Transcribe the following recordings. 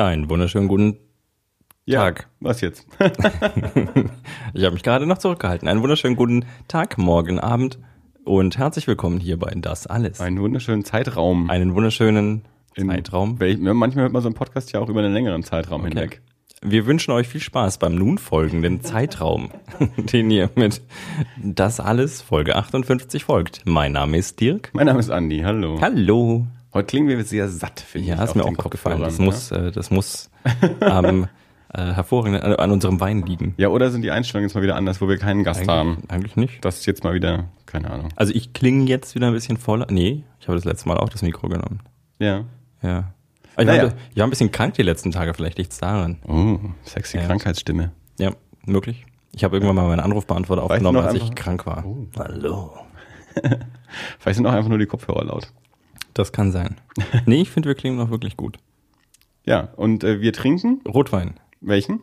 Einen wunderschönen guten Ja, Tag. Was jetzt? Ich habe mich gerade noch zurückgehalten. Einen wunderschönen guten Tag, morgen Abend und herzlich willkommen hier bei Das Alles. Einen wunderschönen Zeitraum. Einen wunderschönen In- Zeitraum. Wel- Manchmal hört man so einen Podcast ja auch über einen längeren Zeitraum Okay. hinweg. Wir wünschen euch viel Spaß beim nun folgenden Zeitraum, den ihr mit Das Alles Folge 58 folgt. Mein Name ist Dirk. Mein Name ist Andi, hallo. Hallo. Heute klingen wir sehr satt, finde Ja, ich. ist auf mir auch aufgefallen. Das Kopfhörern, muss, äh, das muss am äh, hervorragenden, an, an unserem Wein liegen. Ja, oder sind die Einstellungen jetzt mal wieder anders, wo wir keinen Gast haben? Eigentlich, eigentlich nicht. Das ist jetzt mal wieder, keine Ahnung. Also ich klinge jetzt wieder ein bisschen voller. Nee, ich habe das letzte Mal auch das Mikro genommen. Ja. Ja. Aber Ich, Naja. war, ich war ein bisschen krank die letzten Tage, vielleicht liegt's daran. Oh, sexy Ja. Krankheitsstimme. Ja, möglich. Ich habe irgendwann mal meinen Anrufbeantworter aufgenommen, als ich krank war. Oh. Hallo. Vielleicht sind auch einfach nur die Kopfhörer laut. Das kann sein. Nee, ich finde, wir klingen noch wirklich gut. Ja, und äh, wir trinken Rotwein. welchen?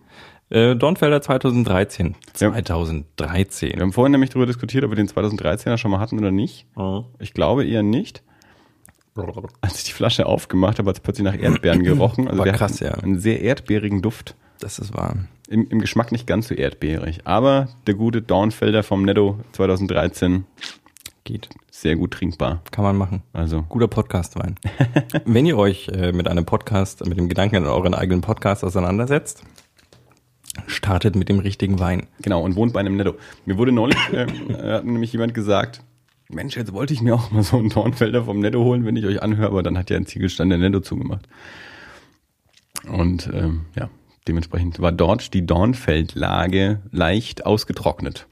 Äh, Dornfelder 2013. Ja. 2013. Wir haben vorhin nämlich darüber diskutiert, ob wir den 2013er schon mal hatten oder nicht. Ich glaube eher nicht. Als ich die Flasche aufgemacht habe, hat es plötzlich nach Erdbeeren gerochen. Also War krass, ja. Einen sehr erdbeerigen Duft. Das ist wahr. Im, Im Geschmack nicht ganz so erdbeerig. Aber der gute Dornfelder vom Netto 2013 Geht. sehr gut trinkbar. Kann man machen. Also Guter Podcastwein. Wenn ihr euch äh, mit einem Podcast, mit dem Gedanken an euren eigenen Podcast auseinandersetzt, startet mit dem richtigen Wein. genau und wohnt bei einem Netto. Mir wurde neulich äh, hat nämlich jemand gesagt, Mensch, jetzt wollte ich mir auch mal so einen Dornfelder vom Netto holen, wenn ich euch anhöre, aber dann hat ja ein Ziegelstein der Netto zugemacht. Und ähm, ja, dementsprechend war dort die Dornfeldlage leicht ausgetrocknet.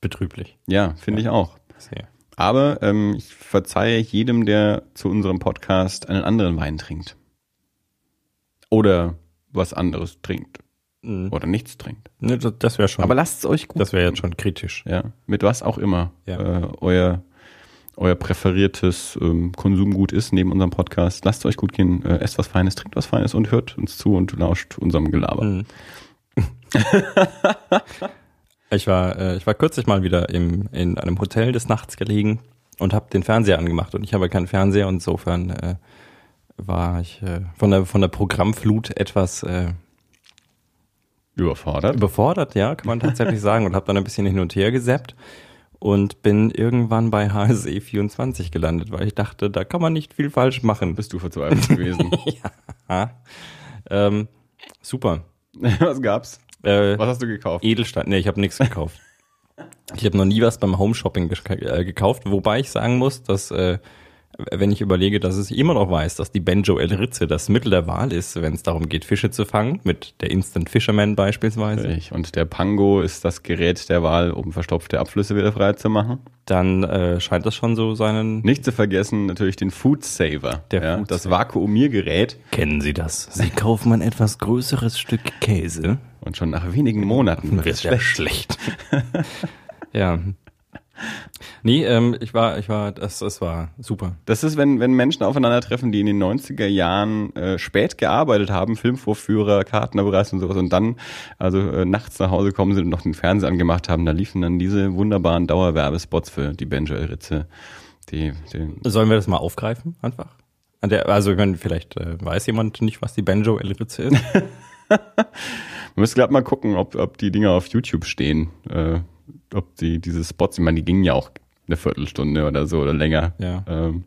Betrüblich. Ja, finde ich auch. Sehr. Aber ähm, ich verzeihe jedem, der zu unserem Podcast einen anderen Wein trinkt. Oder was anderes trinkt. Mhm. Oder nichts trinkt. Ne, das das wäre schon. Aber lasst es euch gut. das wäre jetzt schon kritisch. ja, mit was auch immer Ja. äh, euer, euer präferiertes ähm, Konsumgut ist neben unserem Podcast. Lasst es euch gut gehen, äh, esst was Feines, trinkt was Feines und hört uns zu und lauscht unserem Gelaber. Mhm. Ich war, äh, ich war kürzlich mal wieder im, in einem Hotel des Nachts gelegen und habe den Fernseher angemacht und ich habe keinen Fernseher und insofern äh, war ich äh, von der von der Programmflut etwas äh, Überfordert. überfordert, ja, kann man tatsächlich sagen und habe dann ein bisschen hin und her gesappt und bin irgendwann bei HSE 24 gelandet, weil ich dachte, da kann man nicht viel falsch machen. Bist du verzweifelt gewesen? Ja. Ähm, super. was gab's? Äh, Was hast du gekauft? Edelstein. Nee, ich habe nichts gekauft. Ich habe noch nie was beim Home Shopping äh, gekauft, wobei ich sagen muss, dass äh, wenn ich überlege, dass es immer noch weiß, dass die Benjo El Ritze das Mittel der Wahl ist, wenn es darum geht, Fische zu fangen, mit der Instant Fisherman beispielsweise, Richtig. Und der Pango ist das Gerät der Wahl, um verstopfte Abflüsse wieder frei zu machen. dann äh, scheint das schon so seinen. Nicht zu vergessen natürlich den Food Saver. Der ja, Food das. Vakuumiergerät. Kennen Sie das? Sie kaufen ein etwas größeres Stück Käse. Und schon nach wenigen Monaten wird es schlecht. ja. Nee, ähm, ich war, ich war, das, das war super. Das ist, wenn, wenn Menschen aufeinandertreffen, die in den 90er Jahren äh, spät gearbeitet haben, Filmvorführer, Kartenabreiß und sowas, und dann also äh, nachts nach Hause kommen sind und noch den Fernseher angemacht haben, da liefen dann diese wunderbaren Dauerwerbespots für die Benjo Ritze. Die, die, Sollen wir das mal aufgreifen, einfach? An der, also, ich meine, vielleicht äh, weiß jemand nicht, was die Banjo El Ritze ist. Man müsste gerade mal gucken, ob, ob die Dinger auf YouTube stehen. Äh, ob die diese Spots, ich meine, die gingen ja auch eine Viertelstunde oder so oder länger. Ja. Ähm,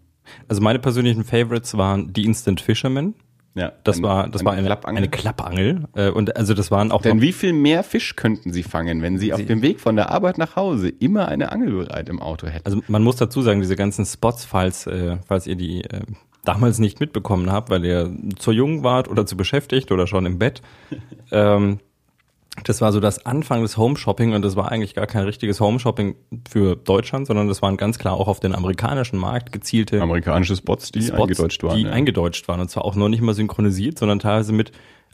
Also meine persönlichen Favorites waren die Instant Fisherman. ja Das Ein- war, das war eine Klappangel. eine Klappangel. Äh, und also das waren auch Denn wie viel mehr Fisch könnten Sie fangen, wenn Sie, auf dem Weg von der Arbeit nach Hause immer eine Angel bereit im Auto hätten? also man muss dazu sagen, diese ganzen Spots, falls, äh, falls ihr die äh, damals nicht mitbekommen habt, weil ihr zu jung wart oder zu beschäftigt oder schon im Bett. ähm, das war so das Anfang des Home Shopping und das war eigentlich gar kein richtiges Home Shopping für Deutschland, sondern das waren ganz klar auch auf den amerikanischen Markt gezielte Amerikanische Spots, die Spots, eingedeutscht waren. die ja. eingedeutscht waren und zwar auch noch nicht mal synchronisiert, sondern teilweise mit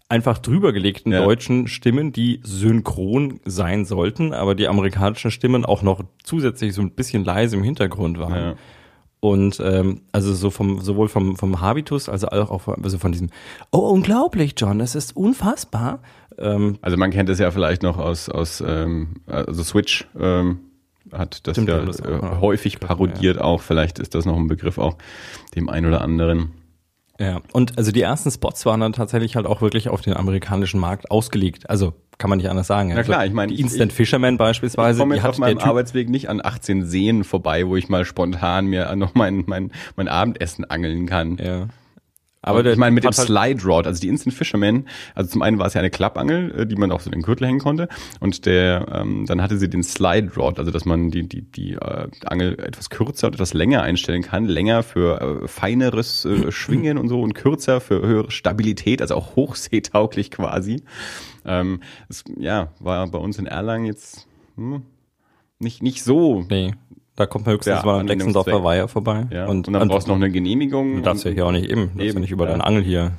einfach drübergelegten Ja. deutschen Stimmen, die synchron sein sollten, aber die amerikanischen Stimmen auch noch zusätzlich so ein bisschen leise im Hintergrund waren. Ja. Und ähm, also so vom sowohl vom vom Habitus als auch also von diesem Oh unglaublich John, das ist unfassbar. Ähm, Also man kennt es ja vielleicht noch aus, aus ähm, also Switch ähm, hat das Stimmt, ja ja, das auch, äh, ja. häufig parodiert auch. Vielleicht ist das noch ein Begriff auch dem einen oder anderen. Ja, und also die ersten Spots waren dann tatsächlich halt auch wirklich auf den amerikanischen Markt ausgelegt. Also kann man nicht anders sagen. Na klar, ich meine, die Instant ich, Fisherman beispielsweise. Ich komme jetzt auf meinem Arbeitsweg nicht an 18 Seen vorbei, wo ich mal spontan mir noch mein, mein, mein Abendessen angeln kann. Ja. Aber ich meine, mit dem halt Slide Rod, also die Instant Fisherman, also zum einen war es ja eine Klappangel, äh, die man auch so in den Gürtel hängen konnte. Und der, ähm, dann hatte sie den Slide Rod, also dass man die, die, die äh, Angel etwas kürzer und etwas länger einstellen kann. Länger für äh, feineres äh, Schwingen und so und kürzer für höhere Stabilität, also auch hochseetauglich quasi. Ähm, das, ja, war bei uns in Erlangen jetzt hm, nicht, nicht so. Nee. Da kommt man höchstens ja, mal am Lexendorfer Weiher vorbei. Ja. Und, und dann brauchst du noch eine Genehmigung. Du darfst ja hier auch nicht eben. Du darfst ja nicht über ja. deinen Angel hier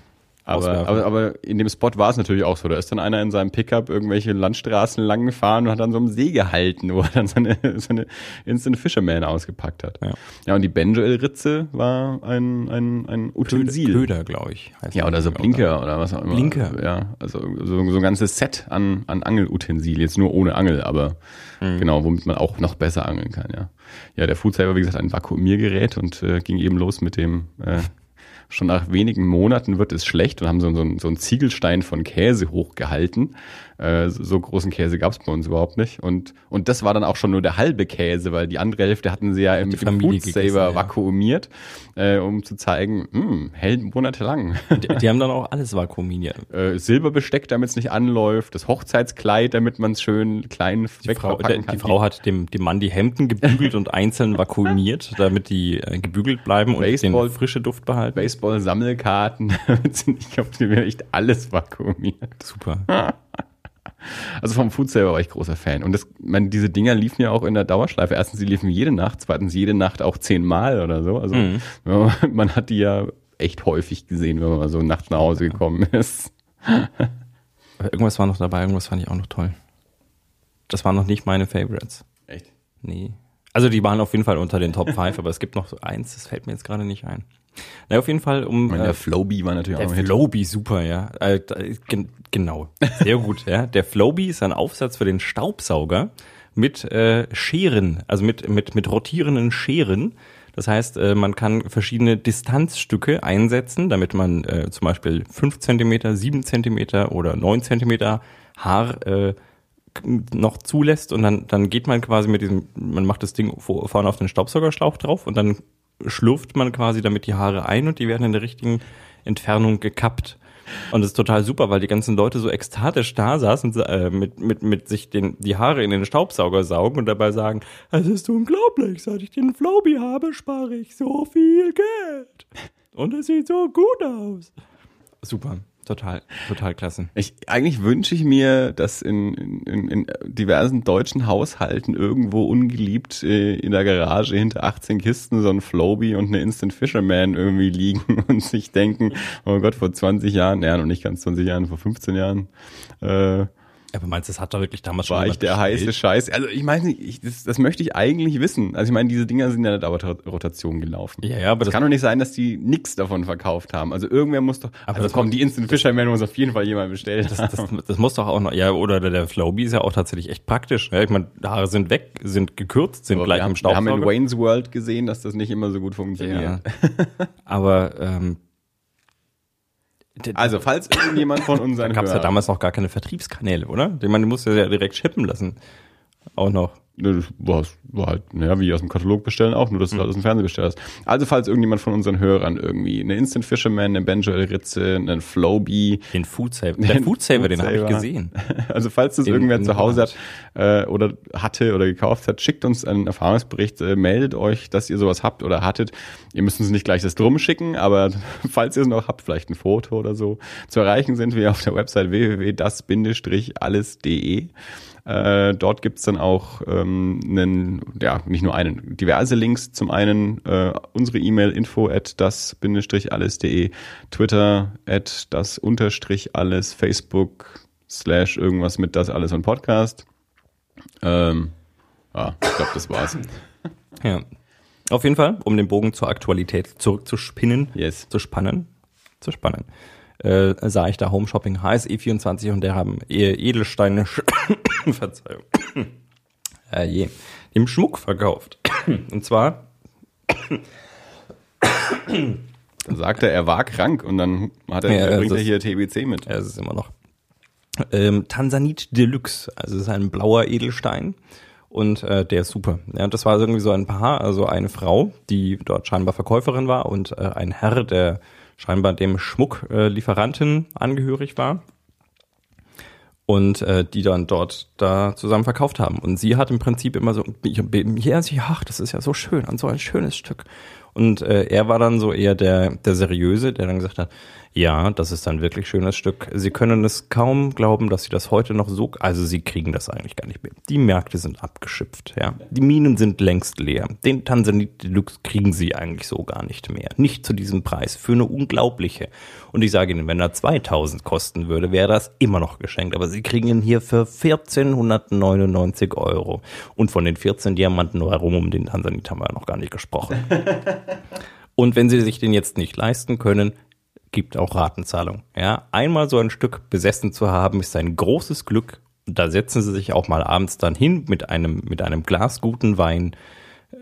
aber, aber, aber in dem Spot war es natürlich auch so. Da ist dann einer in seinem Pickup irgendwelche Landstraßen lang gefahren und hat dann so einem See gehalten, wo er dann seine, seine Instant Fisherman ausgepackt hat. Ja, ja und die Benjoel-Ritze war ein, ein, ein Utensil. Köder, glaube ich. Ja, oder so Blinker oder, oder was auch immer. Blinker. Ja, also so, so ein ganzes Set an, an Angelutensil. Jetzt nur ohne Angel, aber mhm. genau, womit man auch noch besser angeln kann, ja. Ja, der Foodsaver, wie gesagt, ein Vakuumiergerät und äh, ging eben los mit dem äh, schon nach wenigen Monaten wird es schlecht und haben so, so, so einen Ziegelstein von Käse hochgehalten äh, so großen Käse gab es bei uns überhaupt nicht. Und, und das war dann auch schon nur der halbe Käse, weil die andere Hälfte hatten sie ja mit dem Food Saver ja. vakuumiert, äh, um zu zeigen, mh, hm, hält monatelang. Die, die haben dann auch alles vakuumiert. Äh, Silberbesteck, damit es nicht anläuft, das Hochzeitskleid, damit man es schön klein die Frau, der, kann. Die Frau hat dem, dem Mann die Hemden gebügelt und einzeln vakuumiert, damit die äh, gebügelt bleiben und Baseball, den frische Duft behalten. Baseball-Sammelkarten, ich glaube, die haben echt alles vakuumiert. Super. Also vom Food selber war ich großer Fan. Und das, man, diese Dinger liefen ja auch in der Dauerschleife. Erstens, sie liefen jede Nacht, zweitens jede Nacht auch zehnmal oder so. Also mhm. man, man, hat die ja echt häufig gesehen, wenn man mal so nachts nach Hause gekommen ist. Aber irgendwas war noch dabei, irgendwas fand ich auch noch toll. Das waren noch nicht meine Favorites. Echt? Nee. Also die waren auf jeden Fall unter den Top 5, aber es gibt noch so eins, das fällt mir jetzt gerade nicht ein. Na, auf jeden Fall um. Meine, der äh, Flowbee war natürlich der auch Der Flowbee, super, ja. Äh, gen genau. Sehr gut, ja. Der Flowbee ist ein Aufsatz für den Staubsauger mit äh, Scheren, also mit, mit, mit rotierenden Scheren. Das heißt, äh, man kann verschiedene Distanzstücke einsetzen, damit man äh, zum Beispiel 5 cm, 7 cm oder 9 cm Haar äh, noch zulässt und dann, dann geht man quasi mit diesem, man macht das Ding vorne auf den Staubsaugerschlauch drauf und dann schlurft man quasi damit die Haare ein und die werden in der richtigen Entfernung gekappt. Und das ist total super, weil die ganzen Leute so ekstatisch da saßen, äh, mit, mit, mit sich den, die Haare in den Staubsauger saugen und dabei sagen, es ist unglaublich, seit ich den Floby habe, spare ich so viel Geld. Und es sieht so gut aus. Super. Total, total klasse. Ich, eigentlich wünsche ich mir, dass in, in, in diversen deutschen Haushalten irgendwo ungeliebt äh, in der Garage hinter 18 Kisten so ein Floby und eine Instant Fisherman irgendwie liegen und sich denken, oh Gott, vor 20 Jahren, ja, noch nicht ganz 20 Jahren, vor 15 Jahren, äh, aber meinst du, das hat da wirklich damals schon War ich der gespielt? heiße Scheiß? Also ich meine, ich, das, das möchte ich eigentlich wissen. Also ich meine, diese Dinger sind ja in der Dauerrotation gelaufen. Ja, ja, aber das, das kann doch nicht sein, dass die nichts davon verkauft haben. Also irgendwer muss doch. Aber also komm, die Instant Fisherman muss auf jeden Fall jemand bestellt. Das, das, das, muss doch auch noch. Ja, oder der, der Flowbee ist ja auch tatsächlich echt praktisch. Ja, ich meine, Haare sind weg, sind gekürzt, sind aber gleich im Staubsauger. Wir haben in Wayne's World gesehen, dass das nicht immer so gut funktioniert. Ja. aber ähm, also, falls irgendjemand von unseren Da gab es ja damals noch gar keine Vertriebskanäle, oder? Den man musste ja direkt shippen lassen. Auch noch. Das war, war halt, ja, wie aus dem Katalog bestellen auch, nur dass du halt aus dem Fernseher bestellst. Also falls irgendjemand von unseren Hörern irgendwie eine Instant Fisherman, eine Benjo Ritze, einen Flowbee. Den Food Saver. Der Food Saver, den habe ich gesehen. Also falls das den, irgendwer zu Hause hat äh, oder hatte oder gekauft hat, schickt uns einen Erfahrungsbericht, äh, meldet euch, dass ihr sowas habt oder hattet. Ihr müsst uns nicht gleich das drum schicken, aber falls ihr es noch habt, vielleicht ein Foto oder so. Zu erreichen sind wir auf der Website www.das-alles.de. Äh, dort gibt's dann auch ähm, einen, ja, nicht nur einen, diverse Links. Zum einen äh, unsere E-Mail info at das-alles.de, Twitter at das unterstrich alles, Facebook slash irgendwas mit das alles und Podcast. Ähm, ja, ich glaube, das war's. ja. Auf jeden Fall, um den Bogen zur Aktualität zurückzuspinnen, yes. zu spannen, zu spannen äh, sah ich da Home Shopping HSE24 und der haben Edelsteine, Verzeihung, äh, je, dem Schmuck verkauft. und zwar Da sagt er, er war krank und dann hat er, Ja, bringt er hier TBC mit. Ja, es ist immer noch. Ähm, Tansanit Deluxe, also es ist ein blauer Edelstein und äh, der ist super. Ja, und das war irgendwie so ein Paar, also eine Frau, die dort scheinbar Verkäuferin war und äh, ein Herr, der scheinbar dem Schmucklieferanten Lieferanten angehörig war und äh, die dann dort da zusammen verkauft haben. Und sie hat im Prinzip immer so, ja, sie, ach, das ist ja so schön und so ein schönes Stück. Und äh, er war dann so eher der, der Seriöse, der dann gesagt hat, ja, das ist ein wirklich schönes Stück. Sie können es kaum glauben, dass Sie das heute noch so, also Sie kriegen das eigentlich gar nicht mehr. Die Märkte sind abgeschöpft, ja. Die Minen sind längst leer. Den Tansanit Deluxe kriegen Sie eigentlich so gar nicht mehr. Nicht zu diesem Preis. Für eine unglaubliche. Und ich sage Ihnen, wenn er 2000 kosten würde, wäre das immer noch geschenkt. Aber Sie kriegen ihn hier für 1499 Euro. Und von den 14 Diamanten herum um den Tansanit haben wir noch gar nicht gesprochen. Und wenn Sie sich den jetzt nicht leisten können, gibt auch Ratenzahlung. Ja, einmal so ein Stück besessen zu haben, ist ein großes Glück. Und Da setzen Sie sich auch mal abends dann hin mit einem mit einem Glas guten Wein,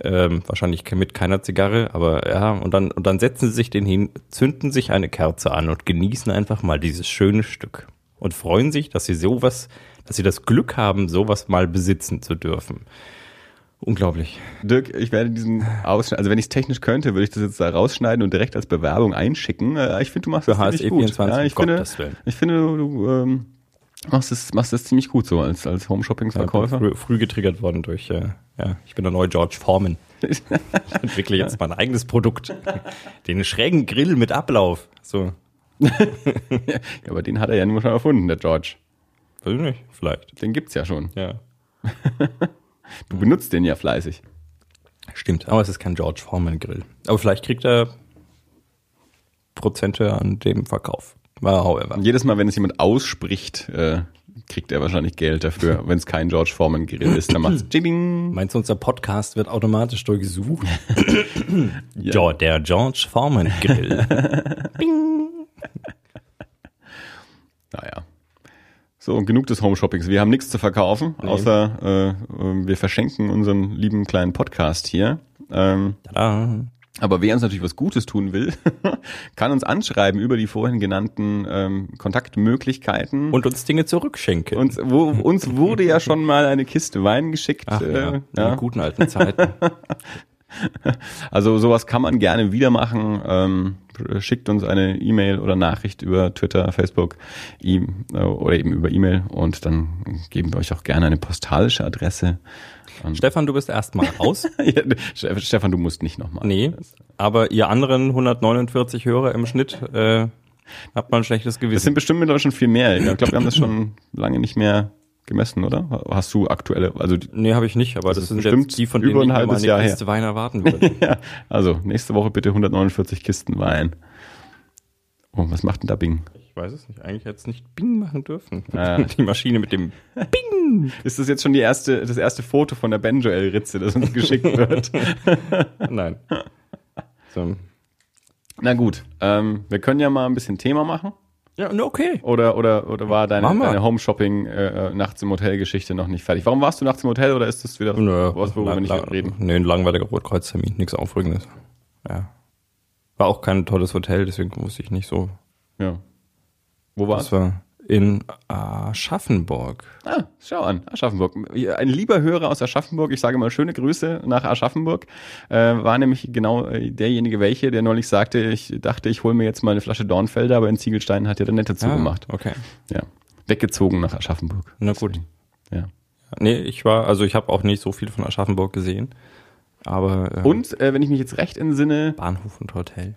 ähm, wahrscheinlich mit keiner Zigarre, aber ja, und dann und dann setzen Sie sich den hin, zünden sich eine Kerze an und genießen einfach mal dieses schöne Stück und freuen sich, dass Sie sowas, dass Sie das Glück haben, sowas mal besitzen zu dürfen. Unglaublich. Dirk, ich werde diesen Ausschneiden, also wenn ich es technisch könnte, würde ich das jetzt da rausschneiden und direkt als Bewerbung einschicken. Äh, Ich finde, du machst das ziemlich gut. HSE24, Ja, ich um finde, ich finde, du, du ähm, machst es machst das ziemlich gut so als als Home Shopping Verkäufer. Früh, früh getriggert worden durch, äh, ja, ich bin der neue George Foreman. Ich entwickle jetzt mein eigenes Produkt. Den schrägen Grill mit Ablauf. So, Ja, aber den hat er ja nur schon erfunden, der George. weiß ich nicht, vielleicht. Den gibt's ja schon. Ja. Du benutzt den ja fleißig. Stimmt, aber es ist kein George Foreman Grill. Aber vielleicht kriegt er Prozente an dem Verkauf. However. Jedes Mal, wenn es jemand ausspricht, äh, kriegt er wahrscheinlich Geld dafür. wenn es kein George Foreman Grill ist, dann macht's Jing. Meinst du, unser Podcast wird automatisch durchgesucht? ja. der George Foreman Grill. Naja. So, und genug des Home Shoppings. Wir haben nichts zu verkaufen, außer äh, äh, wir verschenken unseren lieben kleinen Podcast hier. Ähm, Tada. aber wer uns natürlich was Gutes tun will, kann uns anschreiben über die vorhin genannten ähm, Kontaktmöglichkeiten. Und uns Dinge zurückschenken. uns, wo, uns wurde ja schon mal eine Kiste Wein geschickt. Ach, ja, äh, in ja. den guten alten Zeiten. Also sowas kann man gerne wieder machen. Ähm, schickt uns eine E-Mail oder Nachricht über Twitter, Facebook e äh, oder eben über E-Mail und dann geben wir euch auch gerne eine postalische Adresse. Stefan, du bist erstmal raus. Ja, Stefan, du musst nicht nochmal. Nee, aber ihr anderen 149 Hörer im Schnitt äh, habt mal ein schlechtes Das Gewissen. sind bestimmt mittlerweile schon viel mehr. Ich glaube, wir haben das schon lange nicht mehr gemessen, oder? Hast du aktuelle, also Nee, habe ich nicht, aber das, ist sind bestimmt die, von über ein ich mir mal halbes eine Jahr her. Kiste Wein erwarten würde. ja, also nächste Woche bitte 149 Kisten Wein. Oh, was macht denn da Bing? Ich weiß es nicht. Eigentlich hätte es nicht Bing machen dürfen. Ah. Die Maschine mit dem Bing. Ist das jetzt schon die erste, das erste Foto von der Benjoel-Ritze, das uns geschickt wird? Nein. So. Na gut, ähm, wir können ja mal ein bisschen Thema machen. Ja, okay. Oder, oder, oder war deine, deine Home-Shopping äh, äh, nachts im Hotel-Geschichte noch nicht fertig? Warum warst du nachts im Hotel oder ist das wieder Nö, was, worüber wir nicht reden? Nee, ein langweiliger Rotkreuztermin, nichts Aufregendes. Ja. War auch kein tolles Hotel, deswegen wusste ich nicht so. Ja. Wo war's? Das war in Aschaffenburg. Ah, schau an, Aschaffenburg. Ein lieber Hörer aus Aschaffenburg, ich sage mal schöne Grüße nach Aschaffenburg, äh, war nämlich genau äh, derjenige welche, der neulich sagte, ich dachte, ich hole mir jetzt mal eine Flasche Dornfelder, aber in Ziegelstein hat ja der Nette zugemacht. Ah, okay. Ja. Weggezogen nach Aschaffenburg. Na gut. Ja. Nee, ich war, also ich habe auch nicht so viel von Aschaffenburg gesehen. Aber äh, Und äh, wenn ich mich jetzt recht entsinne, Bahnhof und Hotel.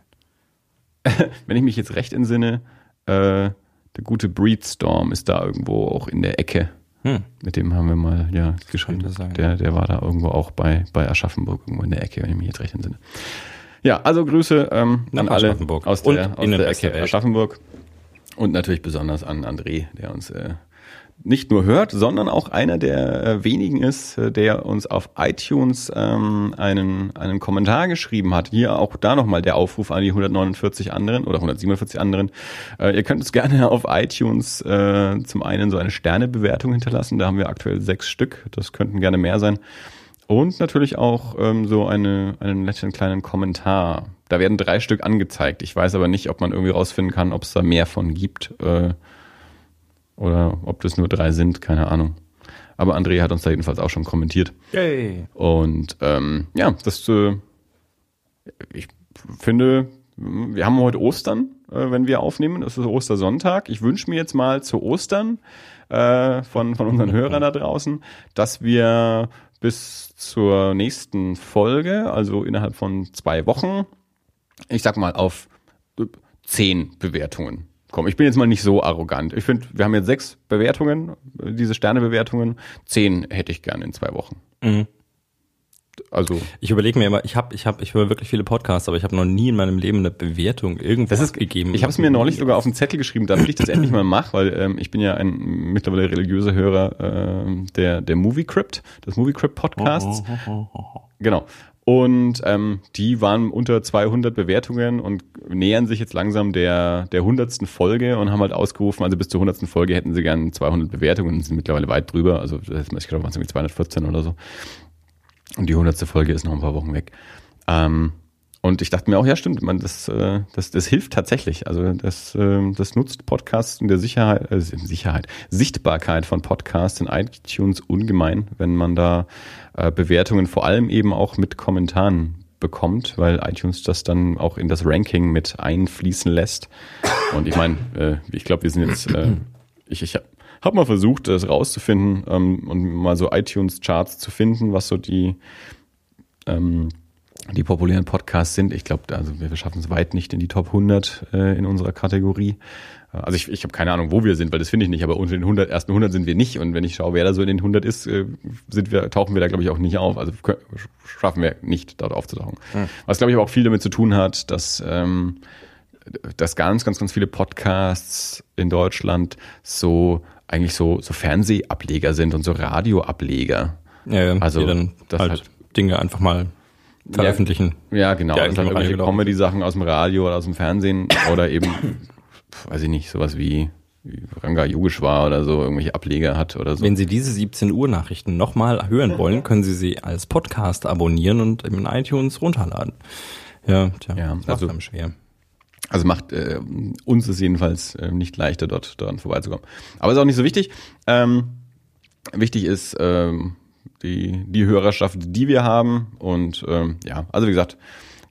wenn ich mich jetzt recht entsinne, äh, der gute Breedstorm ist da irgendwo auch in der Ecke. Hm. Mit dem haben wir mal ja geschrieben. Der, der war da irgendwo auch bei, bei Aschaffenburg, irgendwo in der Ecke, wenn ich mich jetzt recht entsinne. Ja, also Grüße ähm, an alle aus der, aus der Ecke Welt. Aschaffenburg. Und natürlich besonders an André, der uns äh, nicht nur hört, sondern auch einer der äh, wenigen ist, äh, der uns auf iTunes ähm, einen, einen Kommentar geschrieben hat. Hier auch da nochmal der Aufruf an die 149 anderen oder 147 anderen. Äh, ihr könnt uns gerne auf iTunes äh, zum einen so eine Sternebewertung hinterlassen. Da haben wir aktuell sechs Stück. Das könnten gerne mehr sein. Und natürlich auch ähm, so eine, einen netten kleinen Kommentar. Da werden drei Stück angezeigt. Ich weiß aber nicht, ob man irgendwie rausfinden kann, ob es da mehr von gibt äh, oder ob das nur drei sind, keine Ahnung. Aber André hat uns da jedenfalls auch schon kommentiert. Yay. Und ähm, ja, das äh, ich finde, wir haben heute Ostern, äh, wenn wir aufnehmen. Das ist Ostersonntag. Ich wünsche mir jetzt mal zu Ostern äh, von, von unseren Hörern da draußen, dass wir bis zur nächsten Folge, also innerhalb von zwei Wochen, ich sag mal auf äh, zehn Bewertungen kommen. Ich bin jetzt mal nicht so arrogant. Ich finde, wir haben jetzt sechs Bewertungen, äh, diese Sternebewertungen. Zehn hätte ich gerne in zwei Wochen. Mhm. Also Ich überlege mir immer, ich habe, ich habe, ich höre wirklich viele Podcasts, aber ich habe noch nie in meinem Leben eine Bewertung irgendwas ist gegeben. Ich habe es mir neulich sogar auf den Zettel geschrieben, damit ich das endlich mal mache, weil ähm, ich bin ja ein mittlerweile religiöser Hörer ähm, der der Movie Crypt, des Movie Crypt Podcasts. Genau. Und ähm, die waren unter 200 Bewertungen und nähern sich jetzt langsam der der hundertsten Folge und haben halt ausgerufen, also bis zur hundertsten Folge hätten sie gern 200 Bewertungen und sind mittlerweile weit drüber. Also ich glaube, waren es irgendwie 214 oder so. Und die hundertste Folge ist noch ein paar Wochen weg. Ähm, und ich dachte mir auch, ja stimmt, man, das, äh, das, das hilft tatsächlich. Also das, äh, das nutzt Podcasts in der Sicherheit, äh, Sicherheit, Sichtbarkeit von Podcasts in iTunes ungemein, wenn man da äh, Bewertungen vor allem eben auch mit Kommentaren bekommt, weil iTunes das dann auch in das Ranking mit einfließen lässt. Und ich meine, äh, ich glaube, wir sind jetzt, äh, ich, ich habe hab mal versucht, das rauszufinden ähm, und mal so iTunes-Charts zu finden, was so die ähm, die populären Podcasts sind. Ich glaube, also wir schaffen es weit nicht in die Top 100 äh, in unserer Kategorie. Also ich, ich habe keine Ahnung, wo wir sind, weil das finde ich nicht, aber unter den 100, ersten 100 sind wir nicht. Und wenn ich schaue, wer da so in den 100 ist, äh, sind wir, tauchen wir da, glaube ich, auch nicht auf. Also schaffen wir nicht, dort aufzutauchen. Hm. Was, glaube ich, aber auch viel damit zu tun hat, dass, ähm, dass ganz, ganz, ganz viele Podcasts in Deutschland so eigentlich so, so Fernsehableger sind und so Radioableger. ja, ja, also, die dann das halt, halt- Dinge einfach mal veröffentlichen. Ja, genau. Ja, dann nur irgendwelche. Comedy-Sachen aus dem Radio oder aus dem Fernsehen oder eben, weiß ich nicht, sowas wie, wie Ranga Yogeshwar oder so, irgendwelche Ableger hat oder so. Wenn Sie diese 17 Uhr Nachrichten nochmal hören wollen, können Sie sie als Podcast abonnieren und in iTunes runterladen. Ja, tja, Ja, das macht also- einem schwer. Also macht äh, uns es jedenfalls äh, nicht leichter, dort daran vorbeizukommen. Aber ist auch nicht so wichtig. Ähm, wichtig ist ähm, die, die Hörerschaft, die wir haben. Und ähm, ja, also wie gesagt,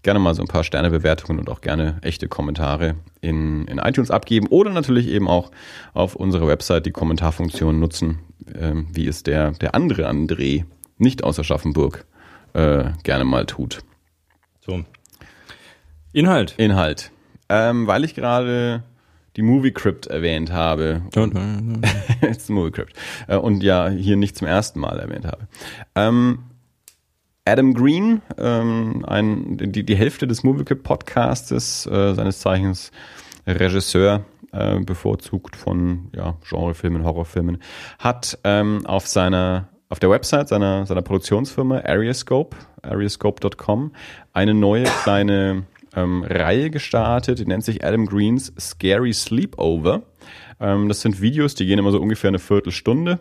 gerne mal so ein paar Sternebewertungen und auch gerne echte Kommentare in, in iTunes abgeben oder natürlich eben auch auf unserer Website die Kommentarfunktion nutzen, ähm, wie es der, der andere André, nicht aus Aschaffenburg, äh, gerne mal tut. So. Inhalt. Inhalt. Ähm, weil ich gerade die Movie Crypt erwähnt habe. It's Movie Crypt. Äh, und ja, hier nicht zum ersten Mal erwähnt habe. Ähm, Adam Green, ähm, ein, die, die Hälfte des Movie Crypt Podcastes, äh, seines Zeichens Regisseur, äh, bevorzugt von ja, Genrefilmen, Horrorfilmen, hat ähm, auf seiner auf der Website seiner, seiner Produktionsfirma Ariascope, ariascope.com, eine neue kleine ähm, Reihe gestartet, die nennt sich Adam Greens Scary Sleepover. Ähm, das sind Videos, die gehen immer so ungefähr eine Viertelstunde.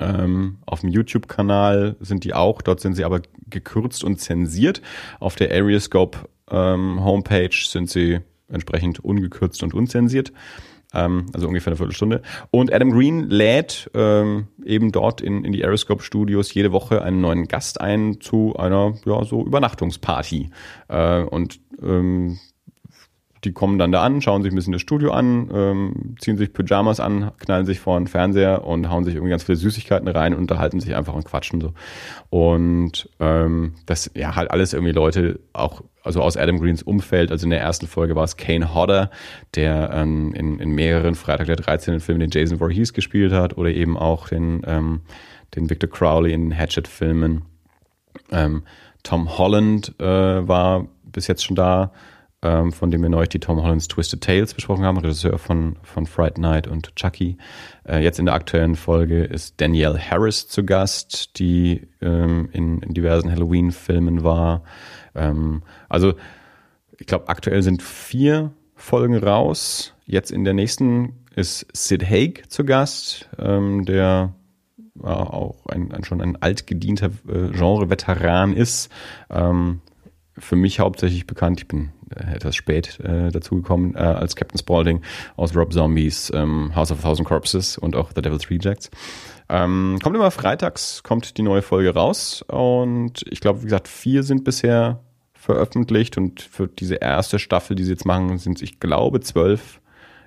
Ähm, auf dem YouTube-Kanal sind die auch, dort sind sie aber gekürzt und zensiert. Auf der Ariascope ähm, Homepage sind sie entsprechend ungekürzt und unzensiert. Ähm, also ungefähr eine Viertelstunde. Und Adam Green lädt ähm, eben dort in, in die Aeroscope Studios jede Woche einen neuen Gast ein zu einer ja, so Übernachtungsparty. Äh, und ähm, die kommen dann da an, schauen sich ein bisschen das Studio an, ähm, ziehen sich Pyjamas an, knallen sich vor den Fernseher und hauen sich irgendwie ganz viele Süßigkeiten rein und unterhalten sich einfach und quatschen so. Und ähm, das ja halt alles irgendwie Leute auch also aus Adam Greens Umfeld. Also in der ersten Folge war es Kane Hodder, der ähm, in, in mehreren Freitag der 13. Filmen den Jason Voorhees gespielt hat oder eben auch den ähm, den Victor Crowley in den Hatchet-Filmen. Ähm, Tom Holland äh, war bis jetzt schon da, ähm, von dem wir neulich die Tom Hollands Twisted Tales besprochen haben, Regisseur von, von Fright Night und Chucky. Äh, jetzt in der aktuellen Folge ist Danielle Harris zu Gast, die ähm, in, in diversen Halloween-Filmen war. Ähm, also ich glaube, aktuell sind vier Folgen raus. Jetzt in der nächsten ist Sid Haig zu Gast, ähm, der äh, auch ein, ein, schon ein altgedienter äh, Genre-Veteran ist. Ähm, für mich hauptsächlich bekannt, ich bin äh, etwas spät äh, dazugekommen, äh, als Captain Spaulding aus Rob Zombies, ähm, House of a Thousand Corpses und auch The Devil's Rejects. Ähm, kommt immer freitags, kommt die neue Folge raus und ich glaube, wie gesagt, vier sind bisher veröffentlicht und für diese erste Staffel, die sie jetzt machen, sind es, ich glaube, zwölf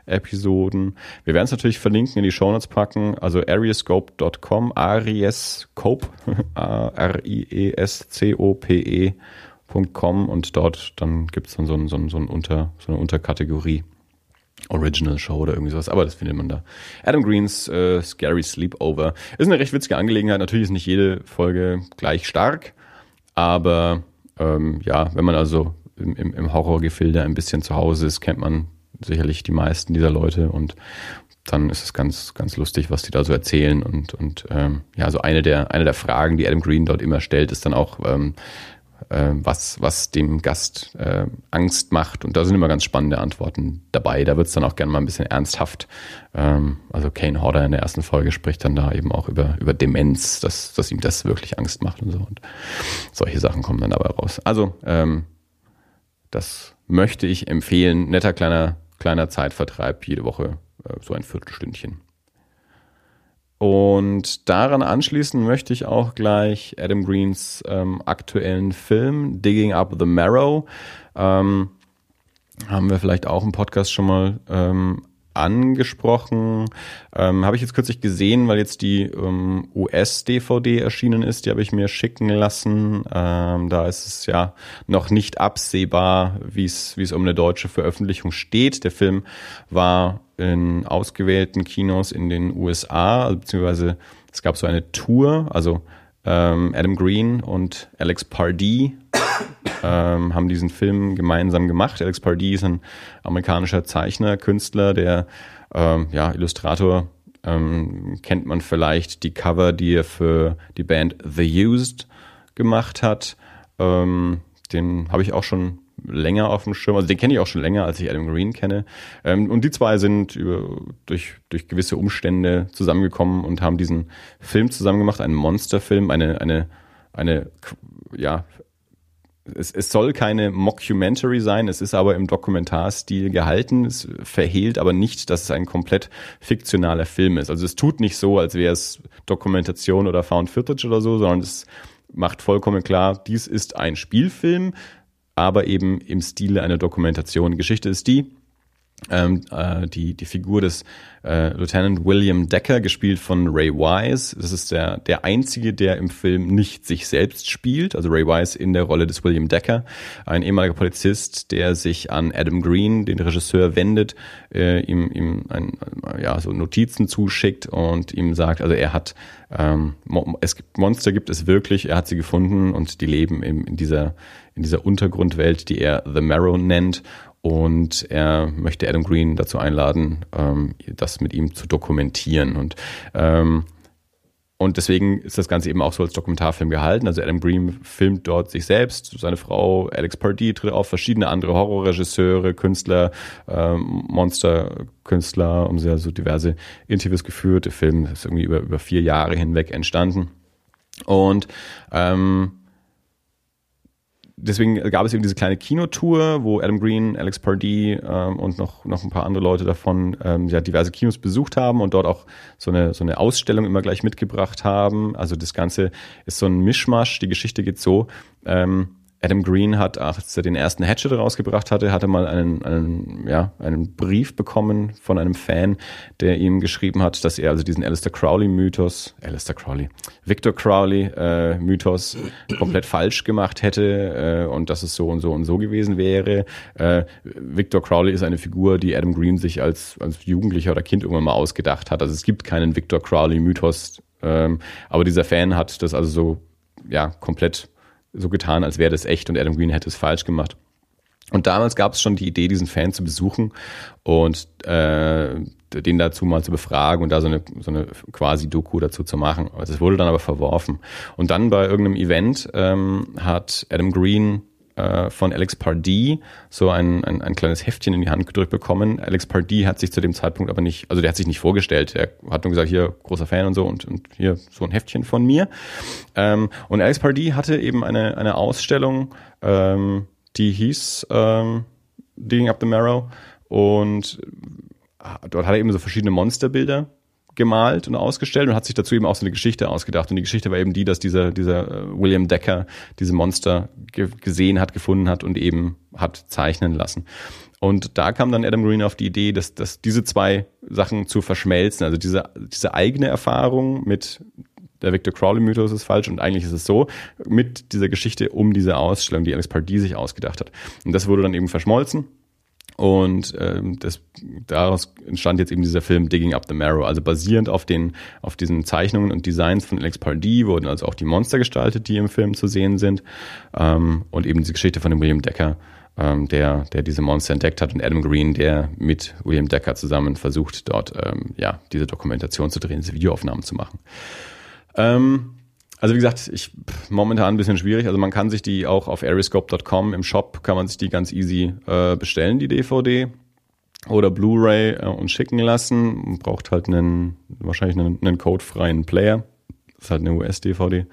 Episoden. Wir werden es natürlich verlinken, in die Shownotes packen, also ariescope.com, ariescope, A-R-I-E-S-C-O-P-E.com und dort dann gibt es dann so, ein, so, ein, so, ein Unter, so eine Unterkategorie. Original Show oder irgendwie sowas, aber das findet man da. Adam Greens äh, Scary Sleepover ist eine recht witzige Angelegenheit. Natürlich ist nicht jede Folge gleich stark, aber ähm, ja, wenn man also im, im, im Horrorgefilde ein bisschen zu Hause ist, kennt man sicherlich die meisten dieser Leute und dann ist es ganz, ganz lustig, was die da so erzählen und, und ähm, ja, so eine der, eine der Fragen, die Adam Green dort immer stellt, ist dann auch, ähm, äh, was, was dem Gast äh, Angst macht. Und da sind immer ganz spannende Antworten dabei. Da wird es dann auch gerne mal ein bisschen ernsthaft. Ähm, also Kane Hodder in der ersten Folge spricht dann da eben auch über, über Demenz, dass, dass ihm das wirklich Angst macht und so. Und solche Sachen kommen dann dabei raus. Also, ähm, das möchte ich empfehlen. Netter kleiner, kleiner Zeitvertreib, jede Woche äh, so ein Viertelstündchen. Und daran anschließen möchte ich auch gleich Adam Greens ähm, aktuellen Film Digging Up the Marrow. Ähm, haben wir vielleicht auch im Podcast schon mal ähm, angesprochen. Ähm, habe ich jetzt kürzlich gesehen, weil jetzt die ähm, US-DVD erschienen ist. Die habe ich mir schicken lassen. Ähm, da ist es ja noch nicht absehbar, wie es wie es um eine deutsche Veröffentlichung steht. Der Film war in ausgewählten Kinos in den USA, beziehungsweise es gab so eine Tour, also ähm, Adam Green und Alex Pardee ähm, haben diesen Film gemeinsam gemacht. Alex Pardee ist ein amerikanischer Zeichner, Künstler, der ähm, ja, Illustrator ähm, kennt man vielleicht die Cover, die er für die Band The Used gemacht hat. Ähm, den habe ich auch schon länger auf dem Schirm. Also den kenne ich auch schon länger, als ich Adam Green kenne. Ähm, und die zwei sind über, durch, durch gewisse Umstände zusammengekommen und haben diesen Film zusammen gemacht, einen Monsterfilm, eine, eine, eine, ja, es, es soll keine Mockumentary sein, es ist aber im Dokumentarstil gehalten. Es verhehlt aber nicht, dass es ein komplett fiktionaler Film ist. Also es tut nicht so, als wäre es Dokumentation oder Found Footage oder so, sondern es macht vollkommen klar, dies ist ein Spielfilm, aber eben im Stile einer Dokumentation. Geschichte ist die, ähm, äh, die, die Figur des äh, Lieutenant William Decker, gespielt von Ray Wise. Das ist der, der einzige, der im Film nicht sich selbst spielt. Also Ray Wise in der Rolle des William Decker, ein ehemaliger Polizist, der sich an Adam Green, den Regisseur, wendet, äh, ihm, ihm ein, ja, so Notizen zuschickt und ihm sagt, also er hat, ähm, es gibt Monster gibt es wirklich, er hat sie gefunden und die leben in, in dieser in dieser Untergrundwelt, die er The Marrow nennt und er möchte Adam Green dazu einladen, ähm, das mit ihm zu dokumentieren. Und, ähm, und deswegen ist das Ganze eben auch so als Dokumentarfilm gehalten. Also Adam Green filmt dort sich selbst, seine Frau Alex Pardee tritt auf, verschiedene andere Horrorregisseure, Künstler, ähm, Monsterkünstler, haben sehr so diverse Interviews geführt. Der Film ist irgendwie über, über vier Jahre hinweg entstanden. Und ähm, deswegen gab es eben diese kleine Kinotour, wo Adam Green, Alex Pardee ähm, und noch, noch ein paar andere Leute davon ähm, ja, diverse Kinos besucht haben und dort auch so eine, so eine Ausstellung immer gleich mitgebracht haben. Also das Ganze ist so ein Mischmasch. Die Geschichte geht so. Ähm, Adam Green hat, als er den ersten Hatchet rausgebracht hatte, hatte mal einen, einen, ja, einen Brief bekommen von einem Fan, der ihm geschrieben hat, dass er also diesen Alistair Crowley-Mythos, Alistair Crowley, Victor Crowley-Mythos äh, komplett falsch gemacht hätte äh, und dass es so und so und so gewesen wäre. Äh, Victor Crowley ist eine Figur, die Adam Green sich als, als Jugendlicher oder Kind irgendwann mal ausgedacht hat. Also es gibt keinen Victor Crowley-Mythos, ähm, aber dieser Fan hat das also so ja komplett so getan, als wäre das echt und Adam Green hätte es falsch gemacht. Und damals gab es schon die Idee, diesen Fan zu besuchen und äh, den dazu mal zu befragen und da so eine, so eine quasi Doku dazu zu machen. Also es wurde dann aber verworfen. Und dann bei irgendeinem Event ähm, hat Adam Green äh, von Alex Pardee so ein, ein, ein kleines Heftchen in die Hand gedrückt bekommen. Alex Pardee hat sich zu dem Zeitpunkt aber nicht, also der hat sich nicht vorgestellt. Er hat nur gesagt, hier großer Fan und so und, und hier so ein Heftchen von mir. Ähm, und Alex Pardee hatte eben eine, eine Ausstellung, ähm, die hieß ähm, Digging Up the Marrow und äh, dort hat er eben so verschiedene Monsterbilder gemalt und ausgestellt und hat sich dazu eben auch so eine Geschichte ausgedacht. Und die Geschichte war eben die, dass dieser, dieser äh, William Decker diese Monster ge gesehen hat, gefunden hat und eben hat zeichnen lassen. Und da kam dann Adam Green auf die Idee, dass, dass diese zwei Sachen zu verschmelzen, also diese, diese eigene Erfahrung mit der Victor Crowley-Mythos ist falsch und eigentlich ist es so, mit dieser Geschichte um diese Ausstellung, die Alex Pardee sich ausgedacht hat. Und das wurde dann eben verschmolzen und ähm, das, daraus entstand jetzt eben dieser Film Digging Up the Marrow. Also basierend auf den, auf diesen Zeichnungen und Designs von Alex Pardee wurden also auch die Monster gestaltet, die im Film zu sehen sind. Ähm, und eben diese Geschichte von dem William Decker, ähm, der, der diese Monster entdeckt hat und Adam Green, der mit William Decker zusammen versucht, dort ähm, ja diese Dokumentation zu drehen, diese Videoaufnahmen zu machen. Ähm, also wie gesagt, ich momentan ein bisschen schwierig. Also man kann sich die auch auf aeroscope.com im Shop kann man sich die ganz easy äh, bestellen, die DVD oder Blu-ray äh, und schicken lassen. Man braucht halt einen wahrscheinlich einen, einen codefreien Player. Das ist halt eine US-DVD.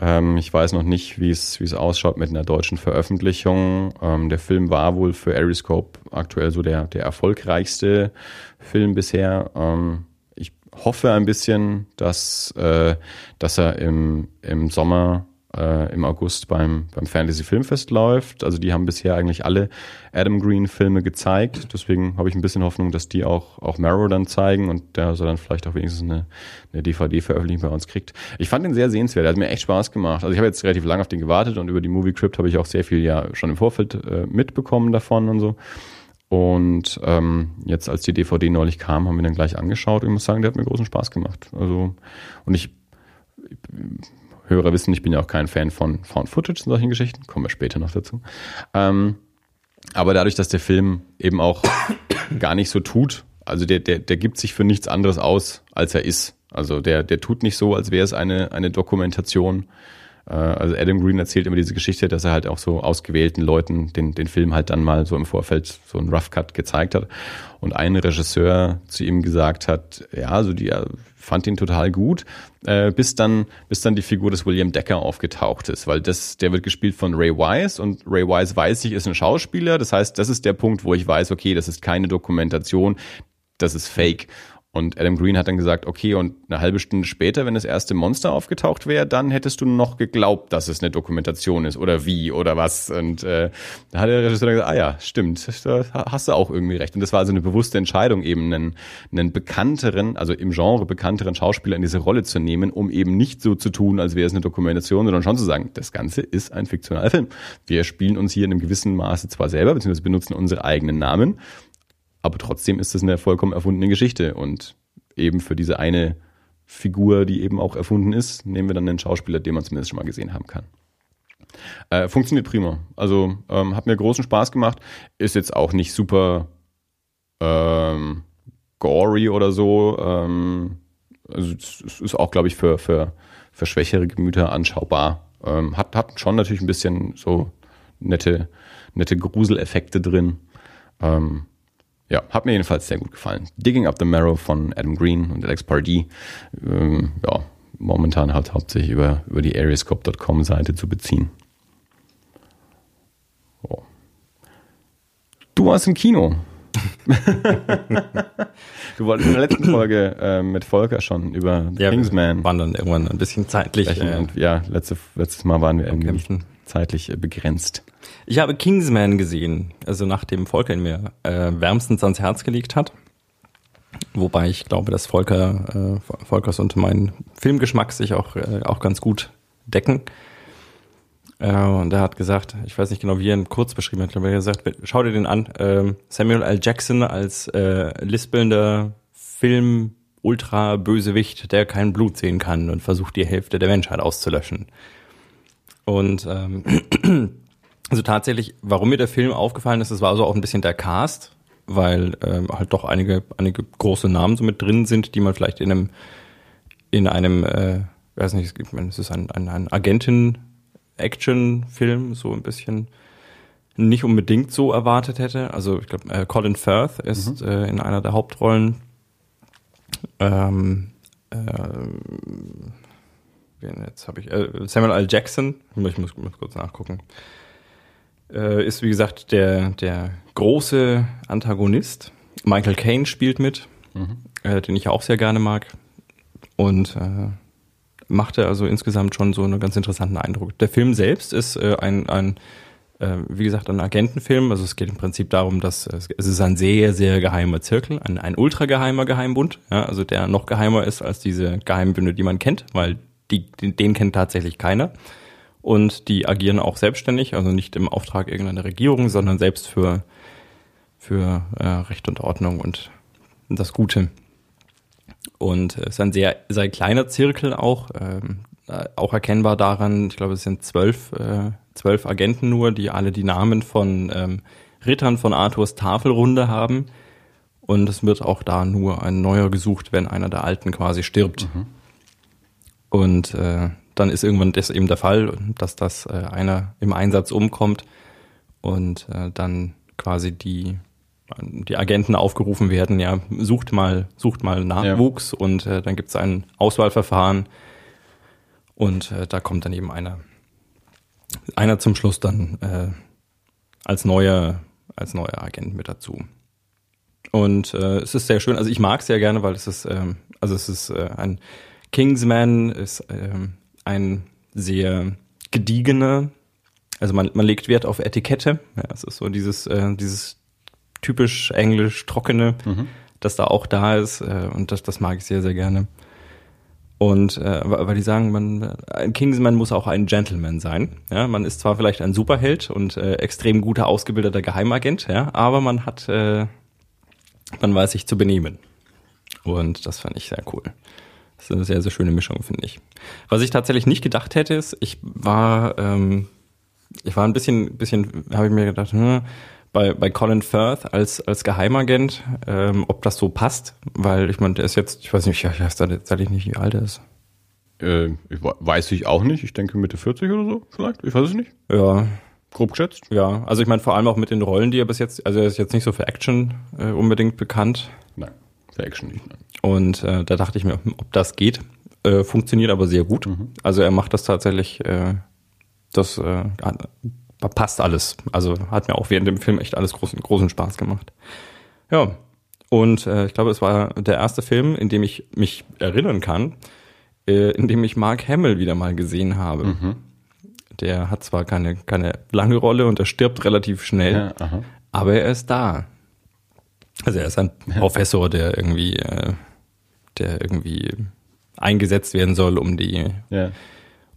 Ähm, ich weiß noch nicht, wie es wie es ausschaut mit einer deutschen Veröffentlichung. Ähm, der Film war wohl für Aeroscope aktuell so der der erfolgreichste Film bisher. Ähm, hoffe ein bisschen, dass, äh, dass er im, im Sommer, äh, im August beim, beim Fantasy Filmfest läuft. Also die haben bisher eigentlich alle Adam Green Filme gezeigt. Deswegen habe ich ein bisschen Hoffnung, dass die auch, auch Marrow dann zeigen und der soll dann vielleicht auch wenigstens eine, eine DVD-Veröffentlichung bei uns kriegt. Ich fand den sehr sehenswert. Der hat mir echt Spaß gemacht. Also ich habe jetzt relativ lange auf den gewartet und über die Movie Crypt habe ich auch sehr viel ja schon im Vorfeld äh, mitbekommen davon und so. Und ähm, jetzt, als die DVD neulich kam, haben wir den gleich angeschaut. Ich muss sagen, der hat mir großen Spaß gemacht. Also, und ich, Hörer wissen, ich bin ja auch kein Fan von Found Footage und solchen Geschichten. Kommen wir später noch dazu. Ähm, aber dadurch, dass der Film eben auch gar nicht so tut, also der, der, der gibt sich für nichts anderes aus, als er ist. Also der, der tut nicht so, als wäre es eine, eine Dokumentation also Adam Green erzählt immer diese Geschichte, dass er halt auch so ausgewählten Leuten den, den Film halt dann mal so im Vorfeld so einen Rough Cut gezeigt hat. Und ein Regisseur zu ihm gesagt hat, ja, also die er fand ihn total gut, äh, bis dann, bis dann die Figur des William Decker aufgetaucht ist, weil das, der wird gespielt von Ray Wise und Ray Wise weiß ich, ist ein Schauspieler. Das heißt, das ist der Punkt, wo ich weiß, okay, das ist keine Dokumentation, das ist Fake. Und Adam Green hat dann gesagt, okay, und eine halbe Stunde später, wenn das erste Monster aufgetaucht wäre, dann hättest du noch geglaubt, dass es eine Dokumentation ist oder wie oder was. Und äh, da hat der Regisseur gesagt, ah ja, stimmt, da hast du auch irgendwie recht. Und das war also eine bewusste Entscheidung, eben einen, einen bekannteren, also im Genre bekannteren Schauspieler in diese Rolle zu nehmen, um eben nicht so zu tun, als wäre es eine Dokumentation, sondern schon zu sagen, das Ganze ist ein fiktionaler Film. Wir spielen uns hier in einem gewissen Maße zwar selber, beziehungsweise benutzen unsere eigenen Namen, aber trotzdem ist es eine vollkommen erfundene Geschichte. Und eben für diese eine Figur, die eben auch erfunden ist, nehmen wir dann einen Schauspieler, den man zumindest schon mal gesehen haben kann. Äh, funktioniert prima. Also ähm, hat mir großen Spaß gemacht. Ist jetzt auch nicht super ähm, gory oder so. Ähm, also es ist auch, glaube ich, für, für, für schwächere Gemüter anschaubar. Ähm, hat, hat schon natürlich ein bisschen so nette, nette Gruseleffekte drin. Ähm, ja, hat mir jedenfalls sehr gut gefallen. Digging Up the Marrow von Adam Green und Alex Pardee. Ähm, ja, momentan halt hauptsächlich über, über die areascope.com Seite zu beziehen. Oh. Du warst im Kino. Du wolltest in der letzten Folge äh, mit Volker schon über ja, Kingsman. Wir waren dann irgendwann ein bisschen zeitlich. Äh, und ja, letzte, letztes Mal waren wir irgendwie zeitlich äh, begrenzt. Ich habe Kingsman gesehen, also nachdem Volker ihn mir äh, wärmstens ans Herz gelegt hat. Wobei ich glaube, dass Volker, äh, Volkers und mein Filmgeschmack sich auch, auch ganz gut decken. Äh, und er hat gesagt, ich weiß nicht genau, wie er ihn kurz beschrieben hat, aber er hat gesagt, schau dir den an. Äh, Samuel L. Jackson als äh, lispelnder Film Ultra Bösewicht, der kein Blut sehen kann und versucht die Hälfte der Menschheit auszulöschen. Und ähm, also tatsächlich, warum mir der Film aufgefallen ist, das war also auch ein bisschen der Cast, weil ähm, halt doch einige, einige große Namen so mit drin sind, die man vielleicht in einem, in einem, äh, weiß nicht, es ist ein, ein, ein Agentin-Action-Film, so ein bisschen. nicht unbedingt so erwartet hätte. Also ich glaube, äh, Colin Firth ist mhm. äh, in einer der Hauptrollen. Ähm, äh, jetzt habe ich äh, Samuel L. Jackson. Ich muss, muss kurz nachgucken. Äh, ist wie gesagt der der große Antagonist. Michael Caine spielt mit, mhm. äh, den ich auch sehr gerne mag und äh, machte also insgesamt schon so einen ganz interessanten Eindruck. Der Film selbst ist äh, ein, ein äh, wie gesagt, ein Agentenfilm. Also es geht im Prinzip darum, dass äh, es ist ein sehr, sehr geheimer Zirkel, ein, ein ultra geheimer Geheimbund, ja, also der noch geheimer ist als diese Geheimbünde, die man kennt, weil die, den, den kennt tatsächlich keiner. Und die agieren auch selbstständig, also nicht im Auftrag irgendeiner Regierung, sondern selbst für, für äh, Recht und Ordnung und das Gute. Und es ist ein sehr, sehr kleiner Zirkel auch, ähm, auch erkennbar daran, ich glaube, es sind zwölf, äh, zwölf Agenten nur, die alle die Namen von ähm, Rittern von Arthurs Tafelrunde haben. Und es wird auch da nur ein neuer gesucht, wenn einer der Alten quasi stirbt. Mhm. Und äh, dann ist irgendwann das eben der Fall, dass das äh, einer im Einsatz umkommt und äh, dann quasi die die Agenten aufgerufen werden, ja, sucht mal, sucht mal Nachwuchs ja. und äh, dann gibt es ein Auswahlverfahren und äh, da kommt dann eben einer, einer zum Schluss dann äh, als neuer, als neuer Agent mit dazu. Und äh, es ist sehr schön, also ich mag es sehr gerne, weil es ist, ähm, also es ist äh, ein Kingsman, ist äh, ein sehr gediegener, also man, man legt Wert auf Etikette. Ja, es ist so dieses, äh, dieses typisch englisch trockene, mhm. das da auch da ist äh, und das, das mag ich sehr, sehr gerne. Und äh, weil die sagen, man, ein Kingsman muss auch ein Gentleman sein. Ja, man ist zwar vielleicht ein Superheld und äh, extrem guter ausgebildeter Geheimagent, ja, aber man hat, äh, man weiß sich zu benehmen. Und das fand ich sehr cool. Das ist eine sehr, sehr schöne Mischung, finde ich. Was ich tatsächlich nicht gedacht hätte, ist, ich war, ähm, ich war ein bisschen, bisschen, habe ich mir gedacht, hm, bei, bei Colin Firth als, als Geheimagent, ähm, ob das so passt, weil ich meine, der ist jetzt, ich weiß nicht, ich weiß tatsächlich nicht, wie alt er ist. Äh, ich weiß ich auch nicht, ich denke Mitte 40 oder so, vielleicht, ich weiß es nicht. Ja. Grob geschätzt? Ja, also ich meine vor allem auch mit den Rollen, die er bis jetzt, also er ist jetzt nicht so für Action äh, unbedingt bekannt. Nein, für Action nicht. Nein. Und äh, da dachte ich mir, ob das geht. Äh, funktioniert aber sehr gut. Mhm. Also er macht das tatsächlich, äh, das äh, passt alles. Also hat mir auch während dem Film echt alles großen, großen Spaß gemacht. Ja. Und äh, ich glaube, es war der erste Film, in dem ich mich erinnern kann, äh, in dem ich Mark Hamill wieder mal gesehen habe. Mhm. Der hat zwar keine, keine lange Rolle und er stirbt relativ schnell, ja, aber er ist da. Also er ist ein Professor, der irgendwie, äh, der irgendwie eingesetzt werden soll, um die ja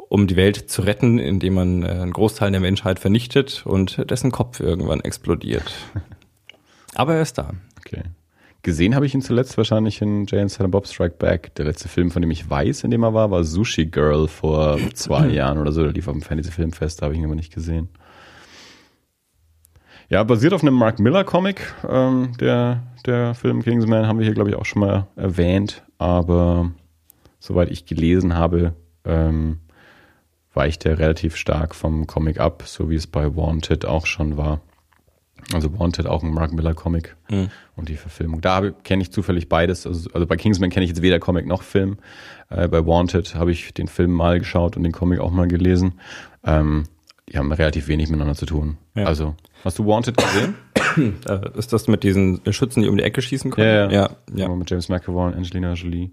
um die Welt zu retten, indem man äh, einen Großteil der Menschheit vernichtet und dessen Kopf irgendwann explodiert. Aber er ist da. Okay. Gesehen habe ich ihn zuletzt wahrscheinlich in Jay and Silent Bob Strike Back. Der letzte Film, von dem ich weiß, in dem er war, war Sushi Girl vor zwei Jahren oder so. Der lief auf dem Fantasy Filmfest, da habe ich ihn aber nicht gesehen. Ja, basiert auf einem Mark Miller Comic. Ähm, der, der Film Kingsman haben wir hier, glaube ich, auch schon mal erwähnt. Aber soweit ich gelesen habe, ähm, weicht er relativ stark vom Comic ab, so wie es bei Wanted auch schon war. Also Wanted auch ein Mark Miller Comic mhm. und die Verfilmung. Da kenne ich zufällig beides. Also, also bei Kingsman kenne ich jetzt weder Comic noch Film. Äh, bei Wanted habe ich den Film mal geschaut und den Comic auch mal gelesen. Ähm, die haben relativ wenig miteinander zu tun. Ja. Also, hast du Wanted gesehen? Äh, ist das mit diesen Schützen, die um die Ecke schießen können? Ja, ja. ja, ja. Mit James McAvoy und Angelina Jolie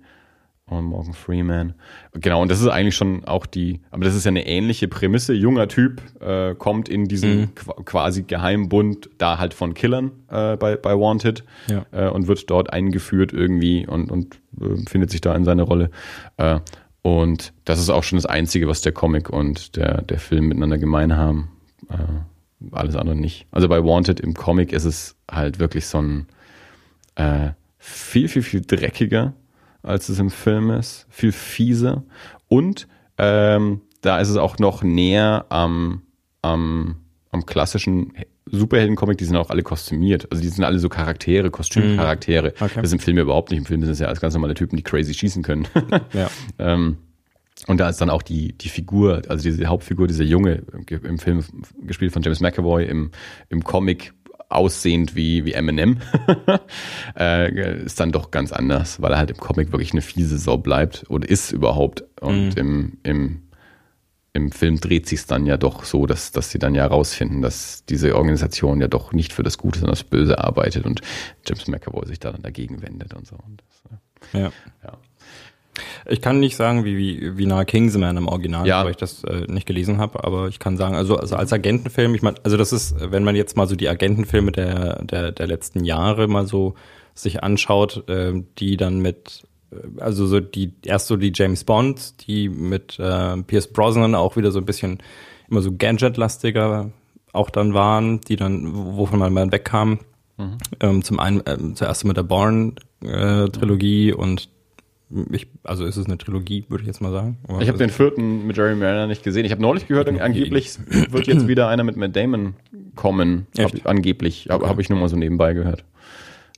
und Morgan Freeman. Genau, und das ist eigentlich schon auch die, aber das ist ja eine ähnliche Prämisse. Junger Typ äh, kommt in diesen mhm. quasi Geheimbund da halt von Killern äh, bei, bei Wanted ja. äh, und wird dort eingeführt irgendwie und, und äh, findet sich da in seine Rolle. Äh, und das ist auch schon das Einzige, was der Comic und der, der Film miteinander gemein haben. Äh, alles andere nicht. Also bei Wanted im Comic ist es halt wirklich so ein viel, viel, viel dreckiger als es im Film ist, viel fieser. Und ähm, da ist es auch noch näher am, am, am klassischen Superhelden-Comic, die sind auch alle kostümiert. Also die sind alle so Charaktere, Kostümcharaktere. Mhm. Okay. Das sind Filme überhaupt nicht. Im Film sind es ja alles ganz normale Typen, die crazy schießen können. ja. ähm, Und da ist dann auch die, die Figur, also diese Hauptfigur, dieser Junge im Film gespielt von James McAvoy, im, im Comic aussehend wie, wie Eminem, äh, ist dann doch ganz anders, weil er halt im Comic wirklich eine fiese Sau bleibt und ist überhaupt. Und mhm. im, im, im Film dreht sich dann ja doch so, dass, dass sie dann ja herausfinden, dass diese Organisation ja doch nicht für das Gute, sondern das Böse arbeitet und James McAvoy sich da dann dagegen wendet und so. Und das, ja. ja. Ich kann nicht sagen, wie, wie, wie nah Kingsman im Original, ja. weil ich das äh, nicht gelesen habe, aber ich kann sagen, also, also als Agentenfilm, ich meine, also das ist, wenn man jetzt mal so die Agentenfilme der, der, der letzten Jahre mal so sich anschaut, äh, die dann mit, äh, also so die, erst so die James Bond, die mit äh, Pierce Brosnan auch wieder so ein bisschen immer so Gadget-lastiger auch dann waren, die dann, wovon man mal wegkam. Mhm. Ähm, zum einen äh, zuerst mit der Bourne-Trilogie äh, und ich, also ist es eine Trilogie, würde ich jetzt mal sagen. Aber ich habe den vierten mit Jerry Mariner nicht gesehen. Ich habe neulich gehört, angeblich wird jetzt wieder einer mit Matt Damon kommen. Hab ich, angeblich, habe hab ich nur mal so nebenbei gehört.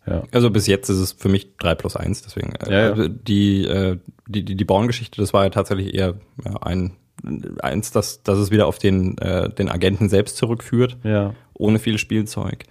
Ja. Also bis jetzt ist es für mich drei plus eins. deswegen. Äh, ja, ja. Also die, äh, die, die, die Born-Geschichte, das war ja tatsächlich eher ein eins, dass, dass es wieder auf den, äh, den Agenten selbst zurückführt, ja. ohne viel Spielzeug.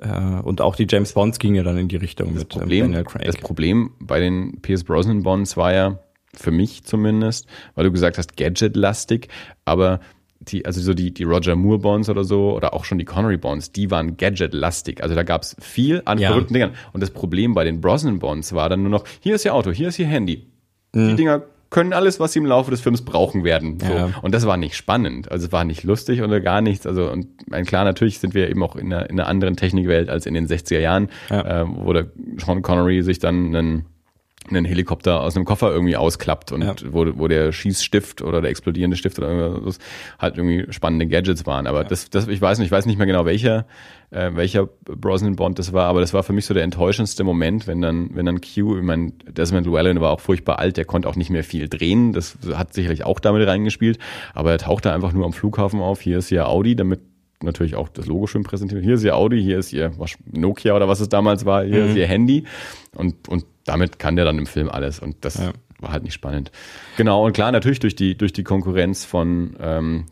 Äh, und auch die James Bonds gingen ja dann in die Richtung das mit ähm, Problem, Daniel Craig. Das Problem bei den Pierce Brosnan Bonds war ja, für mich zumindest, weil du gesagt hast, Gadget-lastig, aber die, also so die, die Roger Moore Bonds oder so, oder auch schon die Connery Bonds, die waren Gadget-lastig. Also da gab es viel an ja. verrückten Dingern. Und das Problem bei den Brosnan Bonds war dann nur noch, hier ist Ihr Auto, hier ist Ihr Handy. Mhm. Die Dinger können alles, was sie im Laufe des Films brauchen werden. So. Ja. Und das war nicht spannend. Also es war nicht lustig oder gar nichts. Also und klar, natürlich sind wir eben auch in einer, in einer anderen Technikwelt als in den 60er Jahren, ja. äh, wo der Sean Connery sich dann einen einen Helikopter aus einem Koffer irgendwie ausklappt und ja. wo, wo der Schießstift oder der explodierende Stift oder irgendwas halt irgendwie spannende Gadgets waren. Aber ja. das, das, ich weiß nicht, ich weiß nicht mehr genau welcher, äh, welcher Brosnan Bond das war, aber das war für mich so der enttäuschendste Moment, wenn dann, wenn dann Q, ich meine, Desmond Llewellyn war auch furchtbar alt, der konnte auch nicht mehr viel drehen, das hat sicherlich auch damit reingespielt, aber er tauchte einfach nur am Flughafen auf, hier ist ja Audi, damit natürlich auch das Logo schön präsentiert. Hier ist ihr Audi, hier ist ihr Nokia oder was es damals war, hier mhm. ist ihr Handy und, und damit kann der dann im Film alles und das ja. war halt nicht spannend. Genau, und klar, natürlich durch die, durch die Konkurrenz von ähm,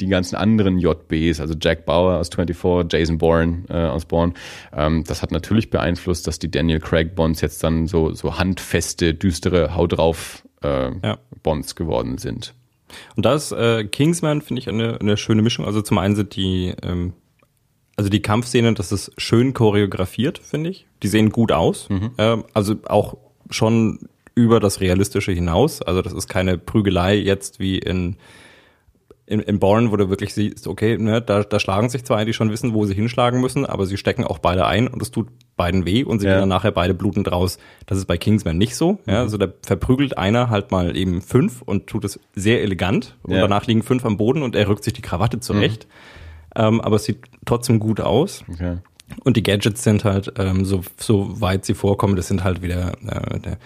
die ganzen anderen JBs, also Jack Bauer aus 24, Jason Bourne äh, aus Bourne, ähm, das hat natürlich beeinflusst, dass die Daniel Craig Bonds jetzt dann so, so handfeste, düstere, Haut drauf äh, ja. Bonds geworden sind. Und da ist äh, Kingsman, finde ich, eine, eine schöne Mischung. Also zum einen sind die, ähm, also die Kampfszenen, das ist schön choreografiert, finde ich. Die sehen gut aus. Mhm. Ähm, also auch schon über das Realistische hinaus. Also das ist keine Prügelei jetzt wie in in, in Born, wo du wirklich siehst, okay, ne, da, da schlagen sich zwei, die schon wissen, wo sie hinschlagen müssen, aber sie stecken auch beide ein und es tut beiden weh und sie ja. gehen dann nachher beide blutend raus. Das ist bei Kingsman nicht so. Ja, mhm. also da verprügelt einer halt mal eben fünf und tut es sehr elegant und ja. danach liegen fünf am Boden und er rückt sich die Krawatte zurecht. Mhm. Ähm, aber es sieht trotzdem gut aus. Okay. Und die Gadgets sind halt, ähm, so, so weit sie vorkommen, das sind halt wieder äh, der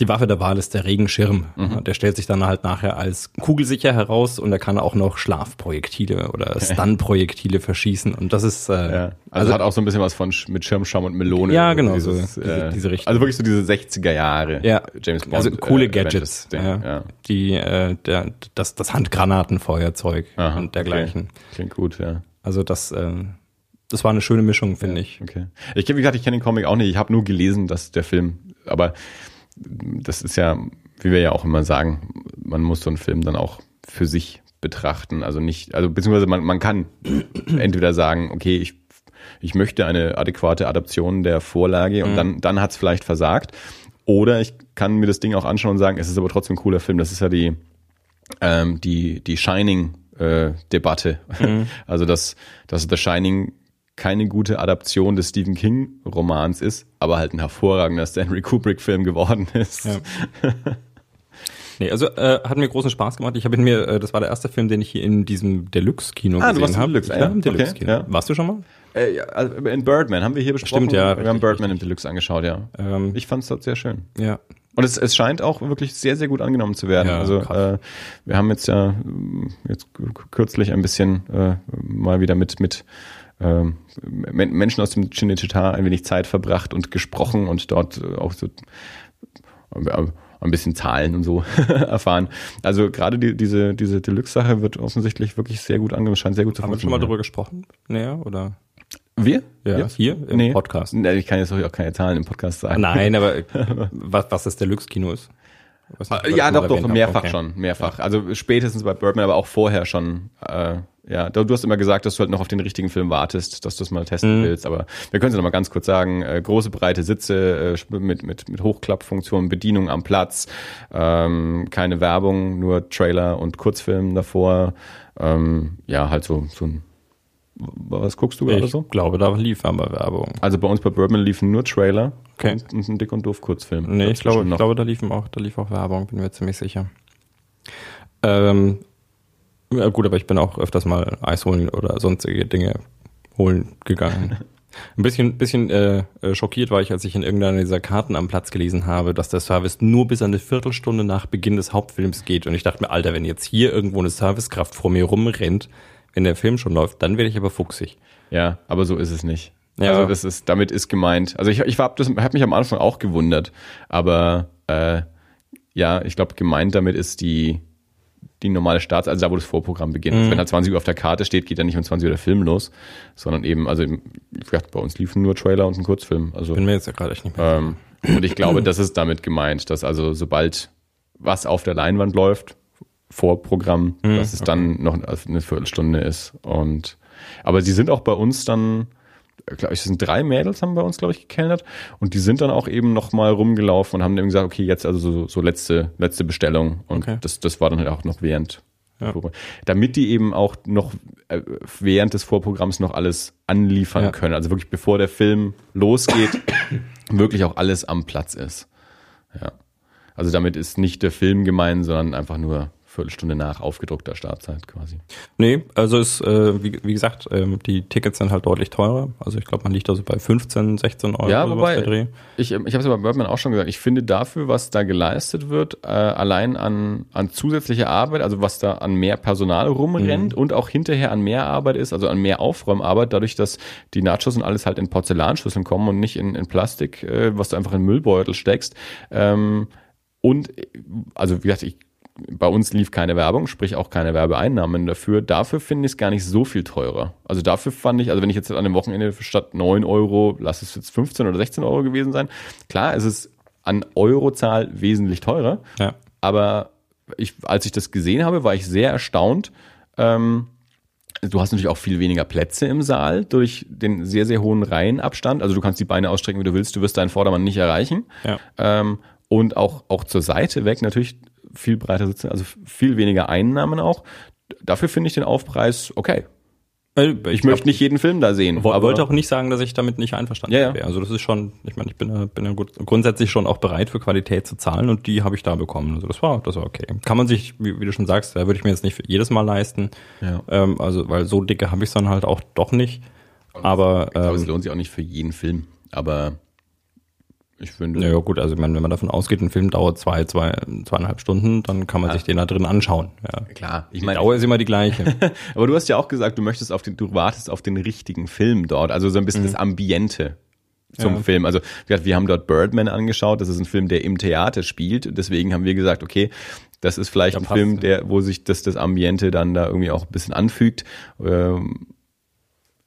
die Waffe der Wahl ist der Regenschirm. Mhm. Der stellt sich dann halt nachher als kugelsicher heraus und er kann auch noch Schlafprojektile oder Stun-Projektile verschießen. Und das ist. Äh, ja. also, also, hat auch so ein bisschen was von mit Schirmschaum und Melone. Ja, genau. Dieses, so, diese, äh, diese Richtung. Also wirklich so diese 60er Jahre ja. James Bond. Also coole äh, Gadgets. Ja. ja. Die, äh, der, das, das Handgranatenfeuerzeug Aha, und dergleichen. Okay. Klingt gut, ja. Also das. Äh, das war eine schöne Mischung, finde ja, ich. Okay. Ich, wie gesagt, ich kenne den Comic auch nicht. Ich habe nur gelesen, dass der Film, aber das ist ja, wie wir ja auch immer sagen, man muss so einen Film dann auch für sich betrachten. Also nicht, also beziehungsweise man, man kann entweder sagen, okay, ich, ich möchte eine adäquate Adaption der Vorlage und mhm. dann, dann hat es vielleicht versagt. Oder ich kann mir das Ding auch anschauen und sagen, es ist aber trotzdem ein cooler Film. Das ist ja die, ähm, die, die Shining äh, Debatte. Mhm. Also dass, dass The Shining keine gute Adaption des Stephen King Romans ist, aber halt ein hervorragender Stanley Kubrick Film geworden ist. Ja. Nee, also äh, hat mir großen Spaß gemacht. Ich habe ihn mir, äh, das war der erste Film, den ich hier in diesem Deluxe-Kino ah, gesehen habe. Deluxe, ja, im Deluxe-Kino. Okay, ja. Warst du schon mal? Äh, ja, also in Birdman haben wir hier besprochen. Stimmt, ja. Wir haben Birdman richtig. im Deluxe angeschaut, ja. Ähm, ich fand es dort sehr schön. Ja. Und es, es scheint auch wirklich sehr, sehr gut angenommen zu werden. Ja, also äh, wir haben jetzt ja jetzt kürzlich ein bisschen äh, mal wieder mit mit ähm, Menschen aus dem Cinecittà ein wenig Zeit verbracht und gesprochen und dort äh, auch so äh, ein bisschen Zahlen und so erfahren. Also gerade die, diese, diese Deluxe-Sache wird offensichtlich wirklich sehr gut angenommen, scheint sehr gut zu Haben wir schon mal darüber gesprochen? Näher, oder? Wir? Ja, Jetzt? hier im Nee. Podcast. Ich kann jetzt auch keine Zahlen im Podcast sagen. Nein, aber was, was das Deluxe-Kino ist? Ich nicht, wir Ja, doch, doch, mehrfach Okay. schon, mehrfach. Also spätestens bei Birdman, aber auch vorher schon. Äh, ja, du du hast immer gesagt, dass du halt noch auf den richtigen Film wartest, dass du es mal testen Mhm. willst. Aber wir können es noch mal ganz kurz sagen: äh, große breite Sitze äh, mit mit mit Hochklappfunktion, Bedienung am Platz, ähm, keine Werbung, nur Trailer und Kurzfilm davor. Ähm, ja, halt so so ein. Was guckst du gerade Ich so? glaube, da lief aber Werbung. Also bei uns bei Birdman liefen nur Trailer Okay. und, und ein dick und doof Kurzfilm. Nee, ich glaube, ich glaube, da liefen auch, da lief auch Werbung, bin mir ziemlich sicher. Ähm, ja gut, aber ich bin auch öfters mal Eis holen oder sonstige Dinge holen gegangen. Ein bisschen, bisschen äh, äh, schockiert war ich, als ich in irgendeiner dieser Karten am Platz gelesen habe, dass der Service nur bis eine Viertelstunde nach Beginn des Hauptfilms geht. Und ich dachte mir, Alter, wenn jetzt hier irgendwo eine Servicekraft vor mir rumrennt, wenn der Film schon läuft, dann werde ich aber fuchsig. Ja, aber so ist es nicht. Ja. Also das ist, damit ist gemeint. Also ich, ich das hat mich am Anfang auch gewundert, aber äh, ja, ich glaube, gemeint damit ist die die normale Starts, also da, wo das Vorprogramm beginnt. Mhm. Wenn halt 20 Uhr auf der Karte steht, geht dann nicht um 20 Uhr der Film los, sondern eben, also wie gesagt, bei uns liefen nur Trailer und ein Kurzfilm. Also Bin mir jetzt ja gerade echt nicht mehr. ähm, und ich glaube, das ist damit gemeint, dass also sobald was auf der Leinwand läuft, Vorprogramm, Mhm, dass es dann noch eine Viertelstunde ist. Und aber sie sind auch bei uns dann, glaube ich, es sind drei Mädels haben bei uns, glaube ich, gekellnert. Und die sind dann auch eben noch mal rumgelaufen und haben eben gesagt, okay, jetzt also so, so letzte, letzte Bestellung. Und Okay. das, das war dann halt auch noch während. Ja. Damit die eben auch noch äh, während des Vorprogramms noch alles anliefern Ja. können. Also wirklich bevor der Film losgeht, wirklich auch alles am Platz ist. Ja. Also damit ist nicht der Film gemeint, sondern einfach nur Viertelstunde nach aufgedruckter Startzeit quasi. Nee, also ist, äh, wie, wie gesagt, ähm, die Tickets sind halt deutlich teurer. Also ich glaube, man liegt da so bei 15, 16 Euro Ja, wobei- der Dreh. Ich, ich habe es ja bei Birdman auch schon gesagt, ich finde dafür, was da geleistet wird, äh, allein an, an zusätzlicher Arbeit, also was da an mehr Personal rumrennt und auch hinterher an mehr Arbeit ist, also an mehr Aufräumarbeit, dadurch, dass die Nachos und alles halt in Porzellanschüsseln kommen und nicht in, in Plastik, äh, was du einfach in Müllbeutel steckst. Ähm, und, äh, also wie gesagt, ich, bei uns lief keine Werbung, sprich auch keine Werbeeinnahmen dafür. Dafür finde ich es gar nicht so viel teurer. Also dafür fand ich, also wenn ich jetzt an dem Wochenende statt 9 Euro, lass es jetzt 15 oder 16 Euro gewesen sein, klar, es ist an Eurozahl wesentlich teurer, Ja. aber ich, als ich das gesehen habe, war ich sehr erstaunt. Ähm, du hast natürlich auch viel weniger Plätze im Saal durch den sehr, sehr hohen Reihenabstand. Also du kannst die Beine ausstrecken, wie du willst, du wirst deinen Vordermann nicht erreichen. Ja. Ähm, und auch, auch zur Seite weg natürlich viel breiter sitzen, also viel weniger Einnahmen auch. Dafür finde ich den Aufpreis okay. Äh, Ich möchte nicht jeden Film da sehen. Aber- wollte auch nicht sagen, dass ich damit nicht einverstanden Ja, ja. wäre. Also das ist schon, ich meine, ich bin, ja- bin ja gut, grundsätzlich schon auch bereit für Qualität zu zahlen und die habe ich da bekommen. Also das war, das war okay. Kann man sich, wie, wie du schon sagst, da würde ich mir jetzt nicht für jedes Mal leisten. Ja. Ähm, also weil so dicke habe ich es dann halt auch doch nicht. Aber Ich glaube, es ähm, lohnt sich auch nicht für jeden Film. Aber ich finde, ja gut, also ich meine, wenn man davon ausgeht, ein Film dauert zwei, zwei, zweieinhalb Stunden, dann kann man sich den da drin anschauen. Ja. klar. Ich Die meine, Dauer ist immer die gleiche. Aber du hast ja auch gesagt, du möchtest auf den, du wartest auf den richtigen Film dort, also so ein bisschen das Ambiente zum Mhm. Ja. Film. Also wir haben dort Birdman angeschaut, das ist ein Film, der im Theater spielt. Deswegen haben wir gesagt, okay, das ist vielleicht Ja, ein passt, Film, ja. der, wo sich das, das Ambiente dann da irgendwie auch ein bisschen anfügt. Ähm,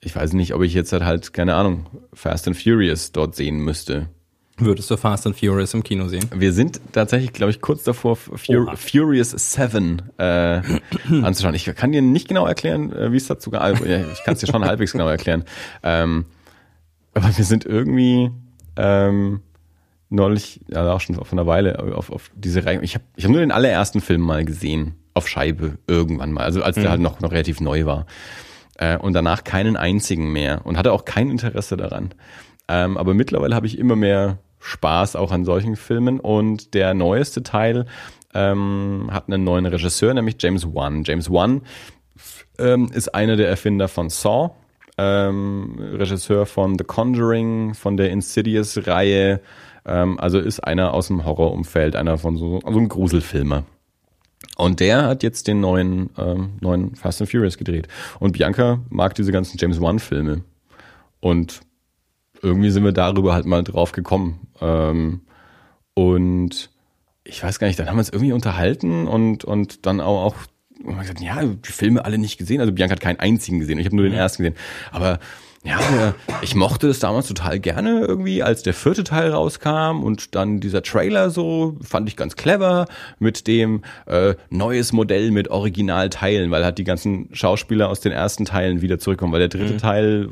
ich weiß nicht, ob ich jetzt halt, halt, keine Ahnung, Fast and Furious dort sehen müsste. Würdest du Fast and Furious im Kino sehen? Wir sind tatsächlich, glaube ich, kurz davor, Fur Oha. Furious 7 äh, anzuschauen. Ich kann dir nicht genau erklären, äh, wie es dazu geht. Also, ich kann es dir schon halbwegs genau erklären. Ähm, aber wir sind irgendwie ähm, neulich, ja auch schon von einer Weile, auf, auf diese Reihe. Ich habe ich hab nur den allerersten Film mal gesehen, auf Scheibe, irgendwann mal. Also als der halt noch, noch relativ neu war. Äh, und danach keinen einzigen mehr und hatte auch kein Interesse daran. Ähm, aber mittlerweile habe ich immer mehr Spaß auch an solchen Filmen und der neueste Teil ähm, hat einen neuen Regisseur, nämlich James Wan. James Wan ähm, ist einer der Erfinder von Saw, ähm, Regisseur von The Conjuring, von der Insidious-Reihe, ähm, also ist einer aus dem Horrorumfeld, einer von so, so einem Gruselfilmer. Und der hat jetzt den neuen, ähm, neuen Fast and Furious gedreht. Und Bianca mag diese ganzen James Wan-Filme. Und irgendwie sind wir darüber halt mal drauf gekommen. Ähm, und ich weiß gar nicht, dann haben wir uns irgendwie unterhalten und, und dann auch, auch und gesagt, ja, die Filme alle nicht gesehen. Also Bianca hat keinen einzigen gesehen. Ich habe nur den ersten gesehen. Aber ja, ich mochte es damals total gerne irgendwie, als der vierte Teil rauskam und dann dieser Trailer so, fand ich ganz clever mit dem äh, neues Modell mit Originalteilen, weil halt die ganzen Schauspieler aus den ersten Teilen wieder zurückkommen, weil der dritte mhm. Teil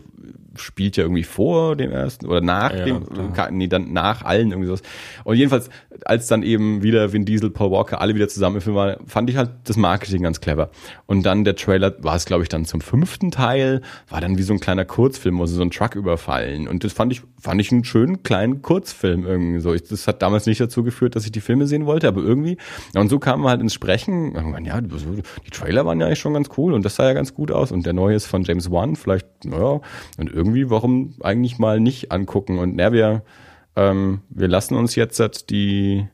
spielt ja irgendwie vor dem ersten oder nach ja, dem, ja. nee, dann nach allen irgendwie sowas. Und jedenfalls, als dann eben wieder Vin Diesel, Paul Walker, alle wieder zusammen im Film waren, fand ich halt das Marketing ganz clever. Und dann der Trailer war es, glaube ich, dann zum fünften Teil, war dann wie so ein kleiner Kurzfilm, wo sie so einen Truck überfallen. Und das fand ich, fand ich einen schönen kleinen Kurzfilm irgendwie so. Ich, das hat damals nicht dazu geführt, dass ich die Filme sehen wollte, aber irgendwie. Und so kamen wir halt ins Sprechen. Ja, die Trailer waren ja eigentlich schon ganz cool und das sah ja ganz gut aus. Und der neue ist von James Wan, vielleicht, naja, und irgendwie, warum eigentlich mal nicht angucken? Und na, wir, ähm, wir lassen uns jetzt die,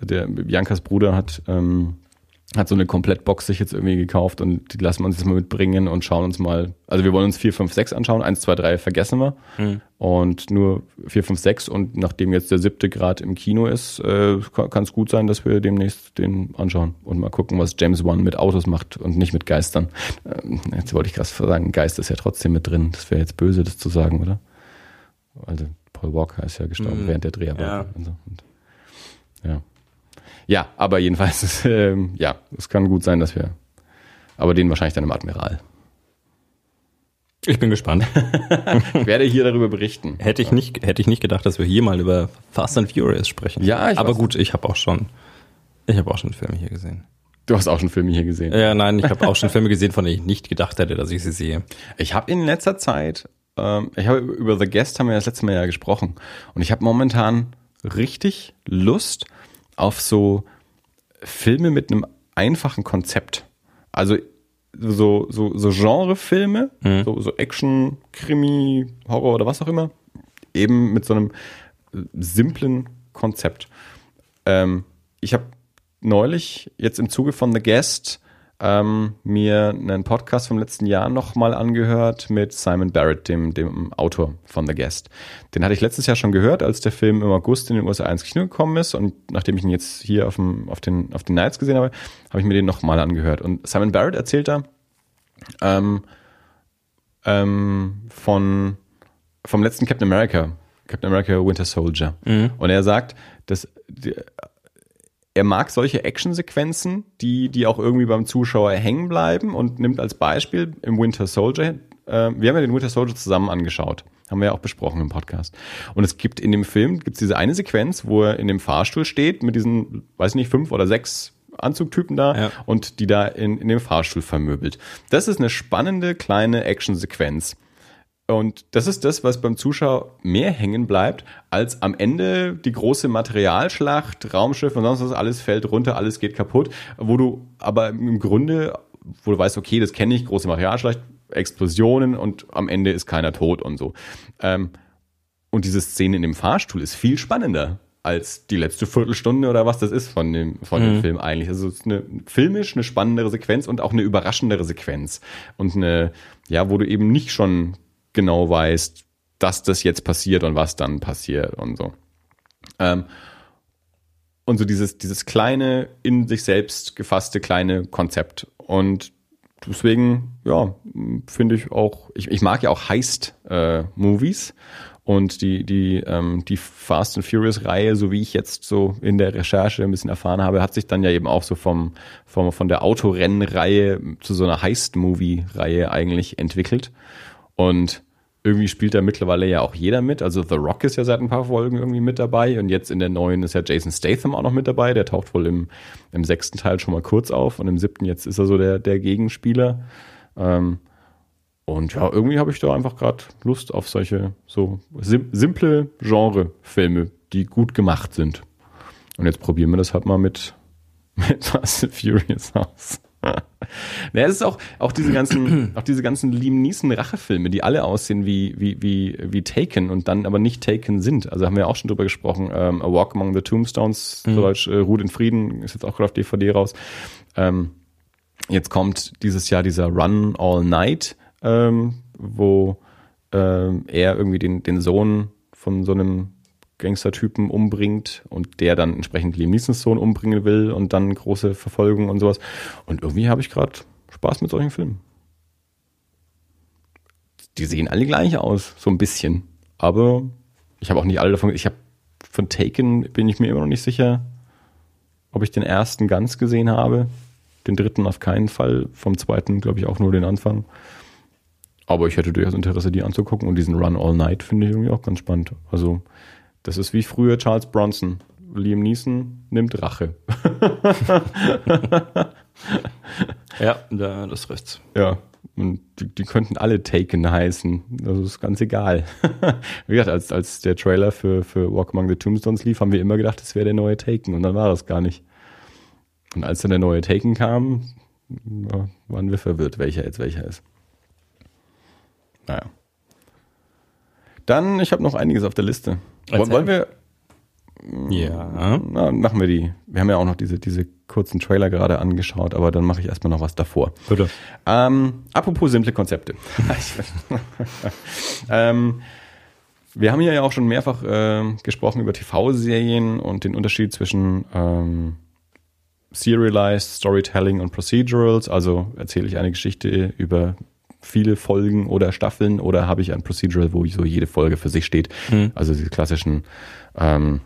der Biancas Bruder hat, ähm, hat so eine Komplettbox sich jetzt irgendwie gekauft und die lassen wir uns jetzt mal mitbringen und schauen uns mal, also wir wollen uns 4, 5, 6 anschauen, 1, 2, 3 vergessen wir mhm. und nur 4, 5, 6 und nachdem jetzt der siebte Grad im Kino ist, äh, kann es gut sein, dass wir demnächst den anschauen und mal gucken, was James Wan mit Autos macht und nicht mit Geistern. Ähm, jetzt wollte ich gerade sagen, Geist ist ja trotzdem mit drin, das wäre jetzt böse, das zu sagen, oder? Also Paul Walker ist ja gestorben mhm. während der Dreharbeiten. Ja. Und so. und, ja. Ja, aber jedenfalls, äh, ja, es kann gut sein, dass wir, aber den wahrscheinlich dann im Admiral. Ich bin gespannt. ich werde hier darüber berichten. Hätte ich nicht, hätte ich nicht gedacht, dass wir hier mal über Fast and Furious sprechen. Ja, ich aber gut, ich habe auch schon, ich habe auch schon Filme hier gesehen. Du hast auch schon Filme hier gesehen. Ja, nein, ich habe auch schon Filme gesehen, von denen ich nicht gedacht hätte, dass ich sie sehe. Ich habe in letzter Zeit, ähm, ich habe über The Guest haben wir das letzte Mal ja gesprochen und ich habe momentan richtig Lust auf so Filme mit einem einfachen Konzept. Also so, so, so Genrefilme, mhm. so, so Action, Krimi, Horror oder was auch immer, eben mit so einem simplen Konzept. Ähm, ich habe neulich jetzt im Zuge von The Guest ähm, mir einen Podcast vom letzten Jahr nochmal angehört mit Simon Barrett, dem, dem Autor von The Guest. Den hatte ich letztes Jahr schon gehört, als der Film im August in den USA ins Kino gekommen ist. Und nachdem ich ihn jetzt hier auf, dem, auf, den, auf den Nights gesehen habe, habe ich mir den nochmal angehört. Und Simon Barrett erzählt da ähm, ähm, von, vom letzten Captain America, Captain America Winter Soldier. Mhm. Und er sagt, dass er mag solche Actionsequenzen, die, die auch irgendwie beim Zuschauer hängen bleiben und nimmt als Beispiel im Winter Soldier, äh, wir haben ja den Winter Soldier zusammen angeschaut. Haben wir ja auch besprochen im Podcast. Und es gibt in dem Film, gibt es diese eine Sequenz, wo er in dem Fahrstuhl steht mit diesen, weiß nicht, fünf oder sechs Anzugtypen da ja. und die da in, in dem Fahrstuhl vermöbelt. Das ist eine spannende kleine Actionsequenz. Und das ist das, was beim Zuschauer mehr hängen bleibt, als am Ende die große Materialschlacht, Raumschiff und sonst was, alles fällt runter, alles geht kaputt, wo du aber im Grunde, wo du weißt, okay, das kenne ich, große Materialschlacht, Explosionen und am Ende ist keiner tot und so. Ähm, und diese Szene in dem Fahrstuhl ist viel spannender als die letzte Viertelstunde oder was das ist von dem, von dem mhm. Film eigentlich. Also es ist eine filmisch eine spannendere Sequenz und auch eine überraschendere Sequenz. Und eine, ja, wo du eben nicht schon genau weißt, dass das jetzt passiert und was dann passiert und so. Ähm, und so dieses, dieses kleine, in sich selbst gefasste kleine Konzept. Und deswegen, ja, finde ich auch, ich, ich mag ja auch Heist-Movies. Äh, und die, die, ähm, die Fast and Furious-Reihe, so wie ich jetzt so in der Recherche ein bisschen erfahren habe, hat sich dann ja eben auch so vom, vom von der Autorennenreihe zu so einer Heist-Movie-Reihe eigentlich entwickelt. Und irgendwie spielt da mittlerweile ja auch jeder mit. Also The Rock ist ja seit ein paar Folgen irgendwie mit dabei und jetzt in der neuen ist ja Jason Statham auch noch mit dabei. Der taucht wohl im, im sechsten Teil schon mal kurz auf und im siebten jetzt ist er so der, der Gegenspieler. Ähm, und ja, irgendwie habe ich da einfach gerade Lust auf solche so sim simple Genre-Filme, die gut gemacht sind. Und jetzt probieren wir das halt mal mit, mit Fast Furious aus. naja, es ist auch, auch diese ganzen, auch diese ganzen Liam Neeson Rachefilme, die alle aussehen wie, wie, wie, wie Taken und dann aber nicht Taken sind. Also haben wir auch schon drüber gesprochen. Ähm, A Walk Among the Tombstones, mhm. Deutsch, äh, Ruhe in Frieden, ist jetzt auch gerade auf DVD raus. Ähm, jetzt kommt dieses Jahr dieser Run All Night, ähm, wo ähm, er irgendwie den, den Sohn von so einem Gangstertypen umbringt und der dann entsprechend Liam Neesons Sohn umbringen will und dann große Verfolgung und sowas. Und irgendwie habe ich gerade Spaß mit solchen Filmen. Die sehen alle gleich aus, so ein bisschen. Aber ich habe auch nicht alle davon. Ich habe von Taken bin ich mir immer noch nicht sicher, ob ich den ersten ganz gesehen habe. Den dritten auf keinen Fall. Vom zweiten, glaube ich, auch nur den Anfang. Aber ich hätte durchaus Interesse, die anzugucken. Und diesen Run All Night finde ich irgendwie auch ganz spannend. Also, das ist wie früher Charles Bronson. Liam Neeson nimmt Rache. ja, da, das rechts. Ja, und die, die, könnten alle Taken heißen. Also ist ganz egal. Wie gesagt, als, als der Trailer für, für Walk Among the Tombstones lief, haben wir immer gedacht, das wäre der neue Taken. Und dann war das gar nicht. Und als dann der neue Taken kam, waren wir verwirrt, welcher jetzt welcher ist. Naja. Dann, ich habe noch einiges auf der Liste. Erzähl. Wollen wir. Ja. Na, machen wir die. Wir haben ja auch noch diese, diese kurzen Trailer gerade angeschaut, aber dann mache ich erstmal noch was davor. Bitte. Ähm, apropos simple Konzepte. ähm, wir haben hier ja auch schon mehrfach äh, gesprochen über TV-Serien und den Unterschied zwischen ähm, Serialized Storytelling und Procedurals. Also erzähle ich eine Geschichte über viele Folgen oder Staffeln oder habe ich ein Procedural, wo so jede Folge für sich steht. Mhm. Also diese klassischen, ähm,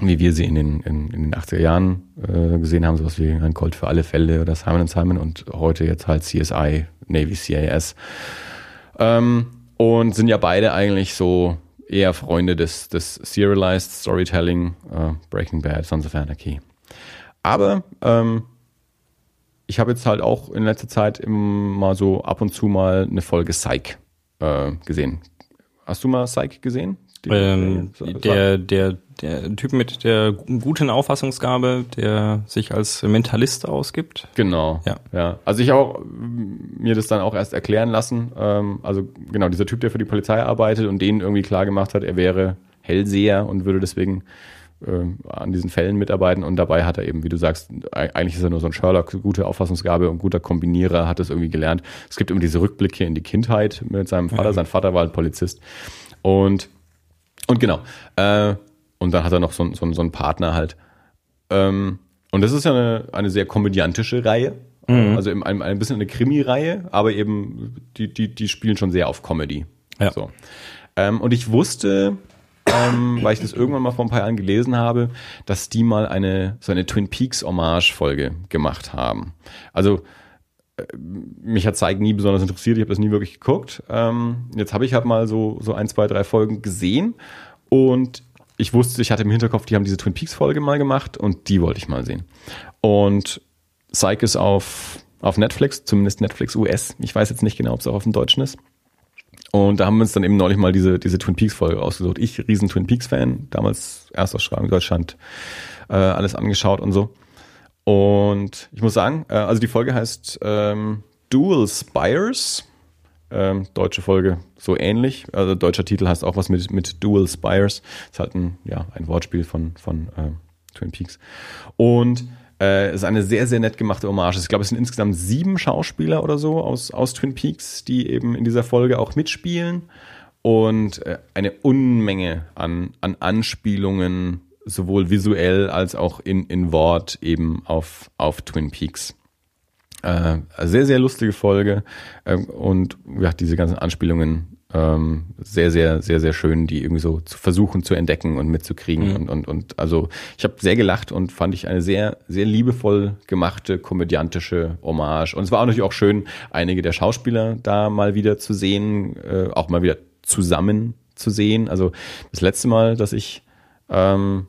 wie wir sie in den, in, in den 80er Jahren äh, gesehen haben, sowas wie ein Gold für alle Fälle oder Simon Simon und heute jetzt halt CSI, Navy CAS. Ähm, und sind ja beide eigentlich so eher Freunde des, des Serialized Storytelling, äh, Breaking Bad, Sons of Anarchy. Aber ähm, ich habe jetzt halt auch in letzter Zeit immer so ab und zu mal eine Folge Psych äh, gesehen. Hast du mal Psych gesehen? Die, ähm, der, der, der Typ mit der guten Auffassungsgabe, der sich als Mentalist ausgibt. Genau. Ja. ja. Also ich auch mir das dann auch erst erklären lassen. Ähm, also genau, dieser Typ, der für die Polizei arbeitet und denen irgendwie klar gemacht hat, er wäre Hellseher und würde deswegen an diesen Fällen mitarbeiten und dabei hat er eben, wie du sagst, eigentlich ist er nur so ein Sherlock, gute Auffassungsgabe und guter Kombinierer, hat es irgendwie gelernt. Es gibt immer diese Rückblicke in die Kindheit mit seinem Vater. Ja. Sein Vater war halt Polizist. Und, und genau. Äh, und dann hat er noch so, so, so einen Partner halt. Ähm, und das ist ja eine, eine sehr komödiantische Reihe. Mhm. Also ein, ein bisschen eine Krimi-Reihe, aber eben die, die, die spielen schon sehr auf Comedy. Ja. So. Ähm, und ich wusste, ähm, weil ich das irgendwann mal vor ein paar Jahren gelesen habe, dass die mal eine so eine Twin Peaks Hommage Folge gemacht haben. Also äh, mich hat Zeig nie besonders interessiert, ich habe das nie wirklich geguckt. Ähm, jetzt habe ich halt mal so so ein, zwei, drei Folgen gesehen und ich wusste, ich hatte im Hinterkopf, die haben diese Twin Peaks Folge mal gemacht und die wollte ich mal sehen. Und Psych ist auf auf Netflix, zumindest Netflix US. Ich weiß jetzt nicht genau, ob es auch auf dem Deutschen ist. Und da haben wir uns dann eben neulich mal diese, diese Twin Peaks Folge ausgesucht. Ich, riesen Twin Peaks Fan, damals Erstausstrahlung in Deutschland, äh, alles angeschaut und so. Und ich muss sagen, äh, also die Folge heißt ähm, Dual Spires. Ähm, deutsche Folge so ähnlich. Also deutscher Titel heißt auch was mit, mit Dual Spires. Ist halt ein, ja, ein Wortspiel von, von äh, Twin Peaks. Und äh, ist eine sehr, sehr nett gemachte Hommage. Ich glaube, es sind insgesamt sieben Schauspieler oder so aus, aus Twin Peaks, die eben in dieser Folge auch mitspielen. Und äh, eine Unmenge an, an Anspielungen, sowohl visuell als auch in, in Wort eben auf, auf Twin Peaks. Äh, sehr, sehr lustige Folge. Äh, und ja, diese ganzen Anspielungen ähm, sehr, sehr, sehr, sehr schön, die irgendwie so zu versuchen zu entdecken und mitzukriegen. Mhm. Und, und, und also ich habe sehr gelacht und fand ich eine sehr, sehr liebevoll gemachte, komödiantische Hommage. Und es war auch natürlich auch schön, einige der Schauspieler da mal wieder zu sehen, äh, auch mal wieder zusammen zu sehen. Also das letzte Mal, dass ich ähm,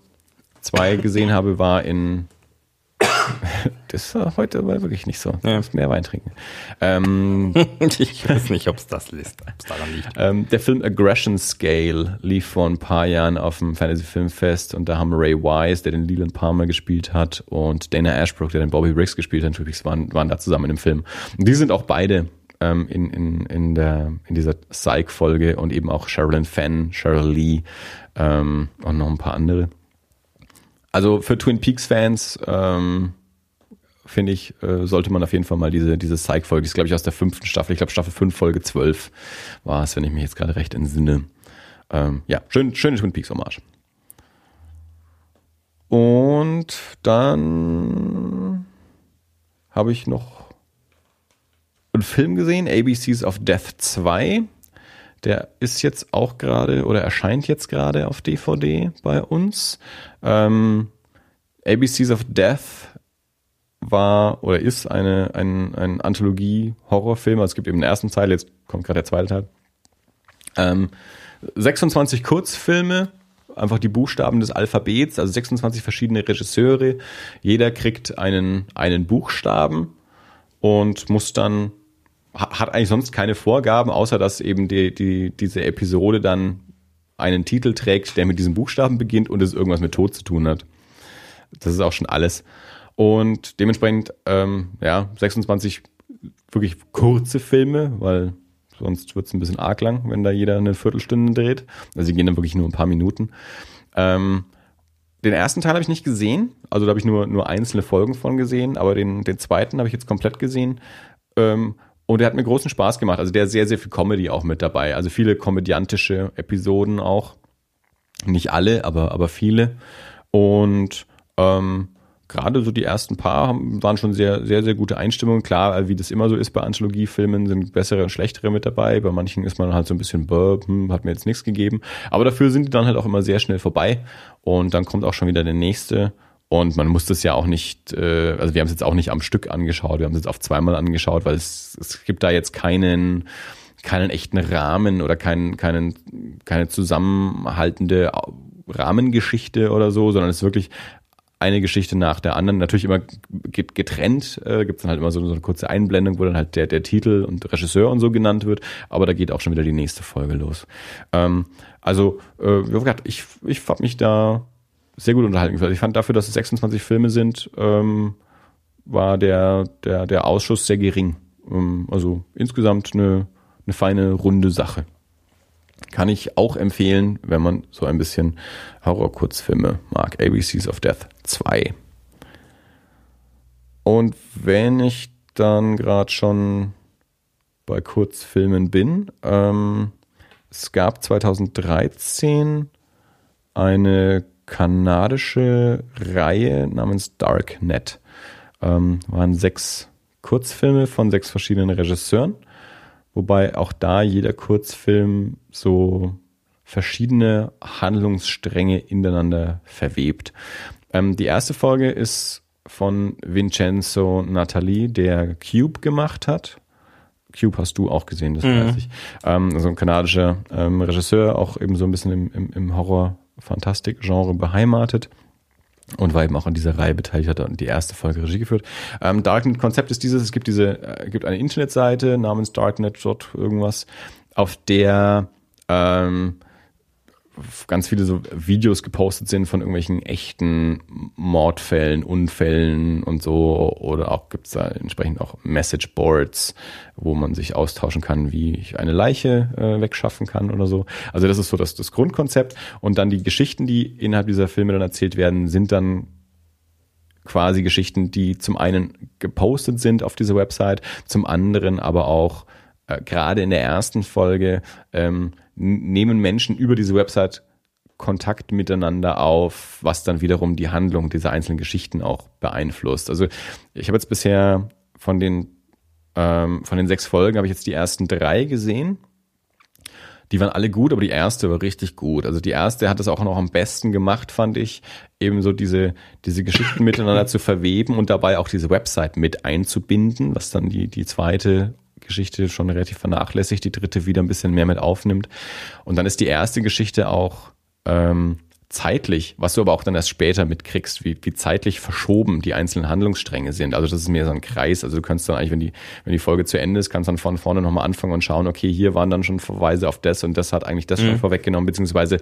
zwei gesehen habe, war in das war heute war wirklich nicht so. Du ja. musst mehr Wein trinken. Ähm, ich weiß nicht, ob es das ist, ob's daran liegt. Ähm, der Film Aggression Scale lief vor ein paar Jahren auf dem Fantasy Filmfest und da haben Ray Wise, der den Leland Palmer gespielt hat, und Dana Ashbrook, der den Bobby Briggs gespielt hat, waren, waren da zusammen in dem Film. Und die sind auch beide ähm, in, in, in, der, in dieser Psych-Folge und eben auch Sherilyn Fenn, Cheryl Lee ähm, und noch ein paar andere. Also für Twin Peaks-Fans ähm, finde ich, äh, sollte man auf jeden Fall mal diese, diese Psych-Folge, ist glaube ich aus der fünften Staffel, ich glaube Staffel 5, Folge 12 war es, wenn ich mich jetzt gerade recht entsinne. Ähm, ja, schön, schöne Twin Peaks Hommage. Und dann habe ich noch einen Film gesehen, ABCs of Death 2. Der ist jetzt auch gerade oder erscheint jetzt gerade auf DVD bei uns. Ähm, ABCs of Death war oder ist eine, ein, ein Anthologie-Horrorfilm. Also es gibt eben den ersten Teil, jetzt kommt gerade der zweite Teil. Ähm, 26 Kurzfilme, einfach die Buchstaben des Alphabets, also 26 verschiedene Regisseure. Jeder kriegt einen, einen Buchstaben und muss dann, hat eigentlich sonst keine Vorgaben, außer dass eben die, die, diese Episode dann einen Titel trägt, der mit diesem Buchstaben beginnt und es irgendwas mit Tod zu tun hat. Das ist auch schon alles. Und dementsprechend, ähm, ja, 26 wirklich kurze Filme, weil sonst wird es ein bisschen arg lang, wenn da jeder eine Viertelstunde dreht. Also sie gehen dann wirklich nur ein paar Minuten. Ähm, den ersten Teil habe ich nicht gesehen, also da habe ich nur, nur einzelne Folgen von gesehen, aber den, den zweiten habe ich jetzt komplett gesehen. Ähm, und der hat mir großen Spaß gemacht. Also der sehr, sehr viel Comedy auch mit dabei. Also viele komödiantische Episoden auch. Nicht alle, aber, aber viele. Und ähm, gerade so die ersten paar haben, waren schon sehr, sehr, sehr gute Einstimmungen. Klar, wie das immer so ist bei Anthologiefilmen, sind bessere und schlechtere mit dabei. Bei manchen ist man halt so ein bisschen, hm, hat mir jetzt nichts gegeben. Aber dafür sind die dann halt auch immer sehr schnell vorbei. Und dann kommt auch schon wieder der nächste. Und man muss das ja auch nicht, äh, also wir haben es jetzt auch nicht am Stück angeschaut, wir haben es jetzt auf zweimal angeschaut, weil es, es gibt da jetzt keinen, keinen echten Rahmen oder keinen, keinen, keine zusammenhaltende Rahmengeschichte oder so, sondern es ist wirklich eine Geschichte nach der anderen. Natürlich immer getrennt, äh, gibt es dann halt immer so, so, eine kurze Einblendung, wo dann halt der, der Titel und Regisseur und so genannt wird, aber da geht auch schon wieder die nächste Folge los. Ähm, also, äh, ich, ich habe mich da sehr gut unterhalten gefühlt. Ich fand dafür, dass es 26 Filme sind, ähm, war der, der, der Ausschuss sehr gering. Ähm, also insgesamt eine, eine feine, runde Sache. Kann ich auch empfehlen, wenn man so ein bisschen Horror-Kurzfilme mag. ABCs of Death 2. Und wenn ich dann gerade schon bei Kurzfilmen bin, ähm, es gab 2013 eine kanadische Reihe namens Darknet. Ähm, waren sechs Kurzfilme von sechs verschiedenen Regisseuren wobei auch da jeder Kurzfilm so verschiedene Handlungsstränge ineinander verwebt. Ähm, die erste Folge ist von Vincenzo Natali, der Cube gemacht hat. Cube hast du auch gesehen, das mhm. weiß ich. Ähm, also ein kanadischer ähm, Regisseur, auch eben so ein bisschen im, im, im Horror-Fantastik-Genre beheimatet und war eben auch an dieser Reihe beteiligt, hat die erste Folge Regie geführt. Ähm, Darknet-Konzept ist dieses, es gibt diese, äh, gibt eine Internetseite namens Darknet irgendwas, auf der ähm, ganz viele so Videos gepostet sind von irgendwelchen echten Mordfällen, Unfällen und so. Oder auch gibt es da entsprechend auch Messageboards, wo man sich austauschen kann, wie ich eine Leiche äh, wegschaffen kann oder so. Also das ist so das, das Grundkonzept. Und dann die Geschichten, die innerhalb dieser Filme dann erzählt werden, sind dann quasi Geschichten, die zum einen gepostet sind auf dieser Website, zum anderen aber auch äh, gerade in der ersten Folge ähm, nehmen Menschen über diese Website Kontakt miteinander auf, was dann wiederum die Handlung dieser einzelnen Geschichten auch beeinflusst. Also ich habe jetzt bisher von den ähm, von den sechs Folgen habe ich jetzt die ersten drei gesehen. Die waren alle gut, aber die erste war richtig gut. Also die erste hat es auch noch am besten gemacht, fand ich, eben so diese, diese Geschichten miteinander zu verweben und dabei auch diese Website mit einzubinden, was dann die, die zweite Geschichte schon relativ vernachlässigt, die dritte wieder ein bisschen mehr mit aufnimmt. Und dann ist die erste Geschichte auch ähm, zeitlich, was du aber auch dann erst später mitkriegst, wie, wie zeitlich verschoben die einzelnen Handlungsstränge sind. Also das ist mehr so ein Kreis. Also du kannst dann eigentlich, wenn die, wenn die Folge zu Ende ist, kannst dann von vorne nochmal anfangen und schauen, okay, hier waren dann schon Verweise auf das und das hat eigentlich das mhm. schon vorweggenommen, beziehungsweise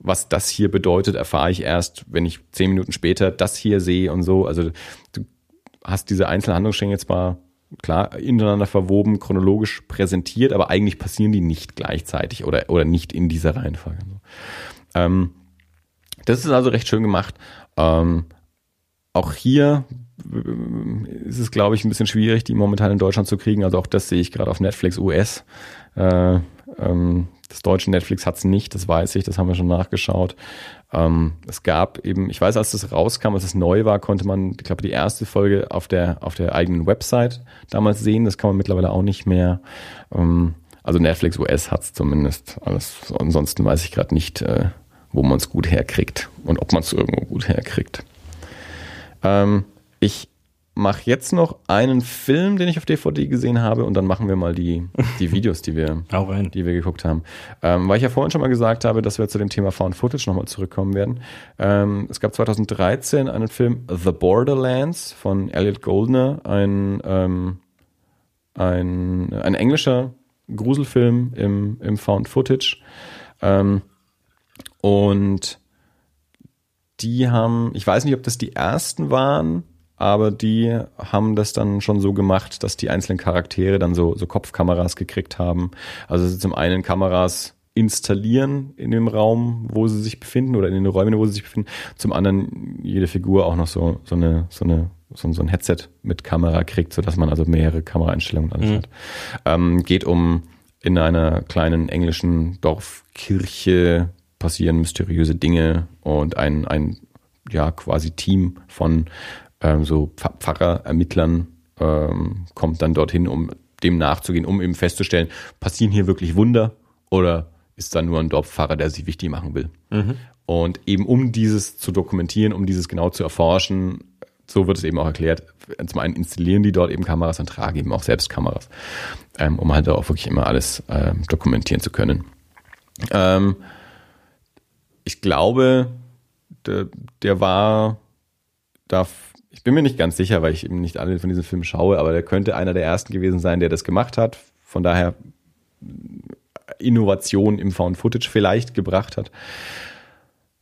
was das hier bedeutet, erfahre ich erst, wenn ich zehn Minuten später das hier sehe und so. Also du hast diese einzelnen Handlungsstränge jetzt mal klar ineinander verwoben, chronologisch präsentiert, aber eigentlich passieren die nicht gleichzeitig oder, oder nicht in dieser Reihenfolge. Ähm, das ist also recht schön gemacht. Ähm, auch hier äh, ist es, glaube ich, ein bisschen schwierig, die momentan in Deutschland zu kriegen. Also auch das sehe ich gerade auf Netflix US. Äh, Ähm, das deutsche Netflix hat es nicht, das weiß ich, das haben wir schon nachgeschaut. Ähm, es gab eben, ich weiß, als das rauskam, als es neu war, konnte man, ich glaube, die erste Folge auf der, auf der eigenen Website damals sehen. Das kann man mittlerweile auch nicht mehr. Ähm, also Netflix US hat es zumindest. Alles, ansonsten weiß ich gerade nicht, äh, wo man es gut herkriegt und ob man es irgendwo gut herkriegt. Ähm, ich mache jetzt noch einen Film, den ich auf DVD gesehen habe und dann machen wir mal die, die Videos, die wir, die wir geguckt haben. Ähm, weil ich ja vorhin schon mal gesagt habe, dass wir zu dem Thema Found Footage nochmal zurückkommen werden. Ähm, es gab 2013 einen Film The Borderlands von Elliot Goldner, ein, ähm, ein, ein englischer Gruselfilm im, im Found Footage. Ähm, und die haben, ich weiß nicht, ob das die ersten waren, aber die haben das dann schon so gemacht, dass die einzelnen Charaktere dann so, so Kopfkameras gekriegt haben. Also zum einen Kameras installieren in dem Raum, wo sie sich befinden oder in den Räumen, wo sie sich befinden. Zum anderen jede Figur auch noch so, so eine, so eine, so, so ein Headset mit Kamera kriegt, so dass man also mehrere Kameraeinstellungen alles mhm. hat. Ähm, geht um in einer kleinen englischen Dorfkirche passieren mysteriöse Dinge und ein, ein ja quasi Team von ähm, so Pfarrer, Ermittlern ähm, kommt dann dorthin, um dem nachzugehen, um eben festzustellen, passieren hier wirklich Wunder oder ist da nur ein Dorfpfarrer, der sich wichtig machen will. Mhm. Und eben um dieses zu dokumentieren, um dieses genau zu erforschen, so wird es eben auch erklärt. Zum einen installieren die dort eben Kameras und tragen eben auch selbst Kameras, ähm, um halt auch wirklich immer alles ähm, dokumentieren zu können. Ähm, ich glaube, der, der war da ich bin mir nicht ganz sicher, weil ich eben nicht alle von diesen Filmen schaue, aber der könnte einer der ersten gewesen sein, der das gemacht hat. Von daher Innovation im Found Footage vielleicht gebracht hat.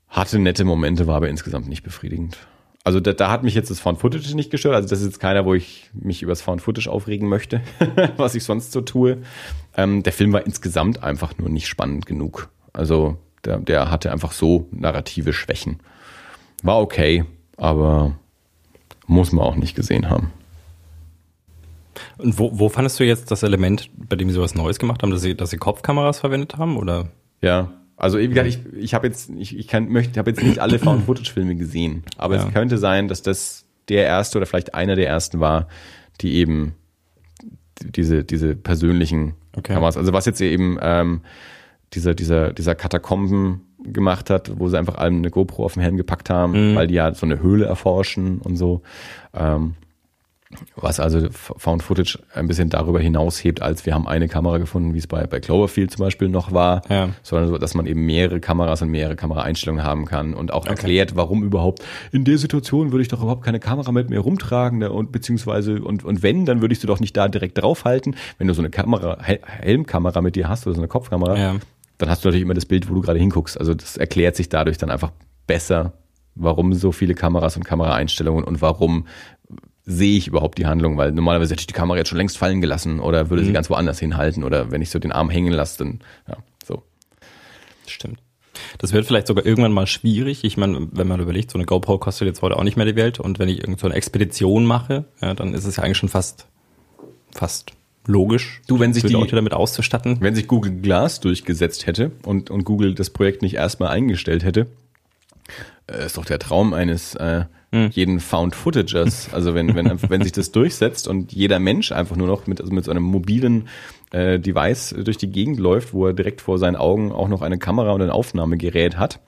Hatte nette Momente, war aber insgesamt nicht befriedigend. Also da, da hat mich jetzt das Found Footage nicht gestört. Also das ist jetzt keiner, wo ich mich über das Found Footage aufregen möchte, was ich sonst so tue. Ähm, der Film war insgesamt einfach nur nicht spannend genug. Also der, der hatte einfach so narrative Schwächen. War okay, aber muss man auch nicht gesehen haben. Und wo, wo fandest du jetzt das Element, bei dem sie was Neues gemacht haben, dass sie, dass sie Kopfkameras verwendet haben? Oder? Ja, also wie gesagt, ich, ich habe jetzt, ich, ich kann, möchte, habe jetzt nicht alle Found-Footage-Filme gesehen, aber ja. es könnte sein, dass das der erste oder vielleicht einer der ersten war, die eben diese, diese persönlichen okay. Kameras, also was jetzt eben ähm, dieser, dieser, dieser Katakomben gemacht hat, wo sie einfach allem eine GoPro auf den Helm gepackt haben, mhm. weil die ja so eine Höhle erforschen und so. Ähm, was also Found Footage ein bisschen darüber hinaushebt, als wir haben eine Kamera gefunden, wie es bei, bei Cloverfield zum Beispiel noch war, ja. sondern so, dass man eben mehrere Kameras und mehrere Kameraeinstellungen haben kann und auch okay. erklärt, warum überhaupt in der Situation würde ich doch überhaupt keine Kamera mit mir rumtragen ne, und beziehungsweise und, und wenn, dann würde ich sie doch nicht da direkt draufhalten. Wenn du so eine Kamera, Helmkamera mit dir hast oder so eine Kopfkamera, ja dann hast du natürlich immer das Bild, wo du gerade hinguckst. Also das erklärt sich dadurch dann einfach besser, warum so viele Kameras und Kameraeinstellungen und warum sehe ich überhaupt die Handlung, weil normalerweise hätte ich die Kamera jetzt schon längst fallen gelassen oder würde mhm. sie ganz woanders hinhalten oder wenn ich so den Arm hängen lasse, dann ja, so. Stimmt. Das wird vielleicht sogar irgendwann mal schwierig. Ich meine, wenn man überlegt, so eine GoPro kostet jetzt heute auch nicht mehr die Welt und wenn ich irgend so eine Expedition mache, ja, dann ist es ja eigentlich schon fast fast logisch, du, wenn sich die Leute damit auszustatten. Wenn sich Google Glass durchgesetzt hätte und, und Google das Projekt nicht erstmal eingestellt hätte, äh, ist doch der Traum eines äh, hm. jeden Found Footagers. Also wenn, wenn, wenn sich das durchsetzt und jeder Mensch einfach nur noch mit, also mit so einem mobilen äh, Device durch die Gegend läuft, wo er direkt vor seinen Augen auch noch eine Kamera und ein Aufnahmegerät hat,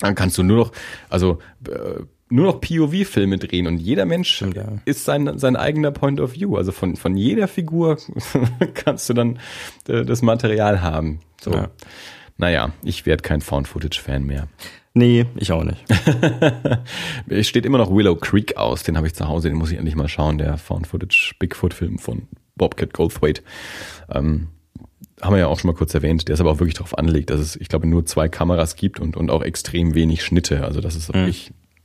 dann kannst du nur noch, also äh, nur noch POV-Filme drehen und jeder Mensch ja. ist sein, sein eigener Point of View. Also von, von jeder Figur kannst du dann äh, das Material haben. So. Ja. Naja, ich werde kein Found-Footage-Fan mehr. Nee, ich auch nicht. es steht immer noch Willow Creek aus, den habe ich zu Hause, den muss ich endlich mal schauen, der Found-Footage-Bigfoot-Film von Bobcat Goldthwait. Ähm, haben wir ja auch schon mal kurz erwähnt, der ist aber auch wirklich darauf angelegt, dass es, ich glaube, nur zwei Kameras gibt und, und auch extrem wenig Schnitte. Also das ist mhm.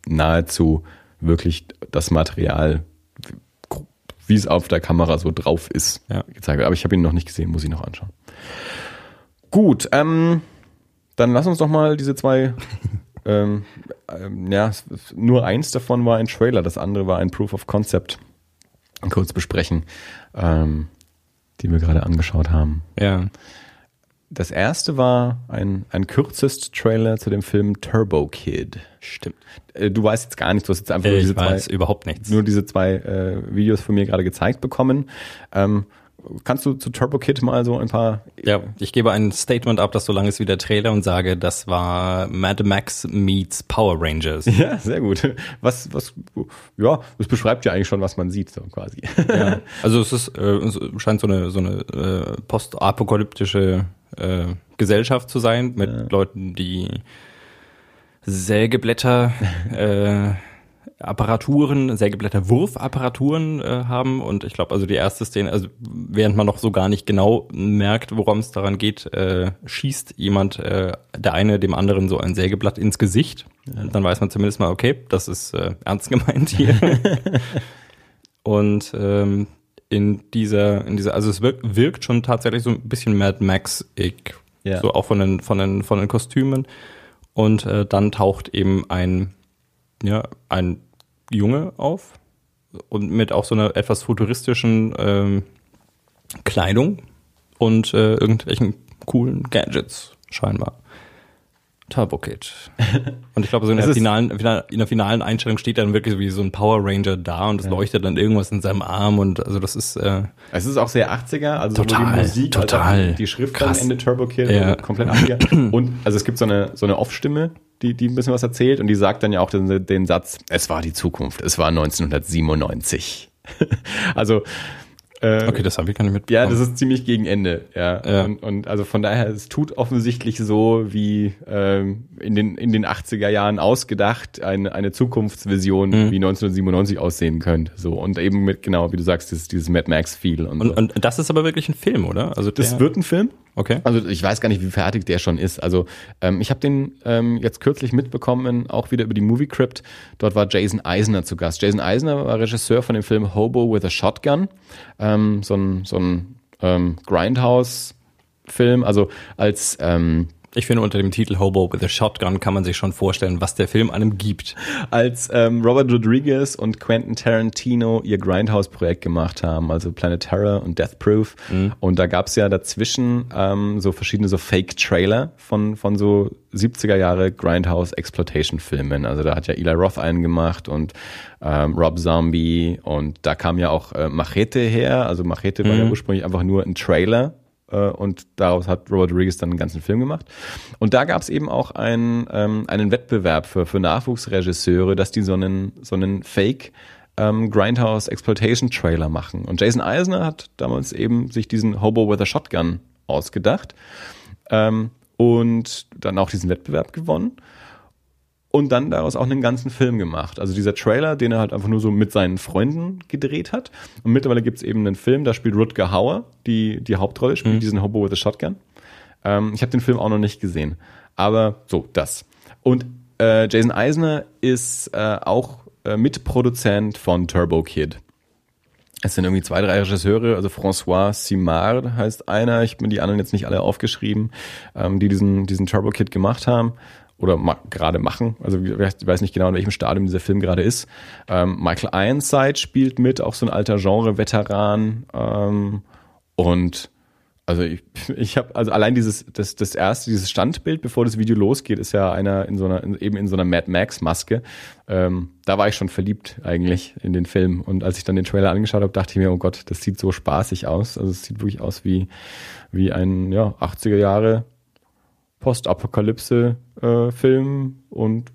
Nahezu wirklich das Material, wie es auf der Kamera so drauf ist, ja. gezeigt wird. Aber ich habe ihn noch nicht gesehen, muss ich noch anschauen. Gut, ähm, dann lass uns doch mal diese zwei, ähm, ähm, ja, nur eins davon war ein Trailer, das andere war ein Proof of Concept, kurz besprechen, ähm, die wir gerade angeschaut haben. Ja. Das erste war ein, ein kürzest Trailer zu dem Film Turbo Kid. Stimmt. Äh, Du weißt jetzt gar nichts, du hast jetzt einfach nur Ich diese weiß zwei, überhaupt nichts. nur diese zwei äh, Videos von mir gerade gezeigt bekommen. Ähm, kannst du zu Turbo Kid mal so ein paar Ja, ich gebe ein Statement ab, das so lang ist wie der Trailer und sage, das war Mad Max meets Power Rangers. Ja, sehr gut. Was, was, ja, das beschreibt ja eigentlich schon, was man sieht, so quasi. Ja. Also es ist, äh, es scheint so eine, so eine äh, postapokalyptische äh, Gesellschaft zu sein mit Leuten, die Sägeblätter, äh, Apparaturen, Sägeblätterwurfapparaturen äh, haben und ich glaube, also die erste Szene, also während man noch so gar nicht genau merkt, worum es daran geht, äh, schießt jemand, äh, der eine dem anderen so ein Sägeblatt ins Gesicht. Dann weiß man zumindest mal, okay, das ist äh, ernst gemeint hier. Und ähm, in dieser, in dieser, also es wirkt, wirkt schon tatsächlich so ein bisschen Mad Max-ig. Ja. So auch von den, von den, von den Kostümen. Und äh, dann taucht eben ein, ja, ein Junge auf und mit auch so einer etwas futuristischen ähm, Kleidung und äh, irgendwelchen coolen Gadgets scheinbar. Turbo Kid. Und ich glaube, so in der, finalen, in der finalen Einstellung steht dann wirklich so wie so ein Power Ranger da und es leuchtet dann irgendwas in seinem Arm und also das ist äh, Es ist auch sehr 80er, also sowohl Total, die Musik als total. auch die Schrift Krass. am Ende Turbo Kid, Ja. also komplett 80er. Und also es gibt so eine, so eine Off-Stimme, die, die ein bisschen was erzählt und die sagt dann ja auch den, den Satz, es war die Zukunft, es war 1997. also äh, okay, das habe ich gar nicht ja, mitbekommen. das ist ziemlich gegen Ende, ja. Ja. Und, und also von daher, es tut offensichtlich so, wie ähm, in, den, in den 80er Jahren ausgedacht, eine, eine Zukunftsvision, Mhm. wie 1997 aussehen könnte. So, und eben mit, genau, wie du sagst, dieses, dieses Mad Max-Feel und, und, so. und das ist aber wirklich ein Film, oder? Also Das wird ein Film. Okay. Also ich weiß gar nicht, wie fertig der schon ist. Also ähm, ich habe den ähm, jetzt kürzlich mitbekommen, auch wieder über die Movie Crypt. Dort war Jason Eisner zu Gast. Jason Eisner war Regisseur von dem Film Hobo with a Shotgun. Ähm, so ein, so ein ähm, Grindhouse-Film. Also als ähm, Ich finde, unter dem Titel Hobo with a Shotgun kann man sich schon vorstellen, was der Film einem gibt. als ähm, Robert Rodriguez und Quentin Tarantino ihr Grindhouse-Projekt gemacht haben, also Planet Terror und Death Proof. Und da gab's ja dazwischen ähm, so verschiedene so Fake-Trailer von, von so 70er Jahre Grindhouse-Exploitation-Filmen. Also da hat ja Eli Roth einen gemacht und ähm, Rob Zombie und da kam ja auch äh, Machete her. Also Machete war ja ursprünglich einfach nur ein Trailer und daraus hat Robert Rodriguez dann einen ganzen Film gemacht. Und da gab es eben auch einen, ähm, einen Wettbewerb für, für Nachwuchsregisseure, dass die so einen, so einen Fake ähm, Grindhouse Exploitation Trailer machen. Und Jason Eisner hat damals eben sich diesen Hobo with a Shotgun ausgedacht ähm, und dann auch diesen Wettbewerb gewonnen und dann daraus auch einen ganzen Film gemacht. Also dieser Trailer, den er halt einfach nur so mit seinen Freunden gedreht hat. Und mittlerweile gibt's eben einen Film, da spielt Rutger Hauer die, die Hauptrolle, spielt diesen Hobo with a Shotgun. Ähm, ich habe den Film auch noch nicht gesehen. Aber so, das. Und äh, Jason Eisner ist äh, auch äh, Mitproduzent von Turbo Kid. Es sind irgendwie zwei, drei Regisseure, also François Simard heißt einer, ich habe mir die anderen jetzt nicht alle aufgeschrieben, ähm, die diesen, diesen Turbo Kid gemacht haben oder ma gerade machen. Also ich weiß- ich weiß nicht genau, in welchem Stadium dieser Film gerade ist. Ähm, Michael Ironside spielt mit, auch so ein alter Genre-Veteran. Ähm, und also ich, ich habe also allein dieses das das erste dieses Standbild, bevor das Video losgeht, ist ja einer in so einer in, eben in so einer Mad Max Maske. Ähm, da war ich schon verliebt eigentlich in den Film und als ich dann den Trailer angeschaut habe, dachte ich mir, oh Gott, das sieht so spaßig aus. Also es sieht wirklich aus wie wie ein ja 80er Jahre Postapokalypse äh, Film und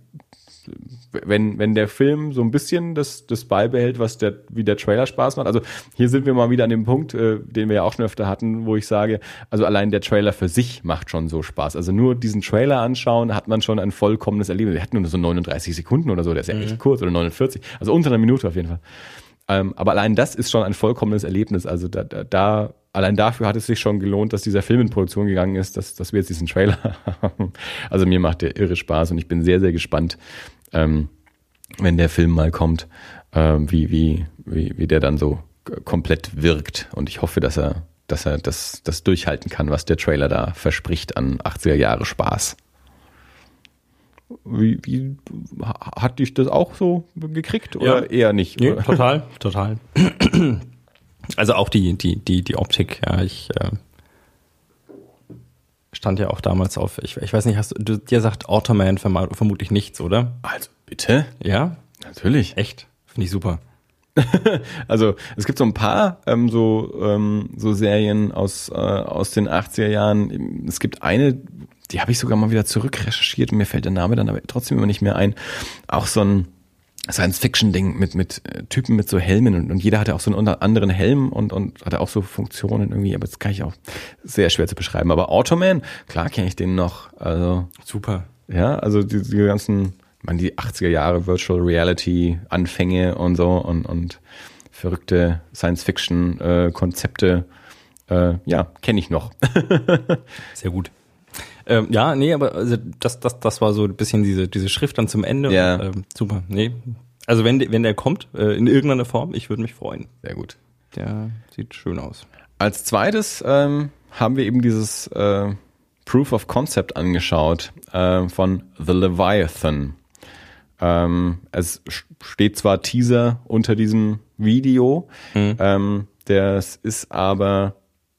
wenn, wenn der Film so ein bisschen das, das beibehält, was der, wie der Trailer Spaß macht. Also hier sind wir mal wieder an dem Punkt, äh, den wir ja auch schon öfter hatten, wo ich sage, also allein der Trailer für sich macht schon so Spaß. Also nur diesen Trailer anschauen, hat man schon ein vollkommenes Erlebnis. Wir hatten nur so 39 Sekunden oder so, der ist ja echt kurz oder 49, also unter einer Minute auf jeden Fall. Ähm, aber allein das ist schon ein vollkommenes Erlebnis. Also da, da, da, allein dafür hat es sich schon gelohnt, dass dieser Film in Produktion gegangen ist, dass, dass wir jetzt diesen Trailer haben. Also mir macht der irre Spaß und ich bin sehr, sehr gespannt, ähm, wenn der Film mal kommt, ähm, wie, wie, wie, wie der dann so komplett wirkt. Und ich hoffe, dass er, dass er das, das durchhalten kann, was der Trailer da verspricht an 80er Jahre Spaß. Wie, wie ha- hat dich das auch so gekriegt oder Ja. eher nicht? Nee, total, total. Also auch die, die, die, die Optik, ja, ich äh, Stand ja auch damals auf, ich, ich weiß nicht, hast du, dir sagt Automan verm vermutlich nichts, oder? Also, bitte? Ja? Natürlich. Echt? Finde ich super. Also es gibt so ein paar ähm, so, ähm, so Serien aus, äh, aus den 80er Jahren. Es gibt eine, die habe ich sogar mal wieder zurückrecherchiert und mir fällt der Name dann aber trotzdem immer nicht mehr ein. Auch so ein Science-Fiction-Ding mit, mit äh, Typen mit so Helmen und, und jeder hatte auch so einen anderen Helm und, und hatte auch so Funktionen irgendwie, aber das kann ich auch sehr schwer zu beschreiben. Aber Automan, klar kenne ich den noch. Also Super. ja, also die, die ganzen, meine, die 80er Jahre Virtual Reality Anfänge und so und, und verrückte Science-Fiction-Konzepte, äh, ja, kenne ich noch. Sehr gut. Ähm, ja, nee, aber also das, das, das war so ein bisschen diese, diese Schrift dann zum Ende. Ja. Und, ähm, super. Nee. Also wenn, der- wenn der kommt, äh, in irgendeiner Form, ich würde mich freuen. Sehr gut. Der sieht schön aus. Als zweites ähm, haben wir eben dieses äh, Proof of Concept angeschaut äh, von The Leviathan. Ähm, es steht zwar Teaser unter diesem Video, ähm, das ist aber,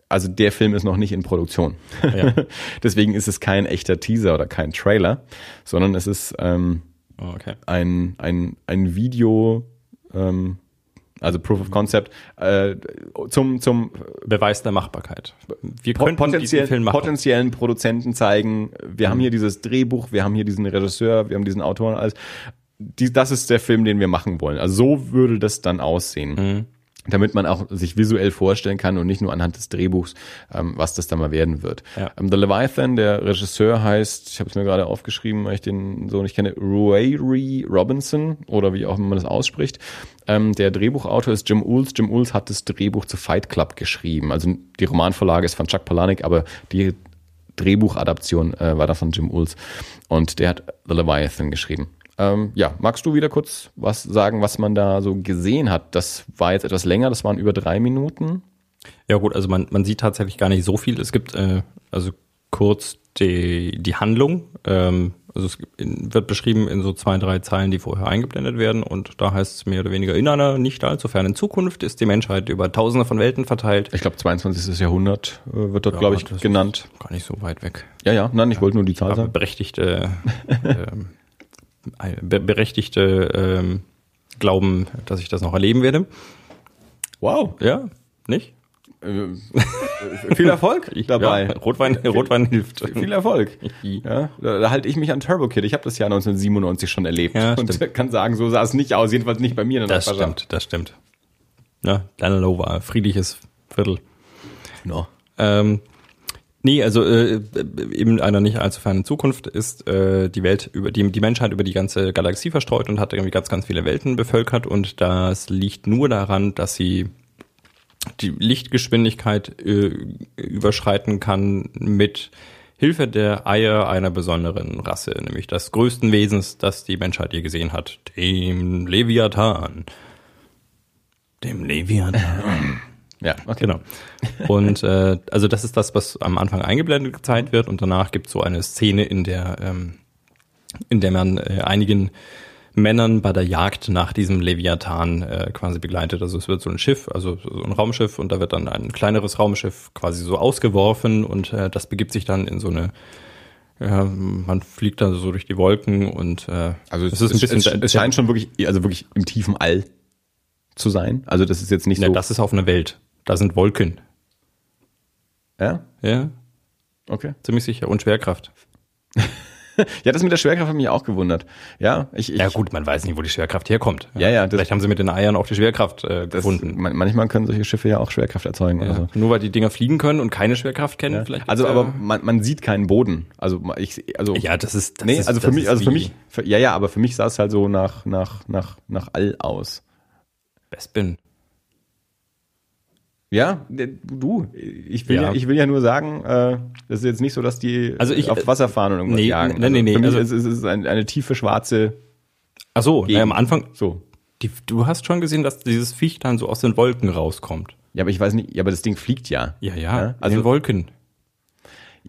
also der Film ist noch nicht in Produktion. Ja. Deswegen ist es kein echter Teaser oder kein Trailer, sondern es ist ähm, Oh, okay. ein, ein, ein Video, ähm, also Proof of Concept, äh, zum, zum Beweis der Machbarkeit. Wir diesen potenziell, Film machen. potenziellen Produzenten zeigen, wir haben hier dieses Drehbuch, wir haben hier diesen Regisseur, wir haben diesen Autor und alles. Die, das ist der Film, den wir machen wollen. Also so würde das dann aussehen. Mhm. Damit man auch sich visuell vorstellen kann und nicht nur anhand des Drehbuchs, ähm, was das dann mal werden wird. Ja. Ähm, The Leviathan, der Regisseur heißt, ich habe es mir gerade aufgeschrieben, weil ich den so nicht kenne, Ruairi Robinson oder wie auch immer man das ausspricht. Ähm, der Drehbuchautor ist Jim Uhls. Jim Uhls hat das Drehbuch zu Fight Club geschrieben. Also die Romanvorlage ist von Chuck Palahniuk, aber die Drehbuchadaption äh, war da von Jim Uhls. Und der hat The Leviathan geschrieben. Ähm, ja, magst du wieder kurz was sagen, was man da so gesehen hat? Das war jetzt etwas länger, das waren über drei Minuten. Ja gut, also man, man sieht tatsächlich gar nicht so viel. Es gibt äh, also kurz die, die Handlung. Ähm, also es wird beschrieben in so zwei, drei Zeilen, die vorher eingeblendet werden. Und da heißt es mehr oder weniger, in einer nicht allzu fernen Zukunft ist die Menschheit über tausende von Welten verteilt. Ich glaube, 22. Jahrhundert äh, wird dort, Ja, glaube ich, genannt. Gar nicht so weit weg. Ja, ja, nein, ich wollte nur die Zahl sagen. berechtigte, be berechtigte ähm, glauben, dass ich das noch erleben werde. Wow. Ja, nicht? Äh, viel Erfolg dabei. Ja, Rotwein, Rotwein hilft. Viel Erfolg. Ja, da, da halte ich mich an Turbo Kid. Ich habe das Jahr 1997 schon erlebt Ja, und stimmt. kann sagen, so sah es nicht aus. Jedenfalls nicht bei mir in der Das Nachbarschaft. stimmt, das stimmt. Ja, Lanelo war friedliches Viertel. No. Ähm, nee, also äh, in einer nicht allzu fernen Zukunft ist äh, die Welt über die, die Menschheit über die ganze Galaxie verstreut und hat irgendwie ganz, ganz viele Welten bevölkert und das liegt nur daran, dass sie die Lichtgeschwindigkeit äh, überschreiten kann mit Hilfe der Eier einer besonderen Rasse, nämlich des größten Wesens, das die Menschheit je gesehen hat, dem Leviathan. Dem Leviathan. Ja, okay. Genau. Und äh, also das ist das, was am Anfang eingeblendet gezeigt wird und danach gibt es so eine Szene, in der ähm, in der man äh, einigen Männern bei der Jagd nach diesem Leviathan äh, quasi begleitet. Also es wird so ein Schiff, also so ein Raumschiff und da wird dann ein kleineres Raumschiff quasi so ausgeworfen und äh, das begibt sich dann in so eine ja, man fliegt dann so durch die Wolken und äh, Also es ist ein bisschen es, es scheint schon wirklich, also wirklich im tiefen All zu sein. Also das ist jetzt nicht ja, so. das ist auf einer Welt. Da sind Wolken. ja, Ja, okay. ziemlich sicher. Und Schwerkraft. Ja, das mit der Schwerkraft hat mich auch gewundert. Ja, ich, ich Ja gut, man weiß nicht, wo die Schwerkraft herkommt. Ja, ja, das- Vielleicht haben sie mit den Eiern auch die Schwerkraft äh, das, gefunden. man, manchmal können solche Schiffe ja auch Schwerkraft erzeugen. Ja. oder so. Nur weil die Dinger fliegen können und keine Schwerkraft kennen. Vielleicht Also, aber man, man sieht keinen Boden. Also ich, also ja, das ist. Das nee, ist, also für das mich, also für mich, für, ja, ja, aber für mich sah es halt so nach nach nach nach All aus. Bespin. Ja, der- du, ich will ja. Ja. ich will ja nur sagen, äh, das ist jetzt nicht so, dass die Also ich- auf Wasser fahren und irgendwas nee, jagen. nee, nee, nee, mich also- ist, ist es ein, eine tiefe schwarze Ach so, na, am Anfang. so. Die, du hast schon gesehen, dass dieses Viech dann so aus den Wolken rauskommt. Ja, aber ich weiß nicht, ja, aber das Ding fliegt ja. Ja, ja. Ja, in also- den Wolken.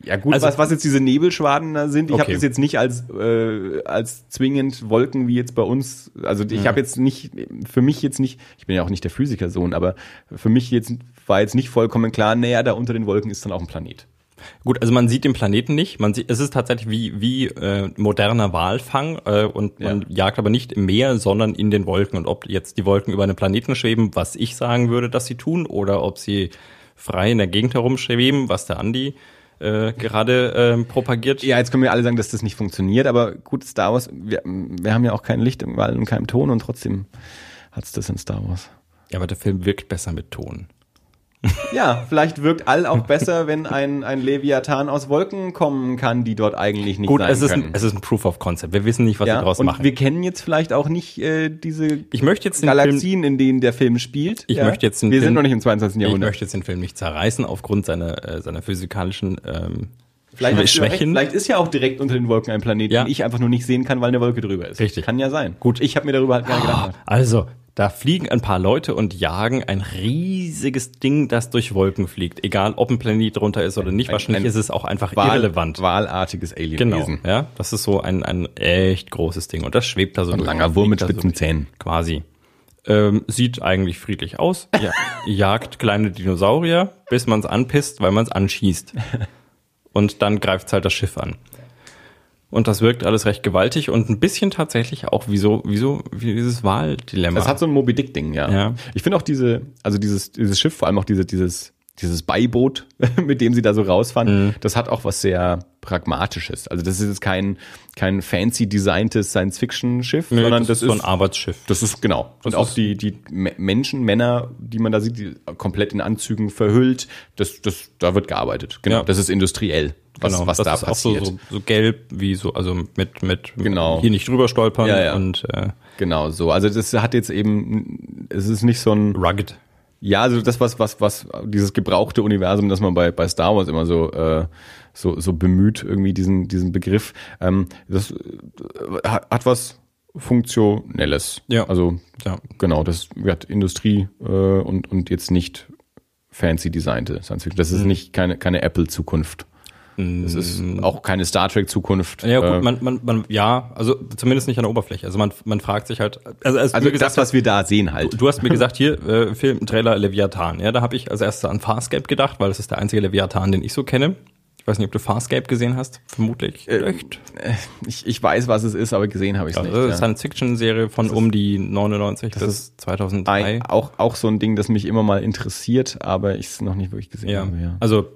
Ja gut, Also- was, was jetzt diese Nebelschwaden da sind, ich habe Okay. das jetzt nicht als äh, als zwingend Wolken wie jetzt bei uns. Also ich habe jetzt nicht für mich jetzt nicht, ich bin ja auch nicht der Physikersohn, aber für mich jetzt war jetzt nicht vollkommen klar, naja, da unter den Wolken ist dann auch ein Planet. Gut, also man sieht den Planeten nicht. Man sieht, es ist tatsächlich wie wie äh, moderner Walfang äh, und man Ja. jagt aber nicht im Meer, sondern in den Wolken. Und ob jetzt die Wolken über einen Planeten schweben, was ich sagen würde, dass sie tun, oder ob sie frei in der Gegend herumschweben, was der Andi äh, gerade äh, propagiert. Ja, jetzt können wir alle sagen, dass das nicht funktioniert, aber gut, Star Wars, wir, wir haben ja auch kein Licht im Wald und keinen Ton und trotzdem hat's das in Star Wars. Ja, aber der Film wirkt besser mit Ton. Ja, vielleicht wirkt All auch besser, wenn ein, ein Leviathan aus Wolken kommen kann, die dort eigentlich nicht Gut, sein es ist, können. ein, es ist ein Proof of Concept. Wir wissen nicht, was ja, daraus und machen. wir kennen jetzt vielleicht auch nicht äh, diese ich möchte jetzt den Film, Galaxien, in denen der Film spielt. Ich ja? möchte jetzt den Wir Film- sind noch nicht im 22. ich Jahrhundert. möchte jetzt den Film nicht zerreißen aufgrund seiner äh, seiner physikalischen ähm, Vielleicht. Schwächen. vielleicht ist ja auch direkt unter den Wolken ein Planet, Ja. den ich einfach nur nicht sehen kann, weil eine Wolke drüber ist. Richtig. Kann ja sein. Gut, ich habe mir darüber halt gerne gedacht. Also, da fliegen ein paar Leute und jagen ein riesiges Ding, das durch Wolken fliegt. Egal, ob ein Planet drunter ist oder nicht. Ein- Wahrscheinlich ein ist es auch einfach Wahl, irrelevant. Wahlartiges Genau, Alienwesen. ja. Das ist so ein, ein echt großes Ding. Und das schwebt da so Ein langer Wurm mit so spitzen. Zähnen. Quasi. Ähm, sieht eigentlich friedlich aus. Ja, jagt kleine Dinosaurier, bis man es anpisst, weil man es anschießt. Und dann greift halt das Schiff an. Und das wirkt alles recht gewaltig und ein bisschen tatsächlich auch wie so, wie so, wie dieses Wahldilemma. Das hat so ein Moby Dick Ding, ja. Ja. Ich finde auch diese, also dieses, dieses Schiff, vor allem auch diese, dieses, dieses Beiboot, mit dem sie da so rausfahren, Mhm. das hat auch was sehr pragmatisches. Also das ist jetzt kein, kein fancy designtes Science-Fiction-Schiff, Nö, sondern das, ist so ein Arbeitsschiff. Das ist genau. Und Das auch ist- die, die Me- Menschen, Männer, die man da sieht, die komplett in Anzügen verhüllt, das, das, da wird gearbeitet. Genau. Ja. Das ist industriell, was, genau, was das da ist passiert. auch so, so, so gelb, wie so, also mit, mit Genau. hier nicht drüber stolpern Ja, ja. und äh, Genau so. Also das hat jetzt eben, es ist nicht so ein, rugged. Ja, also das, was, was, was, dieses gebrauchte Universum, das man bei, bei Star Wars immer so, äh, so, so bemüht, irgendwie diesen, diesen Begriff, ähm, das äh, hat, was Funktionelles. Ja. Also, Ja. genau, das wird Industrie äh, und, und jetzt nicht fancy designte Science Fiction. Das ist Mhm. nicht keine, keine Apple-Zukunft. Das ist auch keine Star Trek-Zukunft. Ja, gut, Äh, man, man, man, ja, also zumindest nicht an der Oberfläche. Also man, man fragt sich halt, also, als also du gesagt das, was wir da sehen halt. hast, du hast mir gesagt, hier, äh, Film, Trailer Leviathan. Ja, da habe ich als erstes an Farscape gedacht, weil das ist der einzige Leviathan, den ich so kenne. Ich weiß nicht, ob du Farscape gesehen hast. Vermutlich. Echt. Ich, ich weiß, was es ist, aber gesehen habe ich es Also, nicht. das ja. Science-Fiction-Serie von um die 99 bis 2003. Ein, auch, auch so ein Ding, das mich immer mal interessiert, aber ich es noch nicht wirklich gesehen Ja. habe. Ja. Also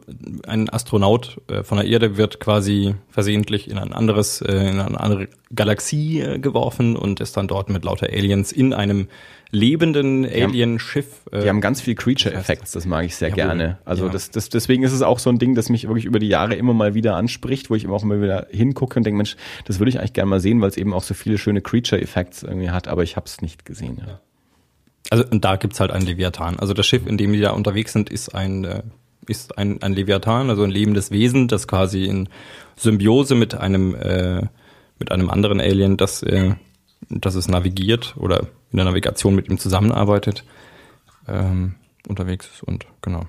ein Astronaut äh, von der Erde wird quasi versehentlich in ein anderes, äh, in eine andere Galaxie äh, geworfen und ist dann dort mit lauter Aliens in einem lebenden Alien-Schiff. äh, Die haben ganz viel Creature Effects, das mag ich sehr Jawohl. gerne. Also Ja. das, das, deswegen ist es auch so ein Ding, das mich wirklich über die Jahre immer mal wieder anspricht, wo ich immer auch immer wieder hingucke und denke, Mensch, das würde ich eigentlich gerne mal sehen, weil es eben auch so viele schöne Creature Effects irgendwie hat, aber ich habe es nicht gesehen. Ja. Also und da gibt's halt einen Leviathan. Also das Schiff, in dem die da unterwegs sind, ist ein äh, ist ein, ein Leviathan, also ein lebendes Wesen, das quasi in Symbiose mit einem äh, mit einem anderen Alien, das äh, das es navigiert oder in der Navigation mit ihm zusammenarbeitet, ähm, unterwegs ist und genau.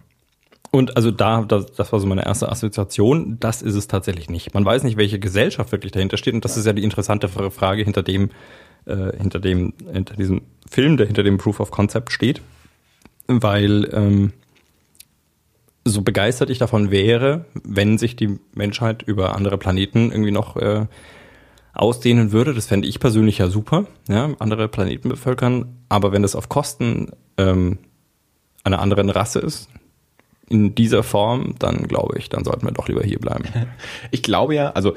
Und also da, das, das war so meine erste Assoziation. Das ist es tatsächlich nicht. Man weiß nicht, welche Gesellschaft wirklich dahinter steht. Und das ist ja die interessante Frage hinter dem, äh, hinter dem, hinter diesem Film, der hinter dem Proof of Concept steht. Weil ähm, so begeistert ich davon wäre, wenn sich die Menschheit über andere Planeten irgendwie noch äh, ausdehnen würde. Das fände ich persönlich ja super, ja, andere Planeten bevölkern. Aber wenn das auf Kosten ähm, einer anderen Rasse ist, in dieser Form, dann glaube ich, dann sollten wir doch lieber hier bleiben. Ich glaube ja, also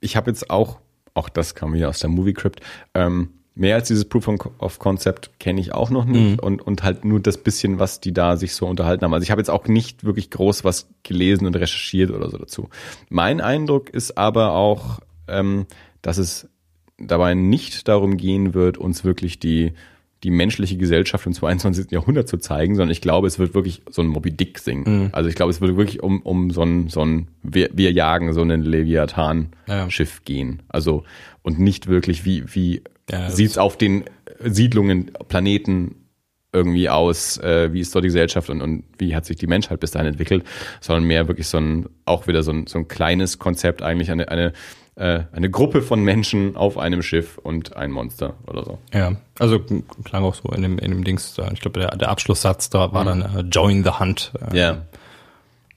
ich habe jetzt auch, auch das kam wieder aus der Movie Crypt, ähm, mehr als dieses Proof of Concept kenne ich auch noch nicht und, und halt nur das bisschen, was die da sich so unterhalten haben. Also ich habe jetzt auch nicht wirklich groß was gelesen und recherchiert oder so dazu. Mein Eindruck ist aber auch, ähm, dass es dabei nicht darum gehen wird, uns wirklich die die menschliche Gesellschaft im 22. Jahrhundert zu zeigen, sondern ich glaube, es wird wirklich so ein Moby Dick Ding. Also ich glaube, es wird wirklich um, um so ein, so ein wir, wir jagen so einen Leviathan-Schiff gehen. Also und nicht wirklich, wie, wie Ja, sieht's auf den Siedlungen, Planeten irgendwie aus, äh, wie ist dort die Gesellschaft und, und wie hat sich die Menschheit bis dahin entwickelt, sondern mehr wirklich so ein, auch wieder so ein, so ein kleines Konzept, eigentlich eine, eine, äh, eine Gruppe von Menschen auf einem Schiff und ein Monster oder so. Ja, also klang auch so in dem, in dem Dings, da, ich glaube, der, der Abschlusssatz da war dann äh, Join the Hunt. Äh, Ja.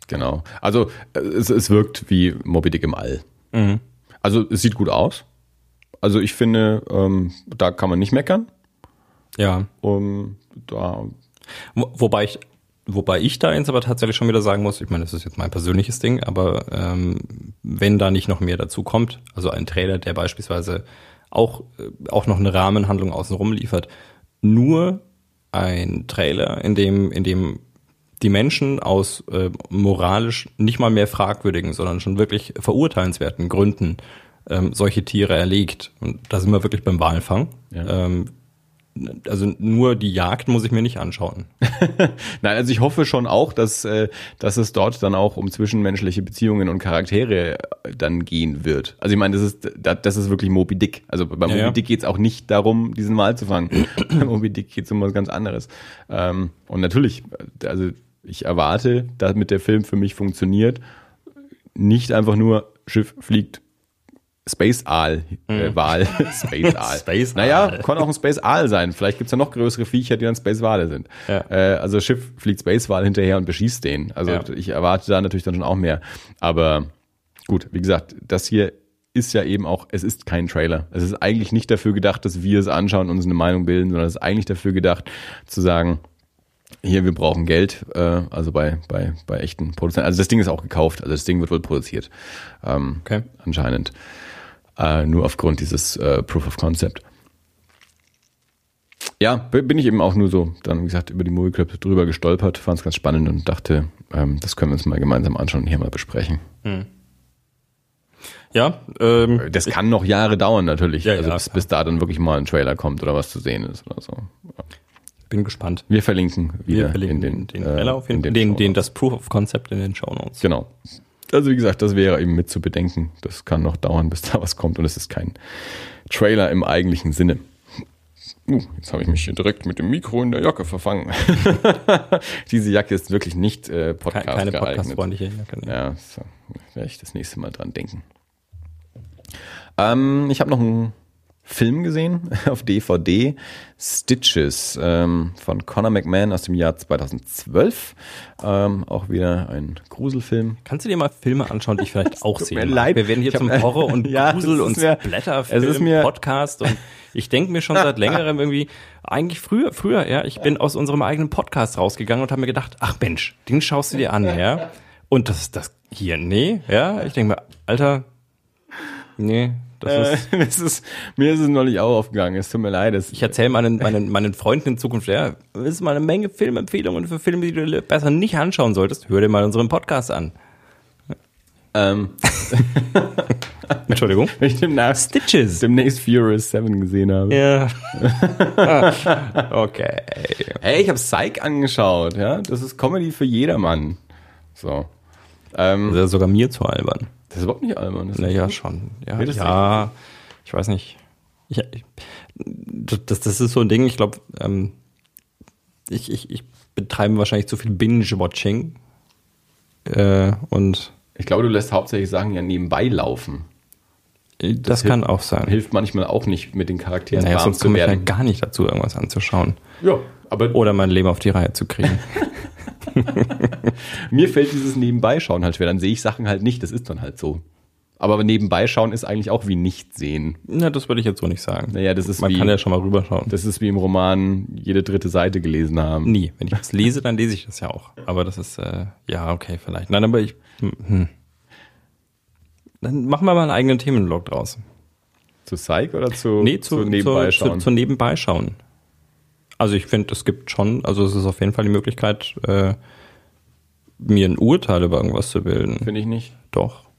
Genau. Also äh, es, es wirkt wie Moby Dick im All. Mhm. Also es sieht gut aus. Also ich finde, ähm, da kann man nicht meckern. Ja. Um, da, Wo- Wobei ich, wobei ich da jetzt aber tatsächlich schon wieder sagen muss, ich meine, das ist jetzt mein persönliches Ding, aber ähm, wenn da nicht noch mehr dazu kommt, also ein Trailer, der beispielsweise auch, äh, auch noch eine Rahmenhandlung außenrum liefert, nur ein Trailer, in dem, in dem die Menschen aus äh, moralisch nicht mal mehr fragwürdigen, sondern schon wirklich verurteilenswerten Gründen ähm, solche Tiere erlegt. Und da sind wir wirklich beim Walfang. Ja. Ähm, also nur die Jagd muss ich mir nicht anschauen. Nein, also ich hoffe schon auch, dass, äh, dass es dort dann auch um zwischenmenschliche Beziehungen und Charaktere äh, dann gehen wird. Also ich meine, das ist, das ist wirklich Moby Dick. Also bei Moby ja. Dick geht es auch nicht darum, diesen Wal zu fangen. bei Moby Dick geht es um was ganz anderes. Ähm, und natürlich, also ich erwarte, damit der Film für mich funktioniert, nicht einfach nur Schiff fliegt, Space Aal, äh, Wal, Space Aal. Space naja, kann auch ein Space Aal sein. Vielleicht gibt's ja noch größere Viecher, die dann Space Wale sind. Ja. Äh, also Schiff fliegt Space Wal hinterher und beschießt den. Also Ja. ich erwarte da natürlich dann schon auch mehr. Aber gut, wie gesagt, das hier ist ja eben auch, es ist kein Trailer. Es ist eigentlich nicht dafür gedacht, dass wir es anschauen und uns eine Meinung bilden, sondern es ist eigentlich dafür gedacht, zu sagen, hier, wir brauchen Geld, äh, also bei, bei, bei echten Produzenten. Also das Ding ist auch gekauft, also das Ding wird wohl produziert. Ähm, Okay. Anscheinend. Äh, nur aufgrund dieses äh, Proof of Concept. Ja, bin ich eben auch nur so, dann wie gesagt, über die Movie Club drüber gestolpert, fand es ganz spannend und dachte, ähm, das können wir uns mal gemeinsam anschauen und hier mal besprechen. Ja, ähm, Das kann noch Jahre dauern natürlich, Ja, also ja, bis, bis da dann wirklich mal ein Trailer kommt oder was zu sehen ist oder so. bin gespannt. Wir verlinken wieder Wir verlinken in den, den äh, Trailer auf jeden Fall, den, den, Shownotes. das Proof of Concept in den Show Notes. Genau. Also wie gesagt, das wäre eben mit zu bedenken. Das kann noch dauern, bis da was kommt und es ist kein Trailer im eigentlichen Sinne. Uh, jetzt habe ich mich hier direkt mit dem Mikro in der Jacke verfangen. Diese Jacke ist wirklich nicht äh, Podcast Keine, keine podcastfreundliche Jacke. ne. Ja, so, werde ich das nächste Mal dran denken. Ähm, ich habe noch einen Film gesehen auf DVD, Stitches ähm, von Conor McMahon aus dem Jahr 2012. Ähm, auch wieder ein Gruselfilm. Kannst du dir mal Filme anschauen, die ich vielleicht auch leid. Wir werden hier zum Horror- und Ja, Grusel- und ist Blätterfilm, ist Podcast und ich denke mir schon seit längerem irgendwie, eigentlich früher, früher, ja, ich bin aus unserem eigenen Podcast rausgegangen und habe mir gedacht, ach Mensch, den schaust du dir an, ja. Und das, das hier, nee, ja. Ich denke mir, Alter, nee, das Äh, ist. das ist, mir ist es neulich auch aufgegangen. Es tut mir leid. Es, Ich erzähle meinen, meinen, meinen Freunden in Zukunft, ja, das ist mal eine Menge Filmempfehlungen für Filme, die du besser nicht anschauen solltest. Hör dir mal unseren Podcast an. ähm, Entschuldigung. wenn ich demnächst, Stitches. demnächst Furious 7 gesehen habe. Ja. okay. Hey, ich habe Psych angeschaut. Ja, Das ist Comedy für jedermann. So. Ähm, Das ist sogar mir zu albern. Das ist überhaupt nicht albern. Naja, schon. Ja, ist ja ich weiß nicht. Ich, ich, das, das ist so ein Ding, ich glaube, ähm, ich, ich, ich betreibe wahrscheinlich zu viel Binge-Watching. Äh, und Ich glaube, du lässt hauptsächlich Sachen ja nebenbei laufen. Das, kann auch sein. Hilft manchmal auch nicht, mit den Charakteren Naja, warm sonst zu komme ich ja werden. gar nicht dazu, irgendwas anzuschauen. Ja, aber Oder mein Leben auf die Reihe zu kriegen. mir fällt dieses Nebenbeischauen halt schwer. Dann sehe ich Sachen halt nicht. Das ist dann halt so. Aber Nebenbeischauen ist eigentlich auch wie nicht sehen. Na, das würde ich jetzt so nicht sagen. Naja, das ist Man wie, kann ja schon mal rüberschauen. das ist wie im Roman jede dritte Seite gelesen haben. Nie. Wenn ich das lese, dann lese ich das ja auch. Aber das ist, äh, ja, okay, vielleicht. Nein, aber ich. Hm. Dann machen wir mal einen eigenen Themenblog draus. Zu Psych oder zu, Nee, zu, zu Nebenbeischauen? Zu, zu, zu Nebenbeischauen. Also ich finde, es gibt schon, also es ist auf jeden Fall die Möglichkeit, äh, mir ein Urteil über irgendwas zu bilden. Finde ich nicht. Doch.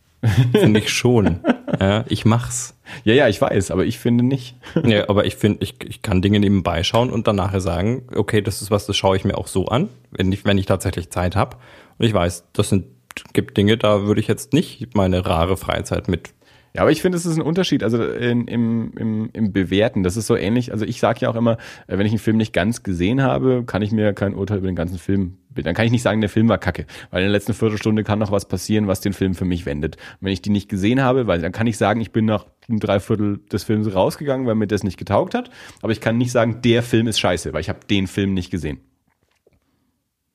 Finde ich schon. ja, ich mach's. Ja, ja, ich weiß, aber ich finde nicht. Ja, aber ich finde, ich, ich kann Dinge nebenbei schauen und dann nachher sagen, okay, das ist was, das schaue ich mir auch so an, wenn ich, wenn ich tatsächlich Zeit habe. Und ich weiß, das sind, gibt Dinge, da würde ich jetzt nicht meine rare Freizeit mit. Ja, aber ich finde, es ist ein Unterschied, also in, im, im, im Bewerten. Das ist so ähnlich. Also ich sage ja auch immer, äh, wenn ich einen Film nicht ganz gesehen habe, kann ich mir kein Urteil über den ganzen Film bilden. Dann kann ich nicht sagen, der Film war kacke, weil in der letzten Viertelstunde kann noch was passieren, was den Film für mich wendet. Wenn ich die nicht gesehen habe, weil dann kann ich sagen, ich bin nach einem Dreiviertel des Films rausgegangen, weil mir das nicht getaugt hat. Aber ich kann nicht sagen, der Film ist scheiße, weil ich habe den Film nicht gesehen.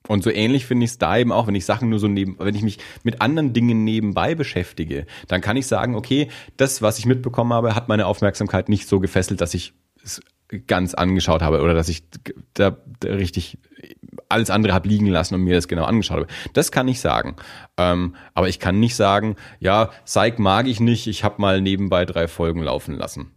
Und so ähnlich finde ich es da eben auch, wenn ich Sachen nur so neben, wenn ich mich mit anderen Dingen nebenbei beschäftige, dann kann ich sagen, okay, das, was ich mitbekommen habe, hat meine Aufmerksamkeit nicht so gefesselt, dass ich es ganz angeschaut habe oder dass ich da, da richtig alles andere habe liegen lassen und mir das genau angeschaut habe. Das kann ich sagen. Ähm, aber ich kann nicht sagen, ja, Psych mag ich nicht, ich habe mal nebenbei drei Folgen laufen lassen.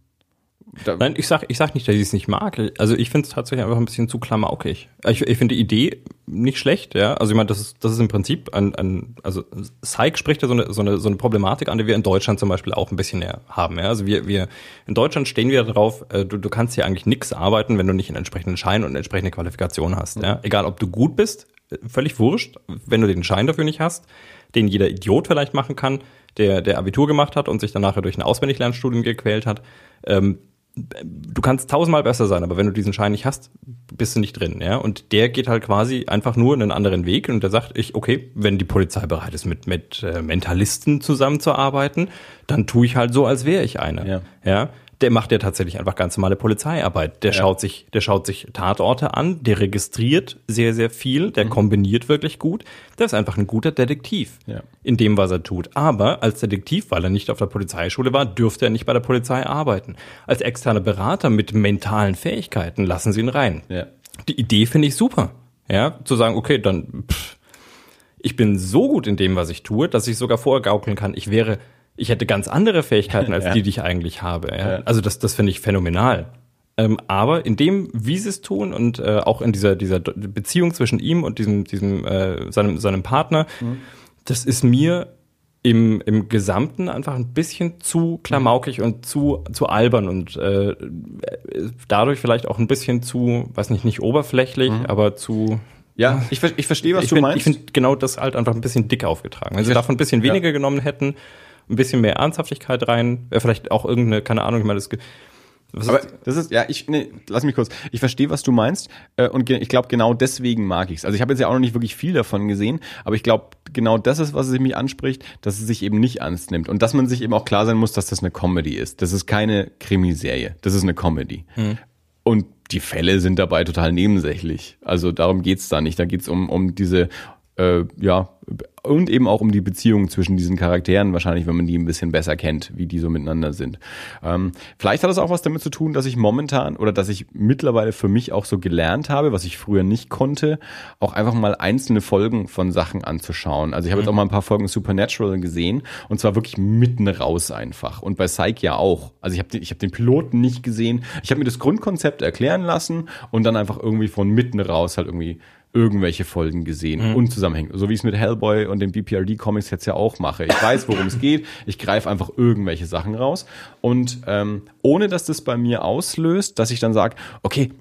Da Nein, ich sag, ich sag nicht, dass ich es nicht mag. Also ich finde es tatsächlich einfach ein bisschen zu klamaukig. Ich, ich finde die Idee nicht schlecht, ja. Also ich meine, das ist, das ist im Prinzip ein, ein also Psych spricht ja so eine, so eine, so eine Problematik an, die wir in Deutschland zum Beispiel auch ein bisschen haben. Ja? Also wir, wir in Deutschland stehen wir darauf, äh, du, du kannst hier eigentlich nichts arbeiten, wenn du nicht einen entsprechenden Schein und eine entsprechende Qualifikation hast. Mhm. Ja? Egal ob du gut bist, völlig wurscht, wenn du den Schein dafür nicht hast, den jeder Idiot vielleicht machen kann, der, der Abitur gemacht hat und sich dann nachher durch ein Auswendiglernstudium gequält hat. Ähm, du kannst tausendmal besser sein, aber wenn du diesen Schein nicht hast, bist du nicht drin, ja. Und der geht halt quasi einfach nur einen anderen Weg und der sagt, ich, okay, wenn die Polizei bereit ist, mit, mit äh, Mentalisten zusammenzuarbeiten, dann tue ich halt so, als wäre ich einer. Ja. ja der macht ja tatsächlich einfach ganz normale Polizeiarbeit. Der ja. schaut sich, der schaut sich Tatorte an, der registriert sehr, sehr viel, der mhm. kombiniert wirklich gut. Der ist einfach ein guter Detektiv ja. in dem, was er tut. Aber als Detektiv, weil er nicht auf der Polizeischule war, dürfte er nicht bei der Polizei arbeiten. Als externer Berater mit mentalen Fähigkeiten lassen sie ihn rein. Ja. Die Idee finde ich super. Ja, zu sagen, okay, dann, pff, ich bin so gut in dem, was ich tue, dass ich sogar vorgaukeln kann, ich wäre ich hätte ganz andere Fähigkeiten als ja. die, die ich eigentlich habe. Ja? Ja. Also das, das finde ich phänomenal. Ähm, aber in dem, wie sie es tun und äh, auch in dieser, dieser Beziehung zwischen ihm und diesem, diesem äh, seinem, seinem Partner, mhm. das ist mir im, im Gesamten einfach ein bisschen zu klamaukig mhm. und zu, zu albern und äh, dadurch vielleicht auch ein bisschen zu, weiß nicht, nicht oberflächlich, mhm. aber zu ja, ich, ich verstehe, was ich du find, meinst. Ich finde genau das halt einfach ein bisschen dick aufgetragen. Wenn sie davon ein bisschen weniger ja. genommen hätten, ein bisschen mehr Ernsthaftigkeit rein, vielleicht auch irgendeine, keine Ahnung, ich meine, das was aber das ist, ja, ich, nee, lass mich kurz. Ich verstehe, was du meinst. Äh, und ich glaube, genau deswegen mag ich's. Also ich habe jetzt ja auch noch nicht wirklich viel davon gesehen, aber ich glaube, genau das ist, was es mich anspricht, dass es sich eben nicht ernst nimmt. Und dass man sich eben auch klar sein muss, dass das eine Comedy ist. Das ist keine Krimiserie. Das ist eine Comedy. Hm. Und die Fälle sind dabei total nebensächlich. Also darum geht's da nicht. Da geht's um, um diese äh, ja, und eben auch um die Beziehung zwischen diesen Charakteren, wahrscheinlich, wenn man die ein bisschen besser kennt, wie die so miteinander sind. Ähm, vielleicht hat das auch was damit zu tun, dass ich momentan oder dass ich mittlerweile für mich auch so gelernt habe, was ich früher nicht konnte, auch einfach mal einzelne Folgen von Sachen anzuschauen. Also ich habe mhm. jetzt auch mal ein paar Folgen Supernatural gesehen und zwar wirklich mitten raus einfach. Und bei Psych ja auch. Also ich habe den, ich hab den Piloten nicht gesehen. Ich habe mir das Grundkonzept erklären lassen und dann einfach irgendwie von mitten raus halt irgendwie irgendwelche Folgen gesehen, mhm. unzusammenhängend. So wie ich es mit Hellboy und den BPRD-Comics jetzt ja auch mache. Ich weiß, worum es geht. Ich greife einfach irgendwelche Sachen raus. Und ähm, ohne dass das bei mir auslöst, dass ich dann sage, okay,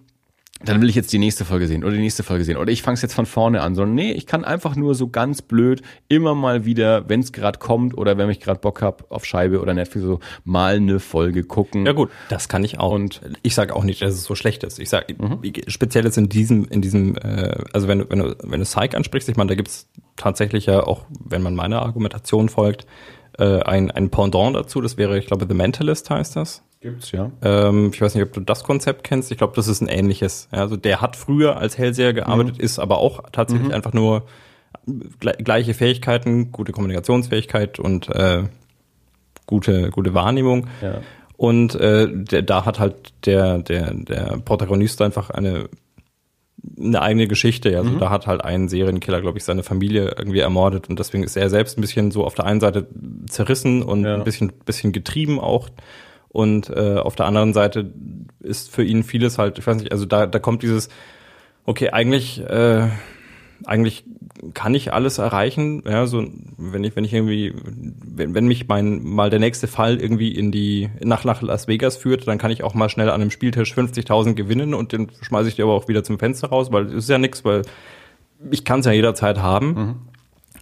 dann will ich jetzt die nächste Folge sehen oder die nächste Folge sehen oder ich fange es jetzt von vorne an, sondern nee, ich kann einfach nur so ganz blöd immer mal wieder, wenn es gerade kommt oder wenn ich gerade Bock hab auf Scheibe oder Netflix so mal eine Folge gucken. Ja gut, das kann ich auch. Und ich sage auch nicht, dass es so schlecht ist. Ich sage mhm. speziell jetzt in diesem in diesem äh, also wenn du wenn du wenn du Psych ansprichst, ich meine, da gibt's tatsächlich ja auch, wenn man meiner Argumentation folgt, äh, ein ein Pendant dazu, das wäre, ich glaube, The Mentalist heißt das. Gibt's, ja. Ähm, ich weiß nicht, ob du das Konzept kennst. Ich glaube, das ist ein ähnliches. Ja, also der hat früher als Hellseher gearbeitet, mhm. ist aber auch tatsächlich mhm. einfach nur gleiche Fähigkeiten, gute Kommunikationsfähigkeit und äh, gute, gute Wahrnehmung. Ja. Und äh, der, da hat halt der, der, der Protagonist einfach eine eine eigene Geschichte. Also mhm. da hat halt ein Serienkiller, glaube ich, seine Familie irgendwie ermordet und deswegen ist er selbst ein bisschen so auf der einen Seite zerrissen und ja. ein bisschen, bisschen getrieben auch und äh, auf der anderen Seite ist für ihn vieles halt, ich weiß nicht, also da, da kommt dieses, okay, eigentlich, äh, eigentlich kann ich alles erreichen, ja, so wenn ich wenn ich irgendwie wenn, wenn mich mein mal der nächste Fall irgendwie in die nach nach Las Vegas führt, dann kann ich auch mal schnell an einem Spieltisch 50.000 gewinnen und den schmeiße ich dir aber auch wieder zum Fenster raus, weil es ist ja nichts, weil ich kann es ja jederzeit haben. Mhm.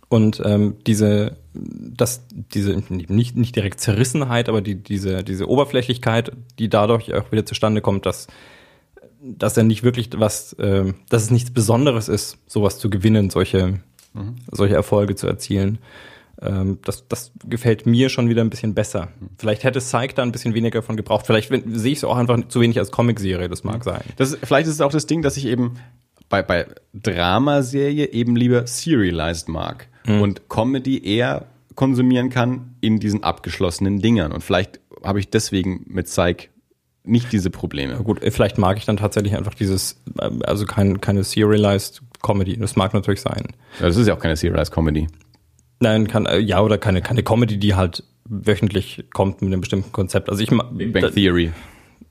Und ähm, diese, das, diese nicht, nicht direkt Zerrissenheit, aber die, diese, diese Oberflächlichkeit, die dadurch auch wieder zustande kommt, dass, dass er nicht wirklich was, äh, dass es nichts Besonderes ist, sowas zu gewinnen, solche, mhm. solche Erfolge zu erzielen. Ähm, das, das gefällt mir schon wieder ein bisschen besser. Vielleicht hätte Psych da ein bisschen weniger von gebraucht. Vielleicht sehe ich es auch einfach zu wenig als Comicserie, das mag mhm. sein. Das, vielleicht ist es auch das Ding, dass ich eben bei, bei Dramaserie eben lieber serialized mag und Comedy eher konsumieren kann in diesen abgeschlossenen Dingern. Und vielleicht habe ich deswegen mit Psych nicht diese Probleme. Gut, äh, vielleicht mag ich dann tatsächlich einfach dieses, äh, also kein, keine serialized Comedy. Das mag natürlich sein. Ja, das ist ja auch keine serialized Comedy. Nein, kann, äh, ja, oder keine, keine Comedy, die halt wöchentlich kommt mit einem bestimmten Konzept. Also ich Big Bang Theory.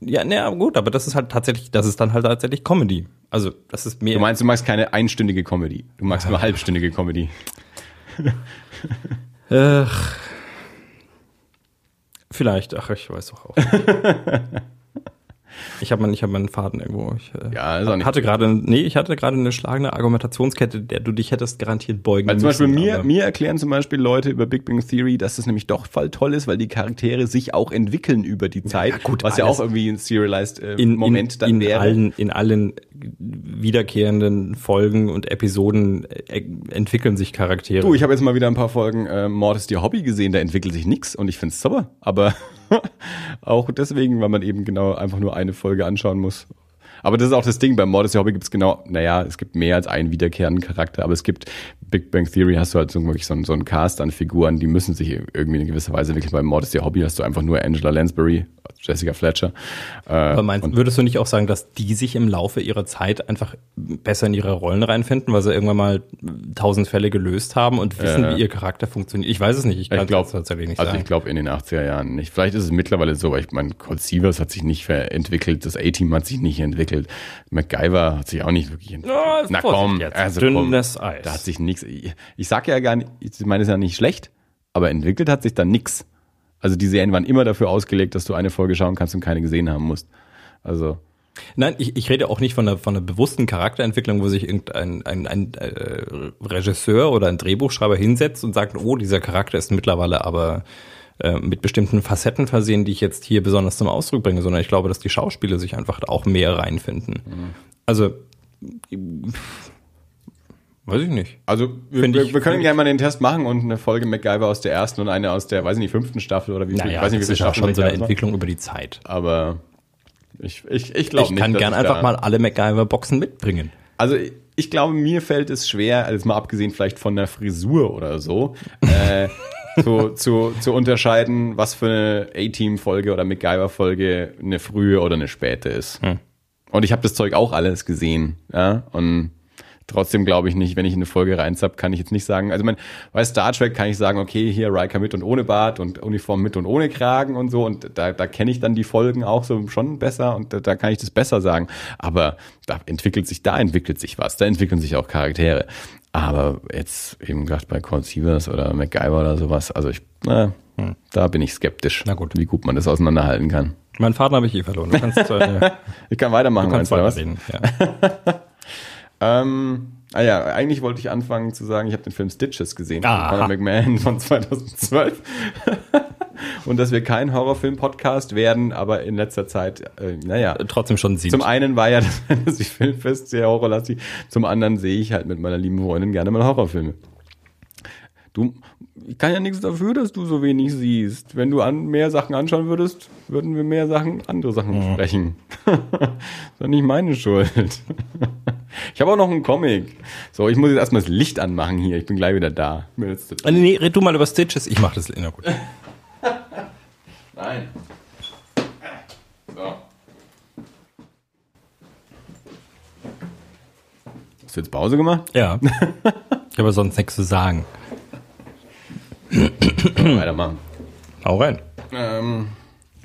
Ja, naja, gut, aber das ist halt tatsächlich, das ist dann halt tatsächlich Comedy. Also, das ist mehr. Du meinst, du magst keine einstündige Comedy. Du magst nur halbstündige Comedy. Ach, vielleicht, ach, ich weiß doch auch. ich habe meinen, ich habe meinen Faden irgendwo. Ich, äh, Ja, ist auch nicht hatte gerade, nee, ich hatte gerade eine schlagende Argumentationskette, der du dich hättest garantiert beugen Weil zum Beispiel müssen, mir, aber- mir erklären zum Beispiel Leute über Big Bang Theory, dass das nämlich doch voll toll ist, weil die Charaktere sich auch entwickeln über die Zeit. gut, was ja auch irgendwie ein serialized äh, in, Moment in, dann in wäre. Allen, in allen wiederkehrenden Folgen und Episoden äh, entwickeln sich Charaktere. Du, ich habe jetzt mal wieder ein paar Folgen äh, Mord ist ihr Hobby gesehen, da entwickelt sich nix und ich find's super. Aber auch deswegen, weil man eben genau einfach nur eine Folge anschauen muss. Aber das ist auch das Ding, beim Mord ist ihr Hobby gibt's genau, naja, es gibt mehr als einen wiederkehrenden Charakter, aber es gibt Big Bang Theory hast du halt so, wirklich so, einen- so einen Cast an Figuren, die müssen sich irgendwie in gewisser Weise entwickeln. Beim Mord ist ihr Hobby hast du einfach nur Angela Lansbury, Jessica Fletcher. Äh, Aber meinst, würdest du nicht auch sagen, dass die sich im Laufe ihrer Zeit einfach besser in ihre Rollen reinfinden, weil sie irgendwann mal tausend Fälle gelöst haben und wissen, Äh. wie ihr Charakter funktioniert? Ich weiß es nicht. Ich kann es tatsächlich nicht also sagen. ich glaube in den 80er Jahren nicht. Vielleicht ist es mittlerweile so, weil ich meine, Cold Sievers hat sich nicht verentwickelt, das A-Team hat sich nicht entwickelt, MacGyver hat sich auch nicht wirklich entwickelt. Ja, Na komm, jetzt. also komm, Dünnes Eis. da hat sich nichts. Ich, ich sag ja gar nicht, ich meine es ja nicht schlecht, aber entwickelt hat sich da nix. Also die Serien waren immer dafür ausgelegt, dass du eine Folge schauen kannst und keine gesehen haben musst. Also Nein, ich, ich rede auch nicht von einer, von einer bewussten Charakterentwicklung, wo sich irgendein ein, ein, äh, Regisseur oder ein Drehbuchschreiber hinsetzt und sagt, oh, dieser Charakter ist mittlerweile aber äh, mit bestimmten Facetten versehen, die ich jetzt hier besonders zum Ausdruck bringe, sondern ich glaube, dass die Schauspieler sich einfach auch mehr reinfinden. Also, weiß ich nicht. Also wir, ich- wir können gerne mal den Test machen und eine Folge MacGyver aus der ersten und eine aus der, weiß ich nicht, fünften Staffel oder wie viel, ich weiß nicht, wie das viele ist ja Staffeln schon so eine. Entwicklung über die Zeit. Aber ich, ich, ich glaube Ich nicht. kann dass gern ich einfach mal alle MacGyver-Boxen mitbringen. Also ich glaube, mir fällt es schwer, also mal abgesehen vielleicht von der Frisur oder so, äh, zu, zu, zu unterscheiden, was für eine A-Team-Folge oder MacGyver-Folge eine frühe oder eine späte ist. Und ich habe das Zeug auch alles gesehen. Ja? Und trotzdem glaube ich nicht, wenn ich in eine Folge reinzapp, kann ich jetzt nicht sagen, also mein, bei Star Trek kann ich sagen, okay, hier Riker mit und ohne Bart und Uniform mit und ohne Kragen und so und da, da kenne ich dann die Folgen auch so schon besser und da, da kann ich das besser sagen. Aber da entwickelt sich, da entwickelt sich was, da entwickeln sich auch Charaktere. Aber jetzt eben gerade bei Cold Sievers oder MacGyver oder sowas, also ich, na, da bin ich skeptisch, Na gut. wie gut man das auseinanderhalten kann. Mein Vater habe ich eh verloren. Du kannst, äh, Ich kann weitermachen, du kannst meinst du, oder was? weiterreden. Ja. Ähm, ah ja, eigentlich wollte ich anfangen zu sagen, ich habe den Film Stitches gesehen Aha. von Conor McMahon von 2012. Und dass wir kein Horrorfilm-Podcast werden, aber in letzter Zeit, äh, naja. Trotzdem schon sieht. Zum einen war ja das Filmfest sehr horrorlastig, zum anderen sehe ich halt mit meiner lieben Freundin gerne mal Horrorfilme. Du, ich kann ja nichts dafür, dass du so wenig siehst. Wenn du an mehr Sachen anschauen würdest, würden wir mehr Sachen, andere Sachen besprechen. das ist doch nicht meine Schuld. Ich habe auch noch einen Comic. So, ich muss jetzt erstmal das Licht anmachen hier. Ich bin gleich wieder da. Jetzt Äh, nee, red du mal über Stitches. Ich mach das. Na gut. Nein. So. Hast du jetzt Pause gemacht? Ja. Ich habe sonst nichts zu sagen. Weitermachen. Hau rein. Ähm,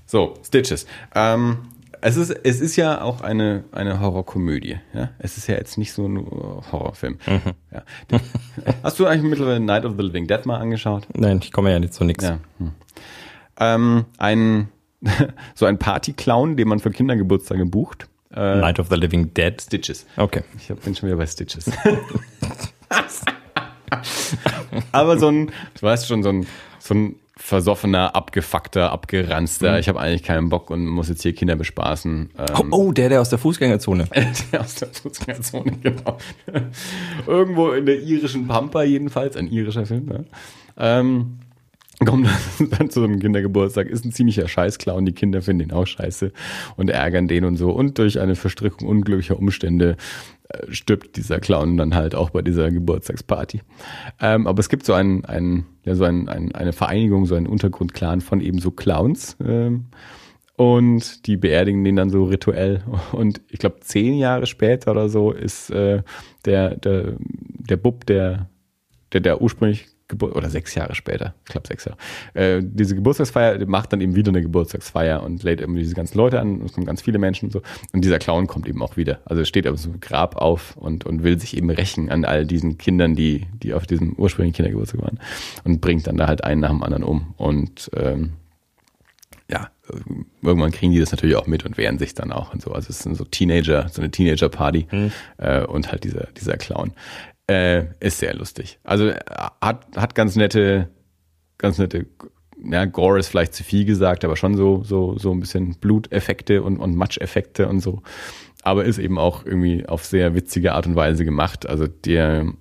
so, Stitches. Ähm, es ist, es ist ja auch eine, eine Horrorkomödie. Ja? Es ist ja jetzt nicht so ein Horrorfilm. Ja. Hast du eigentlich mittlerweile Night of the Living Dead mal angeschaut? Nein, ich komme ja nicht zu nichts. Ja. Hm. Ähm, ein, so ein Partyclown, den man für Kindergeburtstage bucht. Äh, Night of the Living Dead. Stitches. Okay. Ich bin schon wieder bei Stitches. Aber so ein, du weißt schon, so ein, so ein versoffener, abgefuckter, abgeranzter, ich habe eigentlich keinen Bock und muss jetzt hier Kinder bespaßen. Oh, Ähm, oh, der, der aus der Fußgängerzone. der aus der Fußgängerzone, genau. Irgendwo in der irischen Pampa jedenfalls, ein irischer Film. Ja. Ähm, kommt dann zu einem Kindergeburtstag, ist ein ziemlicher Scheißclown, die Kinder finden ihn auch scheiße und ärgern den und so. Und durch eine Verstrickung unglücklicher Umstände äh, stirbt dieser Clown dann halt auch bei dieser Geburtstagsparty. Ähm, aber es gibt so ein, ein ja, so ein, ein, eine Vereinigung, so einen Untergrundclan von eben so Clowns. Ähm, und die beerdigen den dann so rituell. Und ich glaube, zehn Jahre später oder so ist äh, der, der, der Bub, der, der, der ursprünglich Gebur oder sechs Jahre später, ich glaube sechs Jahre, äh, diese Geburtstagsfeier macht dann eben wieder eine Geburtstagsfeier und lädt eben diese ganzen Leute an, es kommen ganz viele Menschen und so. Und dieser Clown kommt eben auch wieder. Also steht auf so einem Grab auf und, und will sich eben rächen an all diesen Kindern, die, die auf diesem ursprünglichen Kindergeburtstag waren. Und bringt dann da halt einen nach dem anderen um. Und ähm, ja, irgendwann kriegen die das natürlich auch mit und wehren sich dann auch und so. Also es sind so Teenager, so eine Teenager-Party mhm. äh, und halt dieser, dieser Clown. Äh, ist sehr lustig. Also äh, hat, hat ganz nette, ganz nette, ja, Gore ist vielleicht zu viel gesagt, aber schon so, so, so ein bisschen Bluteffekte und, und Matscheffekte und so. Aber ist eben auch irgendwie auf sehr witzige Art und Weise gemacht. Also der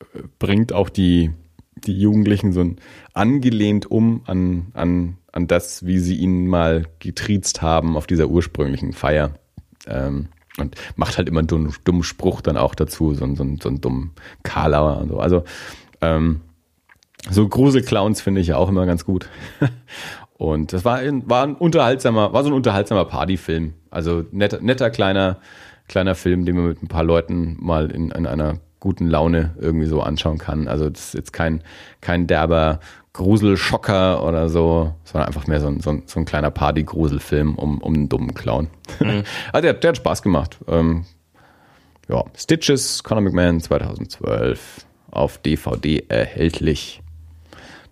äh, bringt auch die, die Jugendlichen so ein angelehnt um an, an, an das, wie sie ihn mal getriezt haben auf dieser ursprünglichen Feier. Ähm, und macht halt immer einen dummen, Spruch dann auch dazu, so, so, so einen dummen Karlauer und so. Also ähm, so Gruselclowns finde ich ja auch immer ganz gut. und das war, ein, war ein unterhaltsamer, war so ein unterhaltsamer Partyfilm. Also netter, netter kleiner, kleiner Film, den man mit ein paar Leuten mal in, in einer guten Laune irgendwie so anschauen kann. Also das ist jetzt kein, kein derber Gruselschocker oder so, sondern einfach mehr so ein, so ein, so ein kleiner Party-Gruselfilm um, um einen dummen Clown. Mhm. also der, der hat Spaß gemacht. Ähm, ja, Stitches, Conor McMahon 2012 auf DVD erhältlich.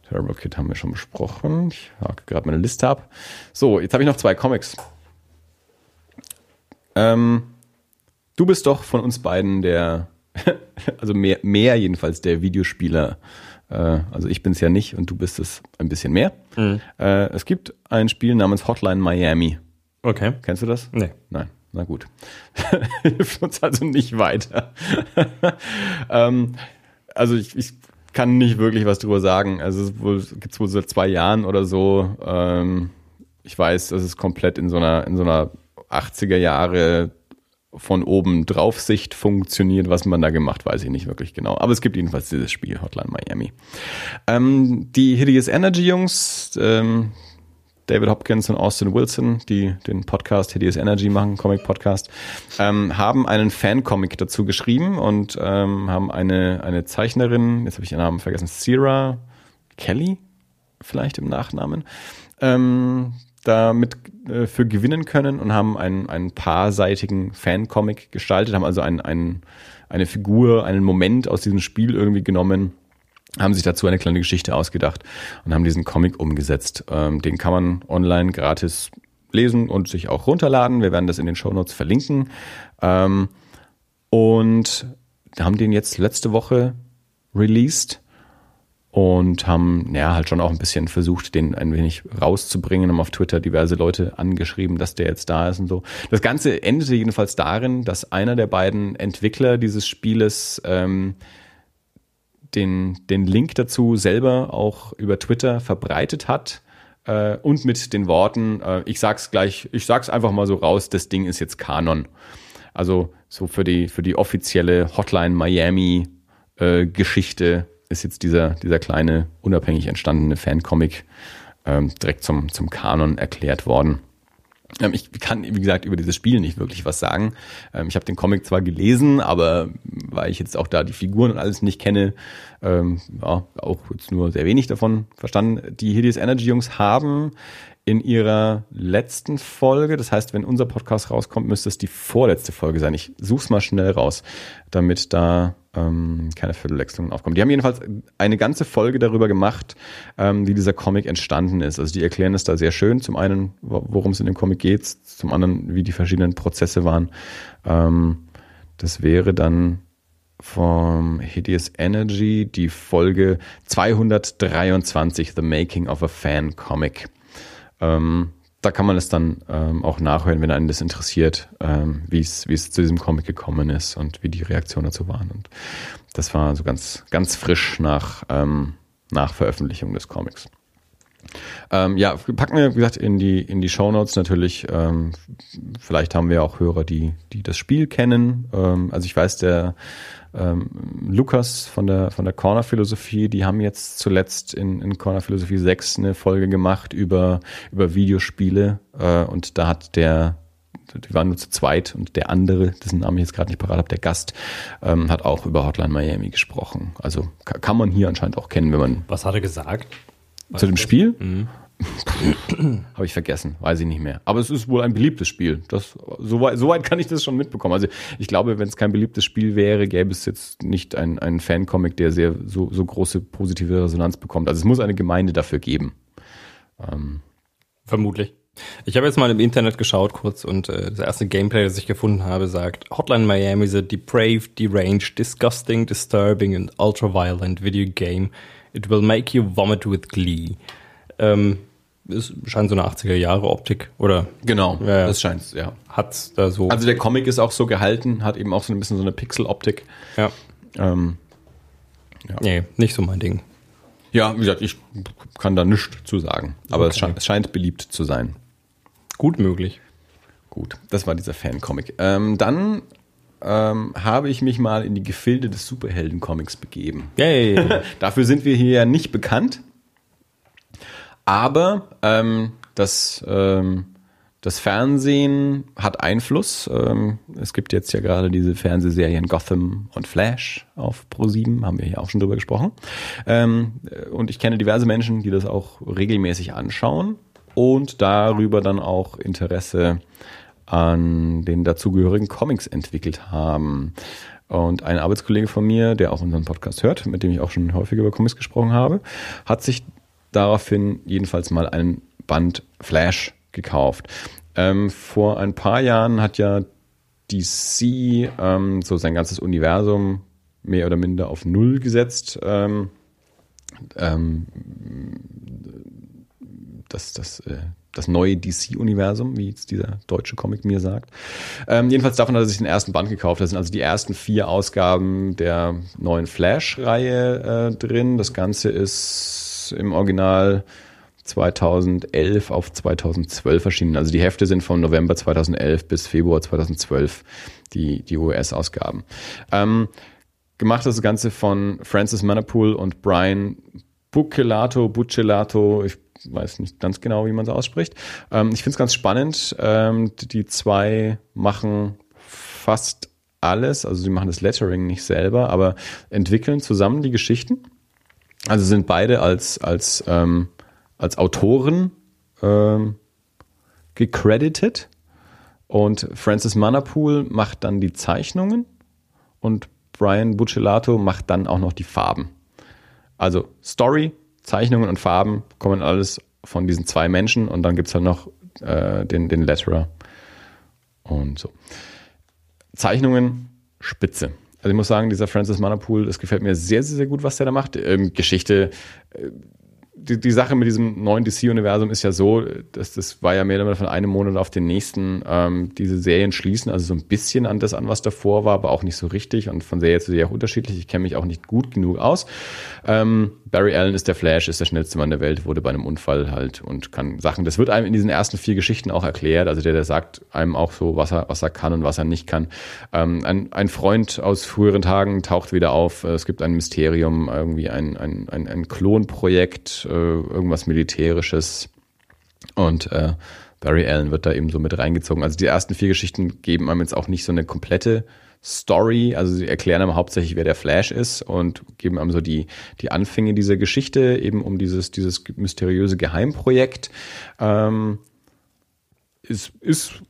Terrible Kid haben wir schon besprochen. Ich hake gerade meine Liste ab. So, jetzt habe ich noch zwei Comics. Ähm, du bist doch von uns beiden der, also mehr, mehr jedenfalls der Videospieler also ich bin es ja nicht und du bist es ein bisschen mehr. Mhm. Äh, es gibt ein Spiel namens Hotline Miami. Okay. Kennst du das? Nee. Nein. Na gut. Hilft uns also nicht weiter. ähm, also ich, ich kann nicht wirklich was drüber sagen. Also es gibt es wohl seit zwei Jahren oder so. Ähm, ich weiß, das ist komplett in so einer, in so einer 80er Jahre von oben drauf Sicht funktioniert. Was man da gemacht, weiß ich nicht wirklich genau. Aber es gibt jedenfalls dieses Spiel, Hotline Miami. Ähm, die Hideous Energy Jungs, ähm, David Hopkins und Austin Wilson, die den Podcast Hideous Energy machen, Comic-Podcast, ähm, haben einen Fan-Comic dazu geschrieben und ähm, haben eine, eine Zeichnerin, jetzt habe ich ihren Namen vergessen, Sierra Kelly, vielleicht im Nachnamen, ähm, damit äh, für gewinnen können und haben einen, einen paarseitigen Fan-Comic gestaltet, haben also ein, ein, eine Figur, einen Moment aus diesem Spiel irgendwie genommen, haben sich dazu eine kleine Geschichte ausgedacht und haben diesen Comic umgesetzt. Ähm, den kann man online gratis lesen und sich auch runterladen. Wir werden das in den Show Notes verlinken. Ähm, und haben den jetzt letzte Woche released und haben ja halt schon auch ein bisschen versucht, den ein wenig rauszubringen, haben auf Twitter diverse Leute angeschrieben, dass der jetzt da ist und so. Das Ganze endete jedenfalls darin, dass einer der beiden Entwickler dieses Spieles ähm, den, den Link dazu selber auch über Twitter verbreitet hat äh, und mit den Worten, äh, ich sag's gleich, ich sag's einfach mal so raus, das Ding ist jetzt Kanon. Also so für die, für die offizielle Hotline Miami äh, Geschichte ist jetzt dieser, dieser kleine, unabhängig entstandene Fancomic ähm, direkt zum, zum Kanon erklärt worden. Ähm, ich kann, wie gesagt, über dieses Spiel nicht wirklich was sagen. Ähm, ich habe den Comic zwar gelesen, aber weil ich jetzt auch da die Figuren und alles nicht kenne, ähm, ja, auch jetzt nur sehr wenig davon verstanden. Die Hideous Energy Jungs haben in ihrer letzten Folge. Das heißt, wenn unser Podcast rauskommt, müsste es die vorletzte Folge sein. Ich such's mal schnell raus, damit da ähm, keine Viertelwechslungen aufkommen. Die haben jedenfalls eine ganze Folge darüber gemacht, ähm, wie dieser Comic entstanden ist. Also die erklären es da sehr schön. Zum einen, worum es in dem Comic geht, zum anderen, wie die verschiedenen Prozesse waren. Ähm, das wäre dann vom Hideous Energy die Folge 223, The Making of a Fan Comic. Ähm, da kann man es dann ähm, auch nachhören, wenn einen das interessiert, ähm, wie es zu diesem Comic gekommen ist und wie die Reaktionen dazu waren. Und das war so ganz, ganz frisch nach, ähm, nach Veröffentlichung des Comics. Ähm, ja, packen wir, wie gesagt, in die, in die Shownotes natürlich. Ähm, vielleicht haben wir auch Hörer, die, die das Spiel kennen. Ähm, also ich weiß, der ähm, Lukas von der, von der Corner Philosophie, die haben jetzt zuletzt in, in Corner Philosophie 6 eine Folge gemacht über, über Videospiele. Äh, und da hat der, die waren nur zu zweit und der andere, dessen Namen ich jetzt gerade nicht parat habe, der Gast, ähm, hat auch über Hotline Miami gesprochen. Also kann man hier anscheinend auch kennen, wenn man. Was hat er gesagt? Zu dem Spiel? Mhm. Habe ich vergessen, weiß ich nicht mehr. Aber es ist wohl ein beliebtes Spiel. Das, soweit, soweit kann ich das schon mitbekommen. Also ich glaube, wenn es kein beliebtes Spiel wäre, gäbe es jetzt nicht einen, einen Fancomic, der sehr so, so große positive Resonanz bekommt. Also es muss eine Gemeinde dafür geben. Ähm. Vermutlich. Ich habe jetzt mal im Internet geschaut kurz und äh, das erste Gameplay, das ich gefunden habe, sagt Hotline Miami is a depraved, deranged, disgusting, disturbing and ultra-violent video game. It will make you vomit with glee. Ähm, es scheint so eine 80er Jahre Optik oder? Genau ja, das scheint ja. Hat da so also der Comic ist auch so gehalten hat eben auch so ein bisschen so eine Pixel Optik ja. Ähm, ja. Nee nicht so mein Ding. Ja wie gesagt ich kann da nichts zu sagen aber okay. es, scheint, es, scheint, beliebt zu sein. Gut möglich. Gut das war dieser Fan Comic ähm, dann ähm, habe ich mich mal in die Gefilde des Superhelden Comics begeben. Yay. dafür sind wir hier ja nicht bekannt aber ähm, das, ähm, das Fernsehen hat Einfluss. Ähm, es gibt jetzt ja gerade diese Fernsehserien Gotham und Flash auf Pro7, haben wir hier auch schon drüber gesprochen. Ähm, und ich kenne diverse Menschen, die das auch regelmäßig anschauen und darüber dann auch Interesse an den dazugehörigen Comics entwickelt haben. Und ein Arbeitskollege von mir, der auch unseren Podcast hört, mit dem ich auch schon häufig über Comics gesprochen habe, hat sich daraufhin jedenfalls mal einen Band Flash gekauft. Ähm, vor ein paar Jahren hat ja DC ähm, so sein ganzes Universum mehr oder minder auf Null gesetzt. Ähm, ähm, das, das, äh, das neue DC-Universum, wie jetzt dieser deutsche Comic mir sagt. Ähm, jedenfalls davon hat er sich den ersten Band gekauft. Das sind also die ersten vier Ausgaben der neuen Flash-Reihe äh, drin. Das Ganze ist im Original 2011 auf 2012 erschienen. Also die Hefte sind von November 2011 bis Februar 2012 die, die US-Ausgaben. Ähm, gemacht das Ganze von Francis Manapool und Brian Buccellato, Buccellato, ich weiß nicht ganz genau, wie man es ausspricht. Ähm, ich finde es ganz spannend. Ähm, die zwei machen fast alles, also sie machen das Lettering nicht selber, aber entwickeln zusammen die Geschichten also sind beide als, als, ähm, als Autoren ähm, gecredited. Und Francis Manapool macht dann die Zeichnungen und Brian Buccellato macht dann auch noch die Farben. Also Story, Zeichnungen und Farben kommen alles von diesen zwei Menschen und dann gibt es halt noch äh, den, den Letterer und so. Zeichnungen, spitze. Also ich muss sagen, dieser Francis Manapool, das gefällt mir sehr, sehr, sehr gut, was der da macht. Ähm, Geschichte, äh, die, die Sache mit diesem neuen DC-Universum ist ja so, dass das war ja mehr oder weniger von einem Monat auf den nächsten ähm, diese Serien schließen, also so ein bisschen an das an, was davor war, aber auch nicht so richtig und von Serie zu Serie auch unterschiedlich. Ich kenne mich auch nicht gut genug aus. Ähm, Barry Allen ist der Flash, ist der schnellste Mann der Welt, wurde bei einem Unfall halt und kann Sachen. Das wird einem in diesen ersten vier Geschichten auch erklärt. Also der, der sagt einem auch so, was er, was er kann und was er nicht kann. Ähm, ein, ein Freund aus früheren Tagen taucht wieder auf. Es gibt ein Mysterium, irgendwie ein, ein, ein, ein Klonprojekt, irgendwas Militärisches. Und äh, Barry Allen wird da eben so mit reingezogen. Also die ersten vier Geschichten geben einem jetzt auch nicht so eine komplette Story. Also sie erklären einem hauptsächlich, wer der Flash ist und geben einem so die, die Anfänge dieser Geschichte eben um dieses, dieses mysteriöse Geheimprojekt. Ähm, ist, ist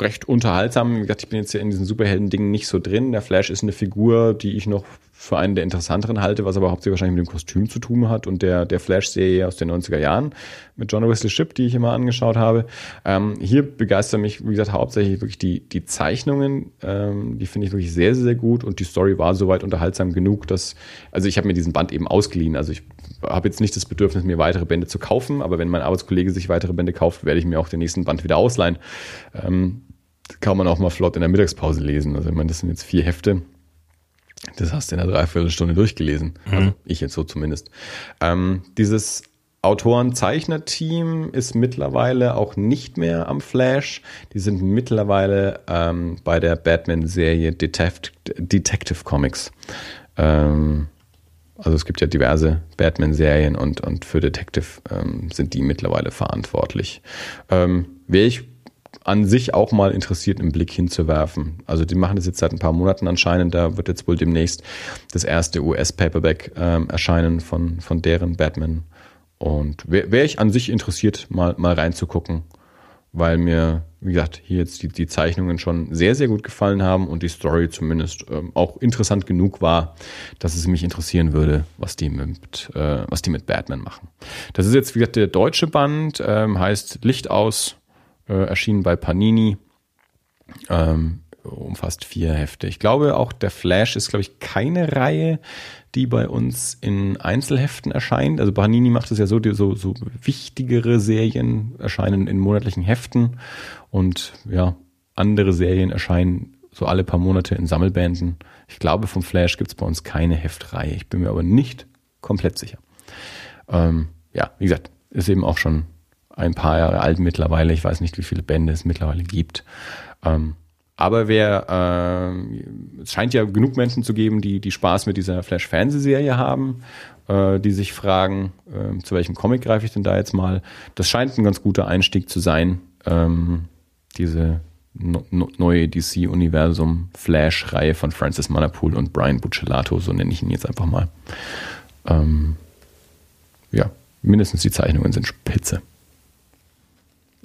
recht unterhaltsam. Wie gesagt, ich bin jetzt ja in diesen Superhelden-Dingen nicht so drin. Der Flash ist eine Figur, die ich noch für einen der interessanteren halte, was aber hauptsächlich wahrscheinlich mit dem Kostüm zu tun hat und der, der Flash-Serie aus den 90er Jahren mit John Wesley Shipp, die ich immer angeschaut habe. Ähm, hier begeistern mich, wie gesagt, hauptsächlich wirklich die, die Zeichnungen. Ähm, die finde ich wirklich sehr, sehr, sehr gut und die Story war soweit unterhaltsam genug, dass, also ich habe mir diesen Band eben ausgeliehen. Also ich habe jetzt nicht das Bedürfnis, mir weitere Bände zu kaufen, aber wenn mein Arbeitskollege sich weitere Bände kauft, werde ich mir auch den nächsten Band wieder ausleihen. Ähm, kann man auch mal flott in der Mittagspause lesen. Also ich meine, das sind jetzt vier Hefte das hast du in einer Dreiviertelstunde durchgelesen. Mhm. Also ich jetzt so zumindest. Ähm, dieses Autoren-Zeichner-Team ist mittlerweile auch nicht mehr am Flash. Die sind mittlerweile ähm, bei der Batman-Serie Detect Detective Comics. Ähm, also es gibt ja diverse Batman-Serien und, und für Detective ähm, sind die mittlerweile verantwortlich. Ähm, Wäre ich an sich auch mal interessiert, einen Blick hinzuwerfen. Also die machen das jetzt seit ein paar Monaten anscheinend. Da wird jetzt wohl demnächst das erste US-Paperback ähm, erscheinen von, von deren Batman. Und wäre wär ich an sich interessiert, mal, mal reinzugucken, weil mir, wie gesagt, hier jetzt die, die Zeichnungen schon sehr, sehr gut gefallen haben und die Story zumindest ähm, auch interessant genug war, dass es mich interessieren würde, was die mit, äh, was die mit Batman machen. Das ist jetzt, wie gesagt, der deutsche Band, ähm, heißt Licht aus, äh, erschienen bei Panini. Ähm, umfasst vier Hefte. Ich glaube auch der Flash ist, glaube ich, keine Reihe, die bei uns in Einzelheften erscheint. Also Panini macht es ja so, die, so, so wichtigere Serien erscheinen in monatlichen Heften und ja, andere Serien erscheinen so alle paar Monate in Sammelbänden. Ich glaube, vom Flash gibt es bei uns keine Heftreihe. Ich bin mir aber nicht komplett sicher. Ähm, ja, wie gesagt, ist eben auch schon ein paar Jahre alt mittlerweile. Ich weiß nicht, wie viele Bände es mittlerweile gibt. Ähm, aber wer, äh, es scheint ja genug Menschen zu geben, die, die Spaß mit dieser Flash-Fernsehserie haben, äh, die sich fragen, äh, zu welchem Comic greife ich denn da jetzt mal? Das scheint ein ganz guter Einstieg zu sein, ähm, diese no, no, neue DC-Universum Flash-Reihe von Francis Manapool und Brian Buccellato, so nenne ich ihn jetzt einfach mal. Ähm, ja, mindestens die Zeichnungen sind spitze.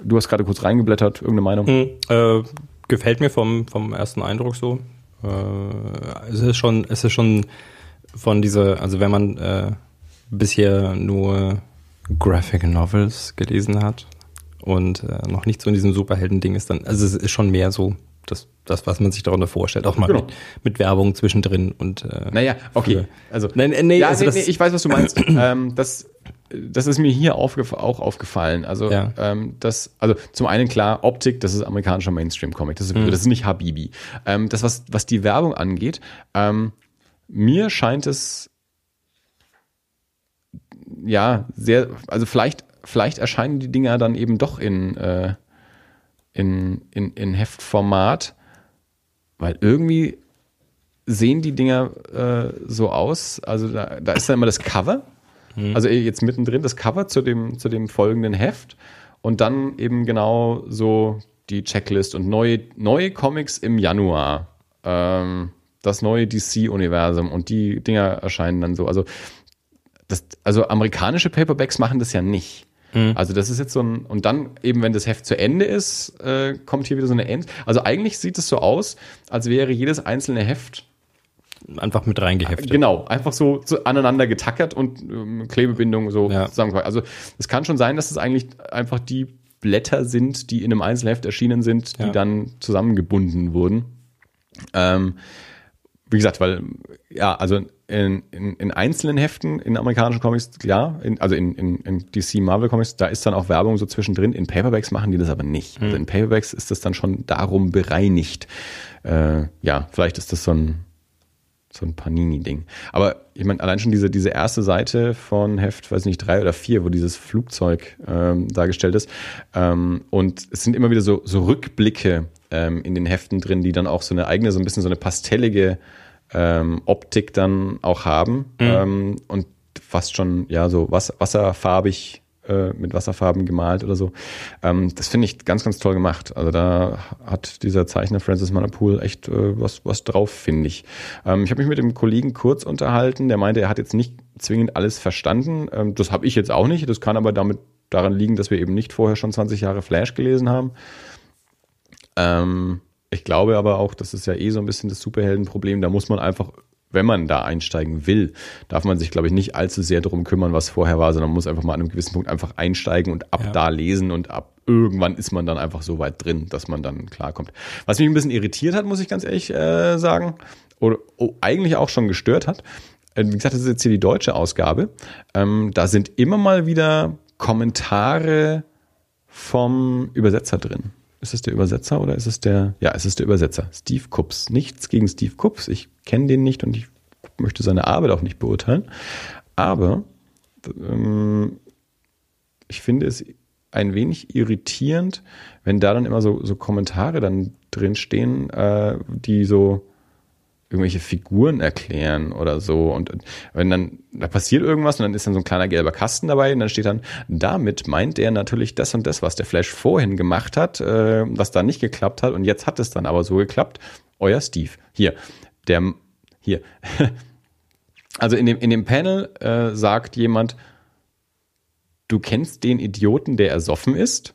Du hast gerade kurz reingeblättert, irgendeine Meinung? Hm, äh, gefällt mir vom, vom ersten Eindruck so. Äh, es ist schon, es ist schon von dieser, also wenn man äh, bisher nur Graphic Novels gelesen hat und äh, noch nicht so in diesem Superhelden-Ding ist, dann, also es ist schon mehr so das, das, was man sich darunter vorstellt, auch mal genau. mit, mit, Werbung zwischendrin und äh, Naja, okay. Also, nein, nee, ja, also nee, nee, ich weiß, was du meinst. ähm, das das ist mir hier aufgef auch aufgefallen. Also, ja. ähm, das, also zum einen klar, Optik, das ist amerikanischer Mainstream-Comic. Das, ist, mhm. das ist nicht Habibi. Ähm, das, was, was die Werbung angeht, ähm, mir scheint es ja sehr, also vielleicht, vielleicht erscheinen die Dinger dann eben doch in, äh, in, in, in Heftformat, weil irgendwie sehen die Dinger äh, so aus. Also da, da ist dann immer das Cover Mhm. Also jetzt mittendrin das Cover zu dem, zu dem folgenden Heft und dann eben genau so die Checklist und neue, neue Comics im Januar. Ähm, das neue DC-Universum und die Dinger erscheinen dann so. Also, das, also amerikanische Paperbacks machen das ja nicht. Mhm. Also das ist jetzt so ein, und dann eben, wenn das Heft zu Ende ist, äh, kommt hier wieder so eine End. Also eigentlich sieht es so aus, als wäre jedes einzelne Heft einfach mit reingeheftet. Genau, einfach so, so aneinander getackert und ähm, Klebebindung so ja. zusammengefallen. Also es kann schon sein, dass es eigentlich einfach die Blätter sind, die in einem Einzelheft erschienen sind, die ja. dann zusammengebunden wurden. Ähm, wie gesagt, weil, ja, also in, in, in einzelnen Heften in amerikanischen Comics, ja, in, also in, in, in DC Marvel Comics, da ist dann auch Werbung so zwischendrin. In Paperbacks machen die das aber nicht. Mhm. Also in Paperbacks ist das dann schon darum bereinigt. Äh, ja, vielleicht ist das so ein, so ein Panini-Ding. Aber ich meine, allein schon diese, diese erste Seite von Heft, weiß nicht, drei oder vier, wo dieses Flugzeug ähm, dargestellt ist. Ähm, und es sind immer wieder so, so Rückblicke ähm, in den Heften drin, die dann auch so eine eigene, so ein bisschen so eine pastellige ähm, Optik dann auch haben. Mhm. Ähm, und fast schon, ja, so was, wasserfarbig äh, mit Wasserfarben gemalt oder so. Ähm, das finde ich ganz, ganz toll gemacht. Also da hat dieser Zeichner Francis Manapool echt äh, was, was drauf, finde ich. Ähm, ich habe mich mit dem Kollegen kurz unterhalten, der meinte, er hat jetzt nicht zwingend alles verstanden. Ähm, das habe ich jetzt auch nicht. Das kann aber damit daran liegen, dass wir eben nicht vorher schon 20 Jahre Flash gelesen haben. Ähm, ich glaube aber auch, das ist ja eh so ein bisschen das Superheldenproblem. Da muss man einfach wenn man da einsteigen will, darf man sich, glaube ich, nicht allzu sehr darum kümmern, was vorher war, sondern muss einfach mal an einem gewissen Punkt einfach einsteigen und ab ja. da lesen und ab irgendwann ist man dann einfach so weit drin, dass man dann klarkommt. Was mich ein bisschen irritiert hat, muss ich ganz ehrlich äh, sagen, oder oh, eigentlich auch schon gestört hat, äh, wie gesagt, das ist jetzt hier die deutsche Ausgabe, ähm, da sind immer mal wieder Kommentare vom Übersetzer drin. Ist es der Übersetzer oder ist es der? Ja, es ist der Übersetzer. Steve Kups. Nichts gegen Steve Kups. Ich kenne den nicht und ich möchte seine Arbeit auch nicht beurteilen. Aber ähm, ich finde es ein wenig irritierend, wenn da dann immer so, so Kommentare dann drin stehen, äh, die so irgendwelche Figuren erklären oder so. Und wenn dann, da passiert irgendwas und dann ist dann so ein kleiner gelber Kasten dabei und dann steht dann, damit meint er natürlich das und das, was der Flash vorhin gemacht hat, äh, was da nicht geklappt hat und jetzt hat es dann aber so geklappt. Euer Steve. Hier, der, hier. Also in dem, in dem Panel äh, sagt jemand, du kennst den Idioten, der ersoffen ist.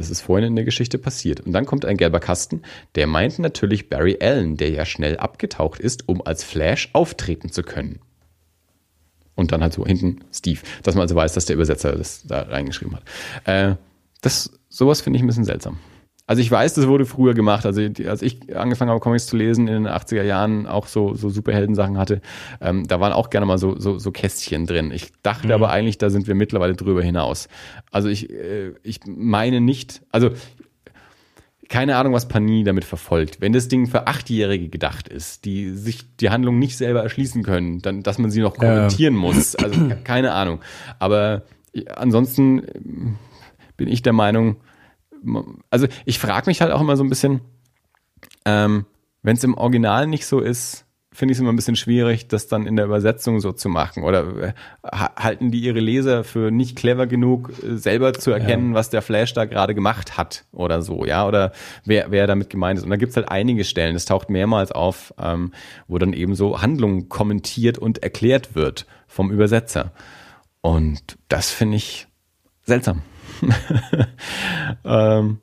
Das ist vorhin in der Geschichte passiert. Und dann kommt ein gelber Kasten, der meint natürlich Barry Allen, der ja schnell abgetaucht ist, um als Flash auftreten zu können. Und dann halt so hinten Steve, dass man also weiß, dass der Übersetzer das da reingeschrieben hat. Äh, das, sowas finde ich ein bisschen seltsam. Also ich weiß, das wurde früher gemacht. Also als ich angefangen habe, Comics zu lesen in den 80er Jahren, auch so, so Superheldensachen hatte, ähm, da waren auch gerne mal so, so, so Kästchen drin. Ich dachte mhm. aber eigentlich, da sind wir mittlerweile drüber hinaus. Also ich, äh, ich meine nicht, also keine Ahnung, was Panini damit verfolgt. Wenn das Ding für Achtjährige gedacht ist, die sich die Handlung nicht selber erschließen können, dann, dass man sie noch kommentieren ja. muss. Also keine Ahnung. Aber äh, ansonsten äh, bin ich der Meinung, also ich frage mich halt auch immer so ein bisschen, ähm, wenn es im Original nicht so ist, finde ich es immer ein bisschen schwierig, das dann in der Übersetzung so zu machen. Oder äh, halten die ihre Leser für nicht clever genug, äh, selber zu erkennen, ja. was der Flash da gerade gemacht hat oder so, ja, oder wer, wer damit gemeint ist. Und da gibt's halt einige Stellen, das taucht mehrmals auf, ähm, wo dann eben so Handlung kommentiert und erklärt wird vom Übersetzer. Und das finde ich seltsam. ähm,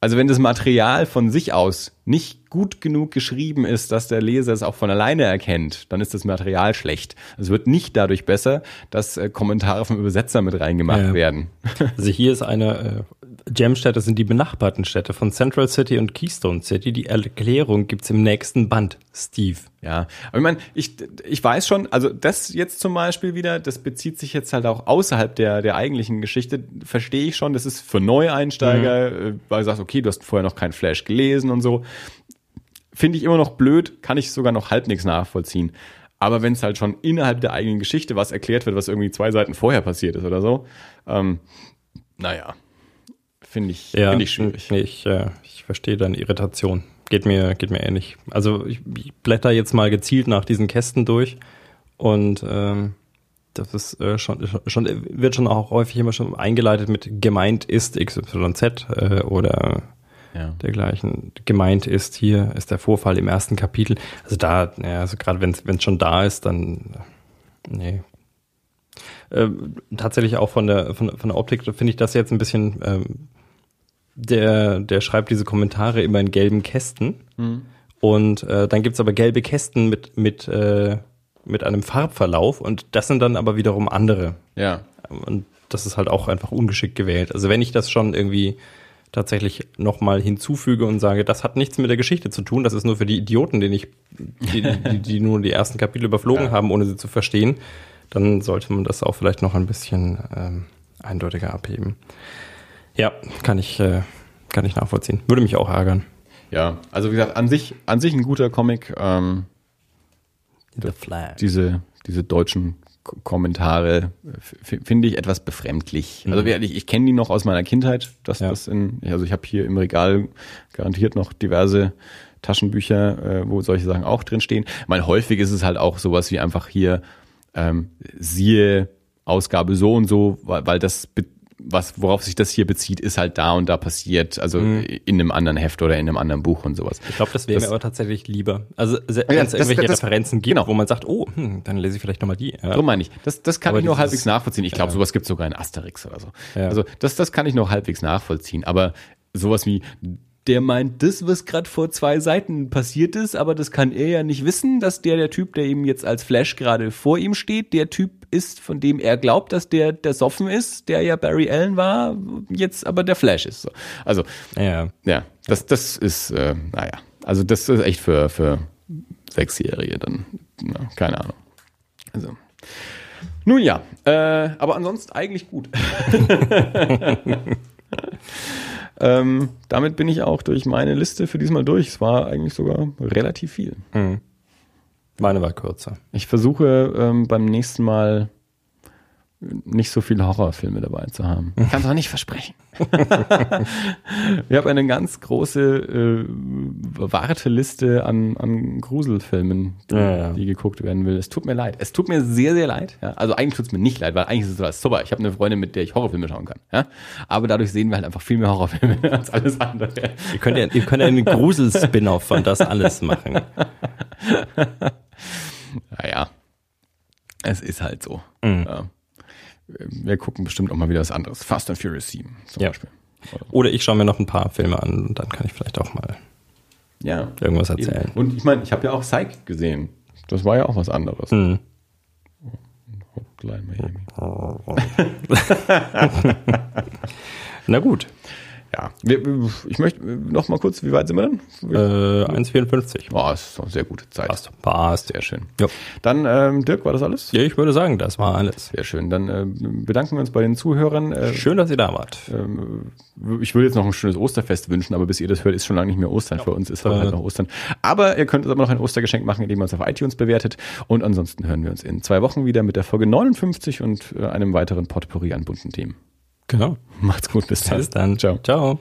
also wenn das Material von sich aus nicht gut genug geschrieben ist, dass der Leser es auch von alleine erkennt, dann ist das Material schlecht. Es wird nicht dadurch besser, dass äh, Kommentare vom Übersetzer mit reingemacht ja. werden. Also hier ist eine äh, Gem-Städte sind die benachbarten Städte von Central City und Keystone City. Die Erklärung gibt's im nächsten Band, Steve. Ja, aber ich meine, ich, ich weiß schon, also das jetzt zum Beispiel wieder, das bezieht sich jetzt halt auch außerhalb der, der eigentlichen Geschichte, verstehe ich schon, das ist für Neueinsteiger, mhm. Äh, weil du sagst, okay, du hast vorher noch keinen Flash gelesen und so. Finde ich immer noch blöd, kann ich sogar noch halb nichts nachvollziehen. Aber wenn es halt schon innerhalb der eigenen Geschichte was erklärt wird, was irgendwie zwei Seiten vorher passiert ist oder so, ähm, naja, Finde ich, ja, find ich schwierig. Ich, äh, ich verstehe deine Irritation. Geht mir, geht mir ähnlich. Also ich, ich blätter jetzt mal gezielt nach diesen Kästen durch und ähm, das ist äh, schon, schon, wird schon auch häufig immer schon eingeleitet mit gemeint ist XYZ äh, oder ja. dergleichen. Gemeint ist hier, ist der Vorfall im ersten Kapitel. Also da, ja, also gerade wenn es schon da ist, dann nee. Äh, tatsächlich auch von der, von, von der Optik finde ich das jetzt ein bisschen ähm, der, der schreibt diese Kommentare immer in gelben Kästen. Mhm. Und äh, dann gibt's aber gelbe Kästen mit, mit, äh, mit einem Farbverlauf und das sind dann aber wiederum andere. Ja. Und das ist halt auch einfach ungeschickt gewählt. Also wenn ich das schon irgendwie tatsächlich nochmal hinzufüge und sage, das hat nichts mit der Geschichte zu tun, das ist nur für die Idioten, die, ich, die, die, die nur die ersten Kapitel überflogen ja. haben, ohne sie zu verstehen, dann sollte man das auch vielleicht noch ein bisschen ähm, eindeutiger abheben. Ja, kann ich, äh, kann ich nachvollziehen. Würde mich auch ärgern. Ja, also wie gesagt, an sich, an sich ein guter Comic. Ähm, The Flag. Diese, diese deutschen Kommentare finde ich etwas befremdlich. Mhm. Also ich, ich kenne die noch aus meiner Kindheit, dass ja. das in, also ich habe hier im Regal garantiert noch diverse Taschenbücher, äh, wo solche Sachen auch drin stehen. Ich meine, häufig ist es halt auch sowas wie einfach hier ähm, siehe Ausgabe so und so, weil, weil das was, worauf sich das hier bezieht, ist halt da und da passiert, also mhm. in einem anderen Heft oder in einem anderen Buch und sowas. Ich glaube, das wäre mir aber tatsächlich lieber. Also wenn es ja, irgendwelche das, Referenzen gibt, genau. wo man sagt, oh, hm, dann lese ich vielleicht nochmal die. Ja. So meine ich. Das, das kann aber ich nur halbwegs nachvollziehen. Ich glaube, ja. sowas gibt sogar in Asterix oder so. Also das, das kann ich noch halbwegs nachvollziehen. Aber sowas wie der meint das, was gerade vor zwei Seiten passiert ist, aber das kann er ja nicht wissen, dass der der Typ, der ihm jetzt als Flash gerade vor ihm steht, der Typ ist, von dem er glaubt, dass der der Soffen ist, der ja Barry Allen war, jetzt aber der Flash ist. Also ja, ja, das das ist äh, naja, also das ist echt für für Sechsjährige dann, na, keine Ahnung. Also nun ja, äh, aber ansonsten eigentlich gut. Ähm, damit bin ich auch durch meine Liste für diesmal durch. Es war eigentlich sogar relativ viel. Mhm. Meine war kürzer. Ich versuche ähm, beim nächsten Mal nicht so viele Horrorfilme dabei zu haben. Ich kann es auch nicht versprechen. Wir haben eine ganz große äh, Warteliste an, an Gruselfilmen, die, Ja, ja. die geguckt werden will. Es tut mir leid. Es tut mir sehr, sehr leid. Ja? Also eigentlich tut es mir nicht leid, weil eigentlich ist es super. Ich habe eine Freundin, mit der ich Horrorfilme schauen kann. Ja? Aber dadurch sehen wir halt einfach viel mehr Horrorfilme als alles andere. Ihr könnt ja, ihr könnt ja einen Grusel-Spin-Off von das alles machen. Naja, es ist halt so. Ja. Wir gucken bestimmt auch mal wieder was anderes. Fast and Furious 7 zum Ja. Beispiel. Oder ich schaue mir noch ein paar Filme an und dann kann ich vielleicht auch mal Ja. irgendwas erzählen. Und ich meine, ich habe ja auch Psych gesehen. Das war ja auch was anderes. Hm. Hotline Miami. Na gut, Ja, ich möchte noch mal kurz, wie weit sind wir denn? äh, 1,54. Boah, ist eine sehr gute Zeit. Passt. Passt. Sehr schön. Ja. Dann, ähm, Dirk, war das alles? ja, ich würde sagen, das war alles. Sehr schön. Dann äh, bedanken wir uns bei den Zuhörern. Äh, Schön, dass ihr da wart. ähm, ich würde jetzt noch ein schönes Osterfest wünschen, aber bis ihr das hört, ist schon lange nicht mehr Ostern. Für uns ist aber Äh. halt noch Ostern. Aber ihr könnt uns aber noch ein Ostergeschenk machen, indem ihr uns auf iTunes bewertet. Und ansonsten hören wir uns in zwei Wochen wieder mit der Folge 59 und äh, einem weiteren Potpourri an bunten Themen. Genau. Macht's gut, bis dann. Bis dann. Ciao. Ciao.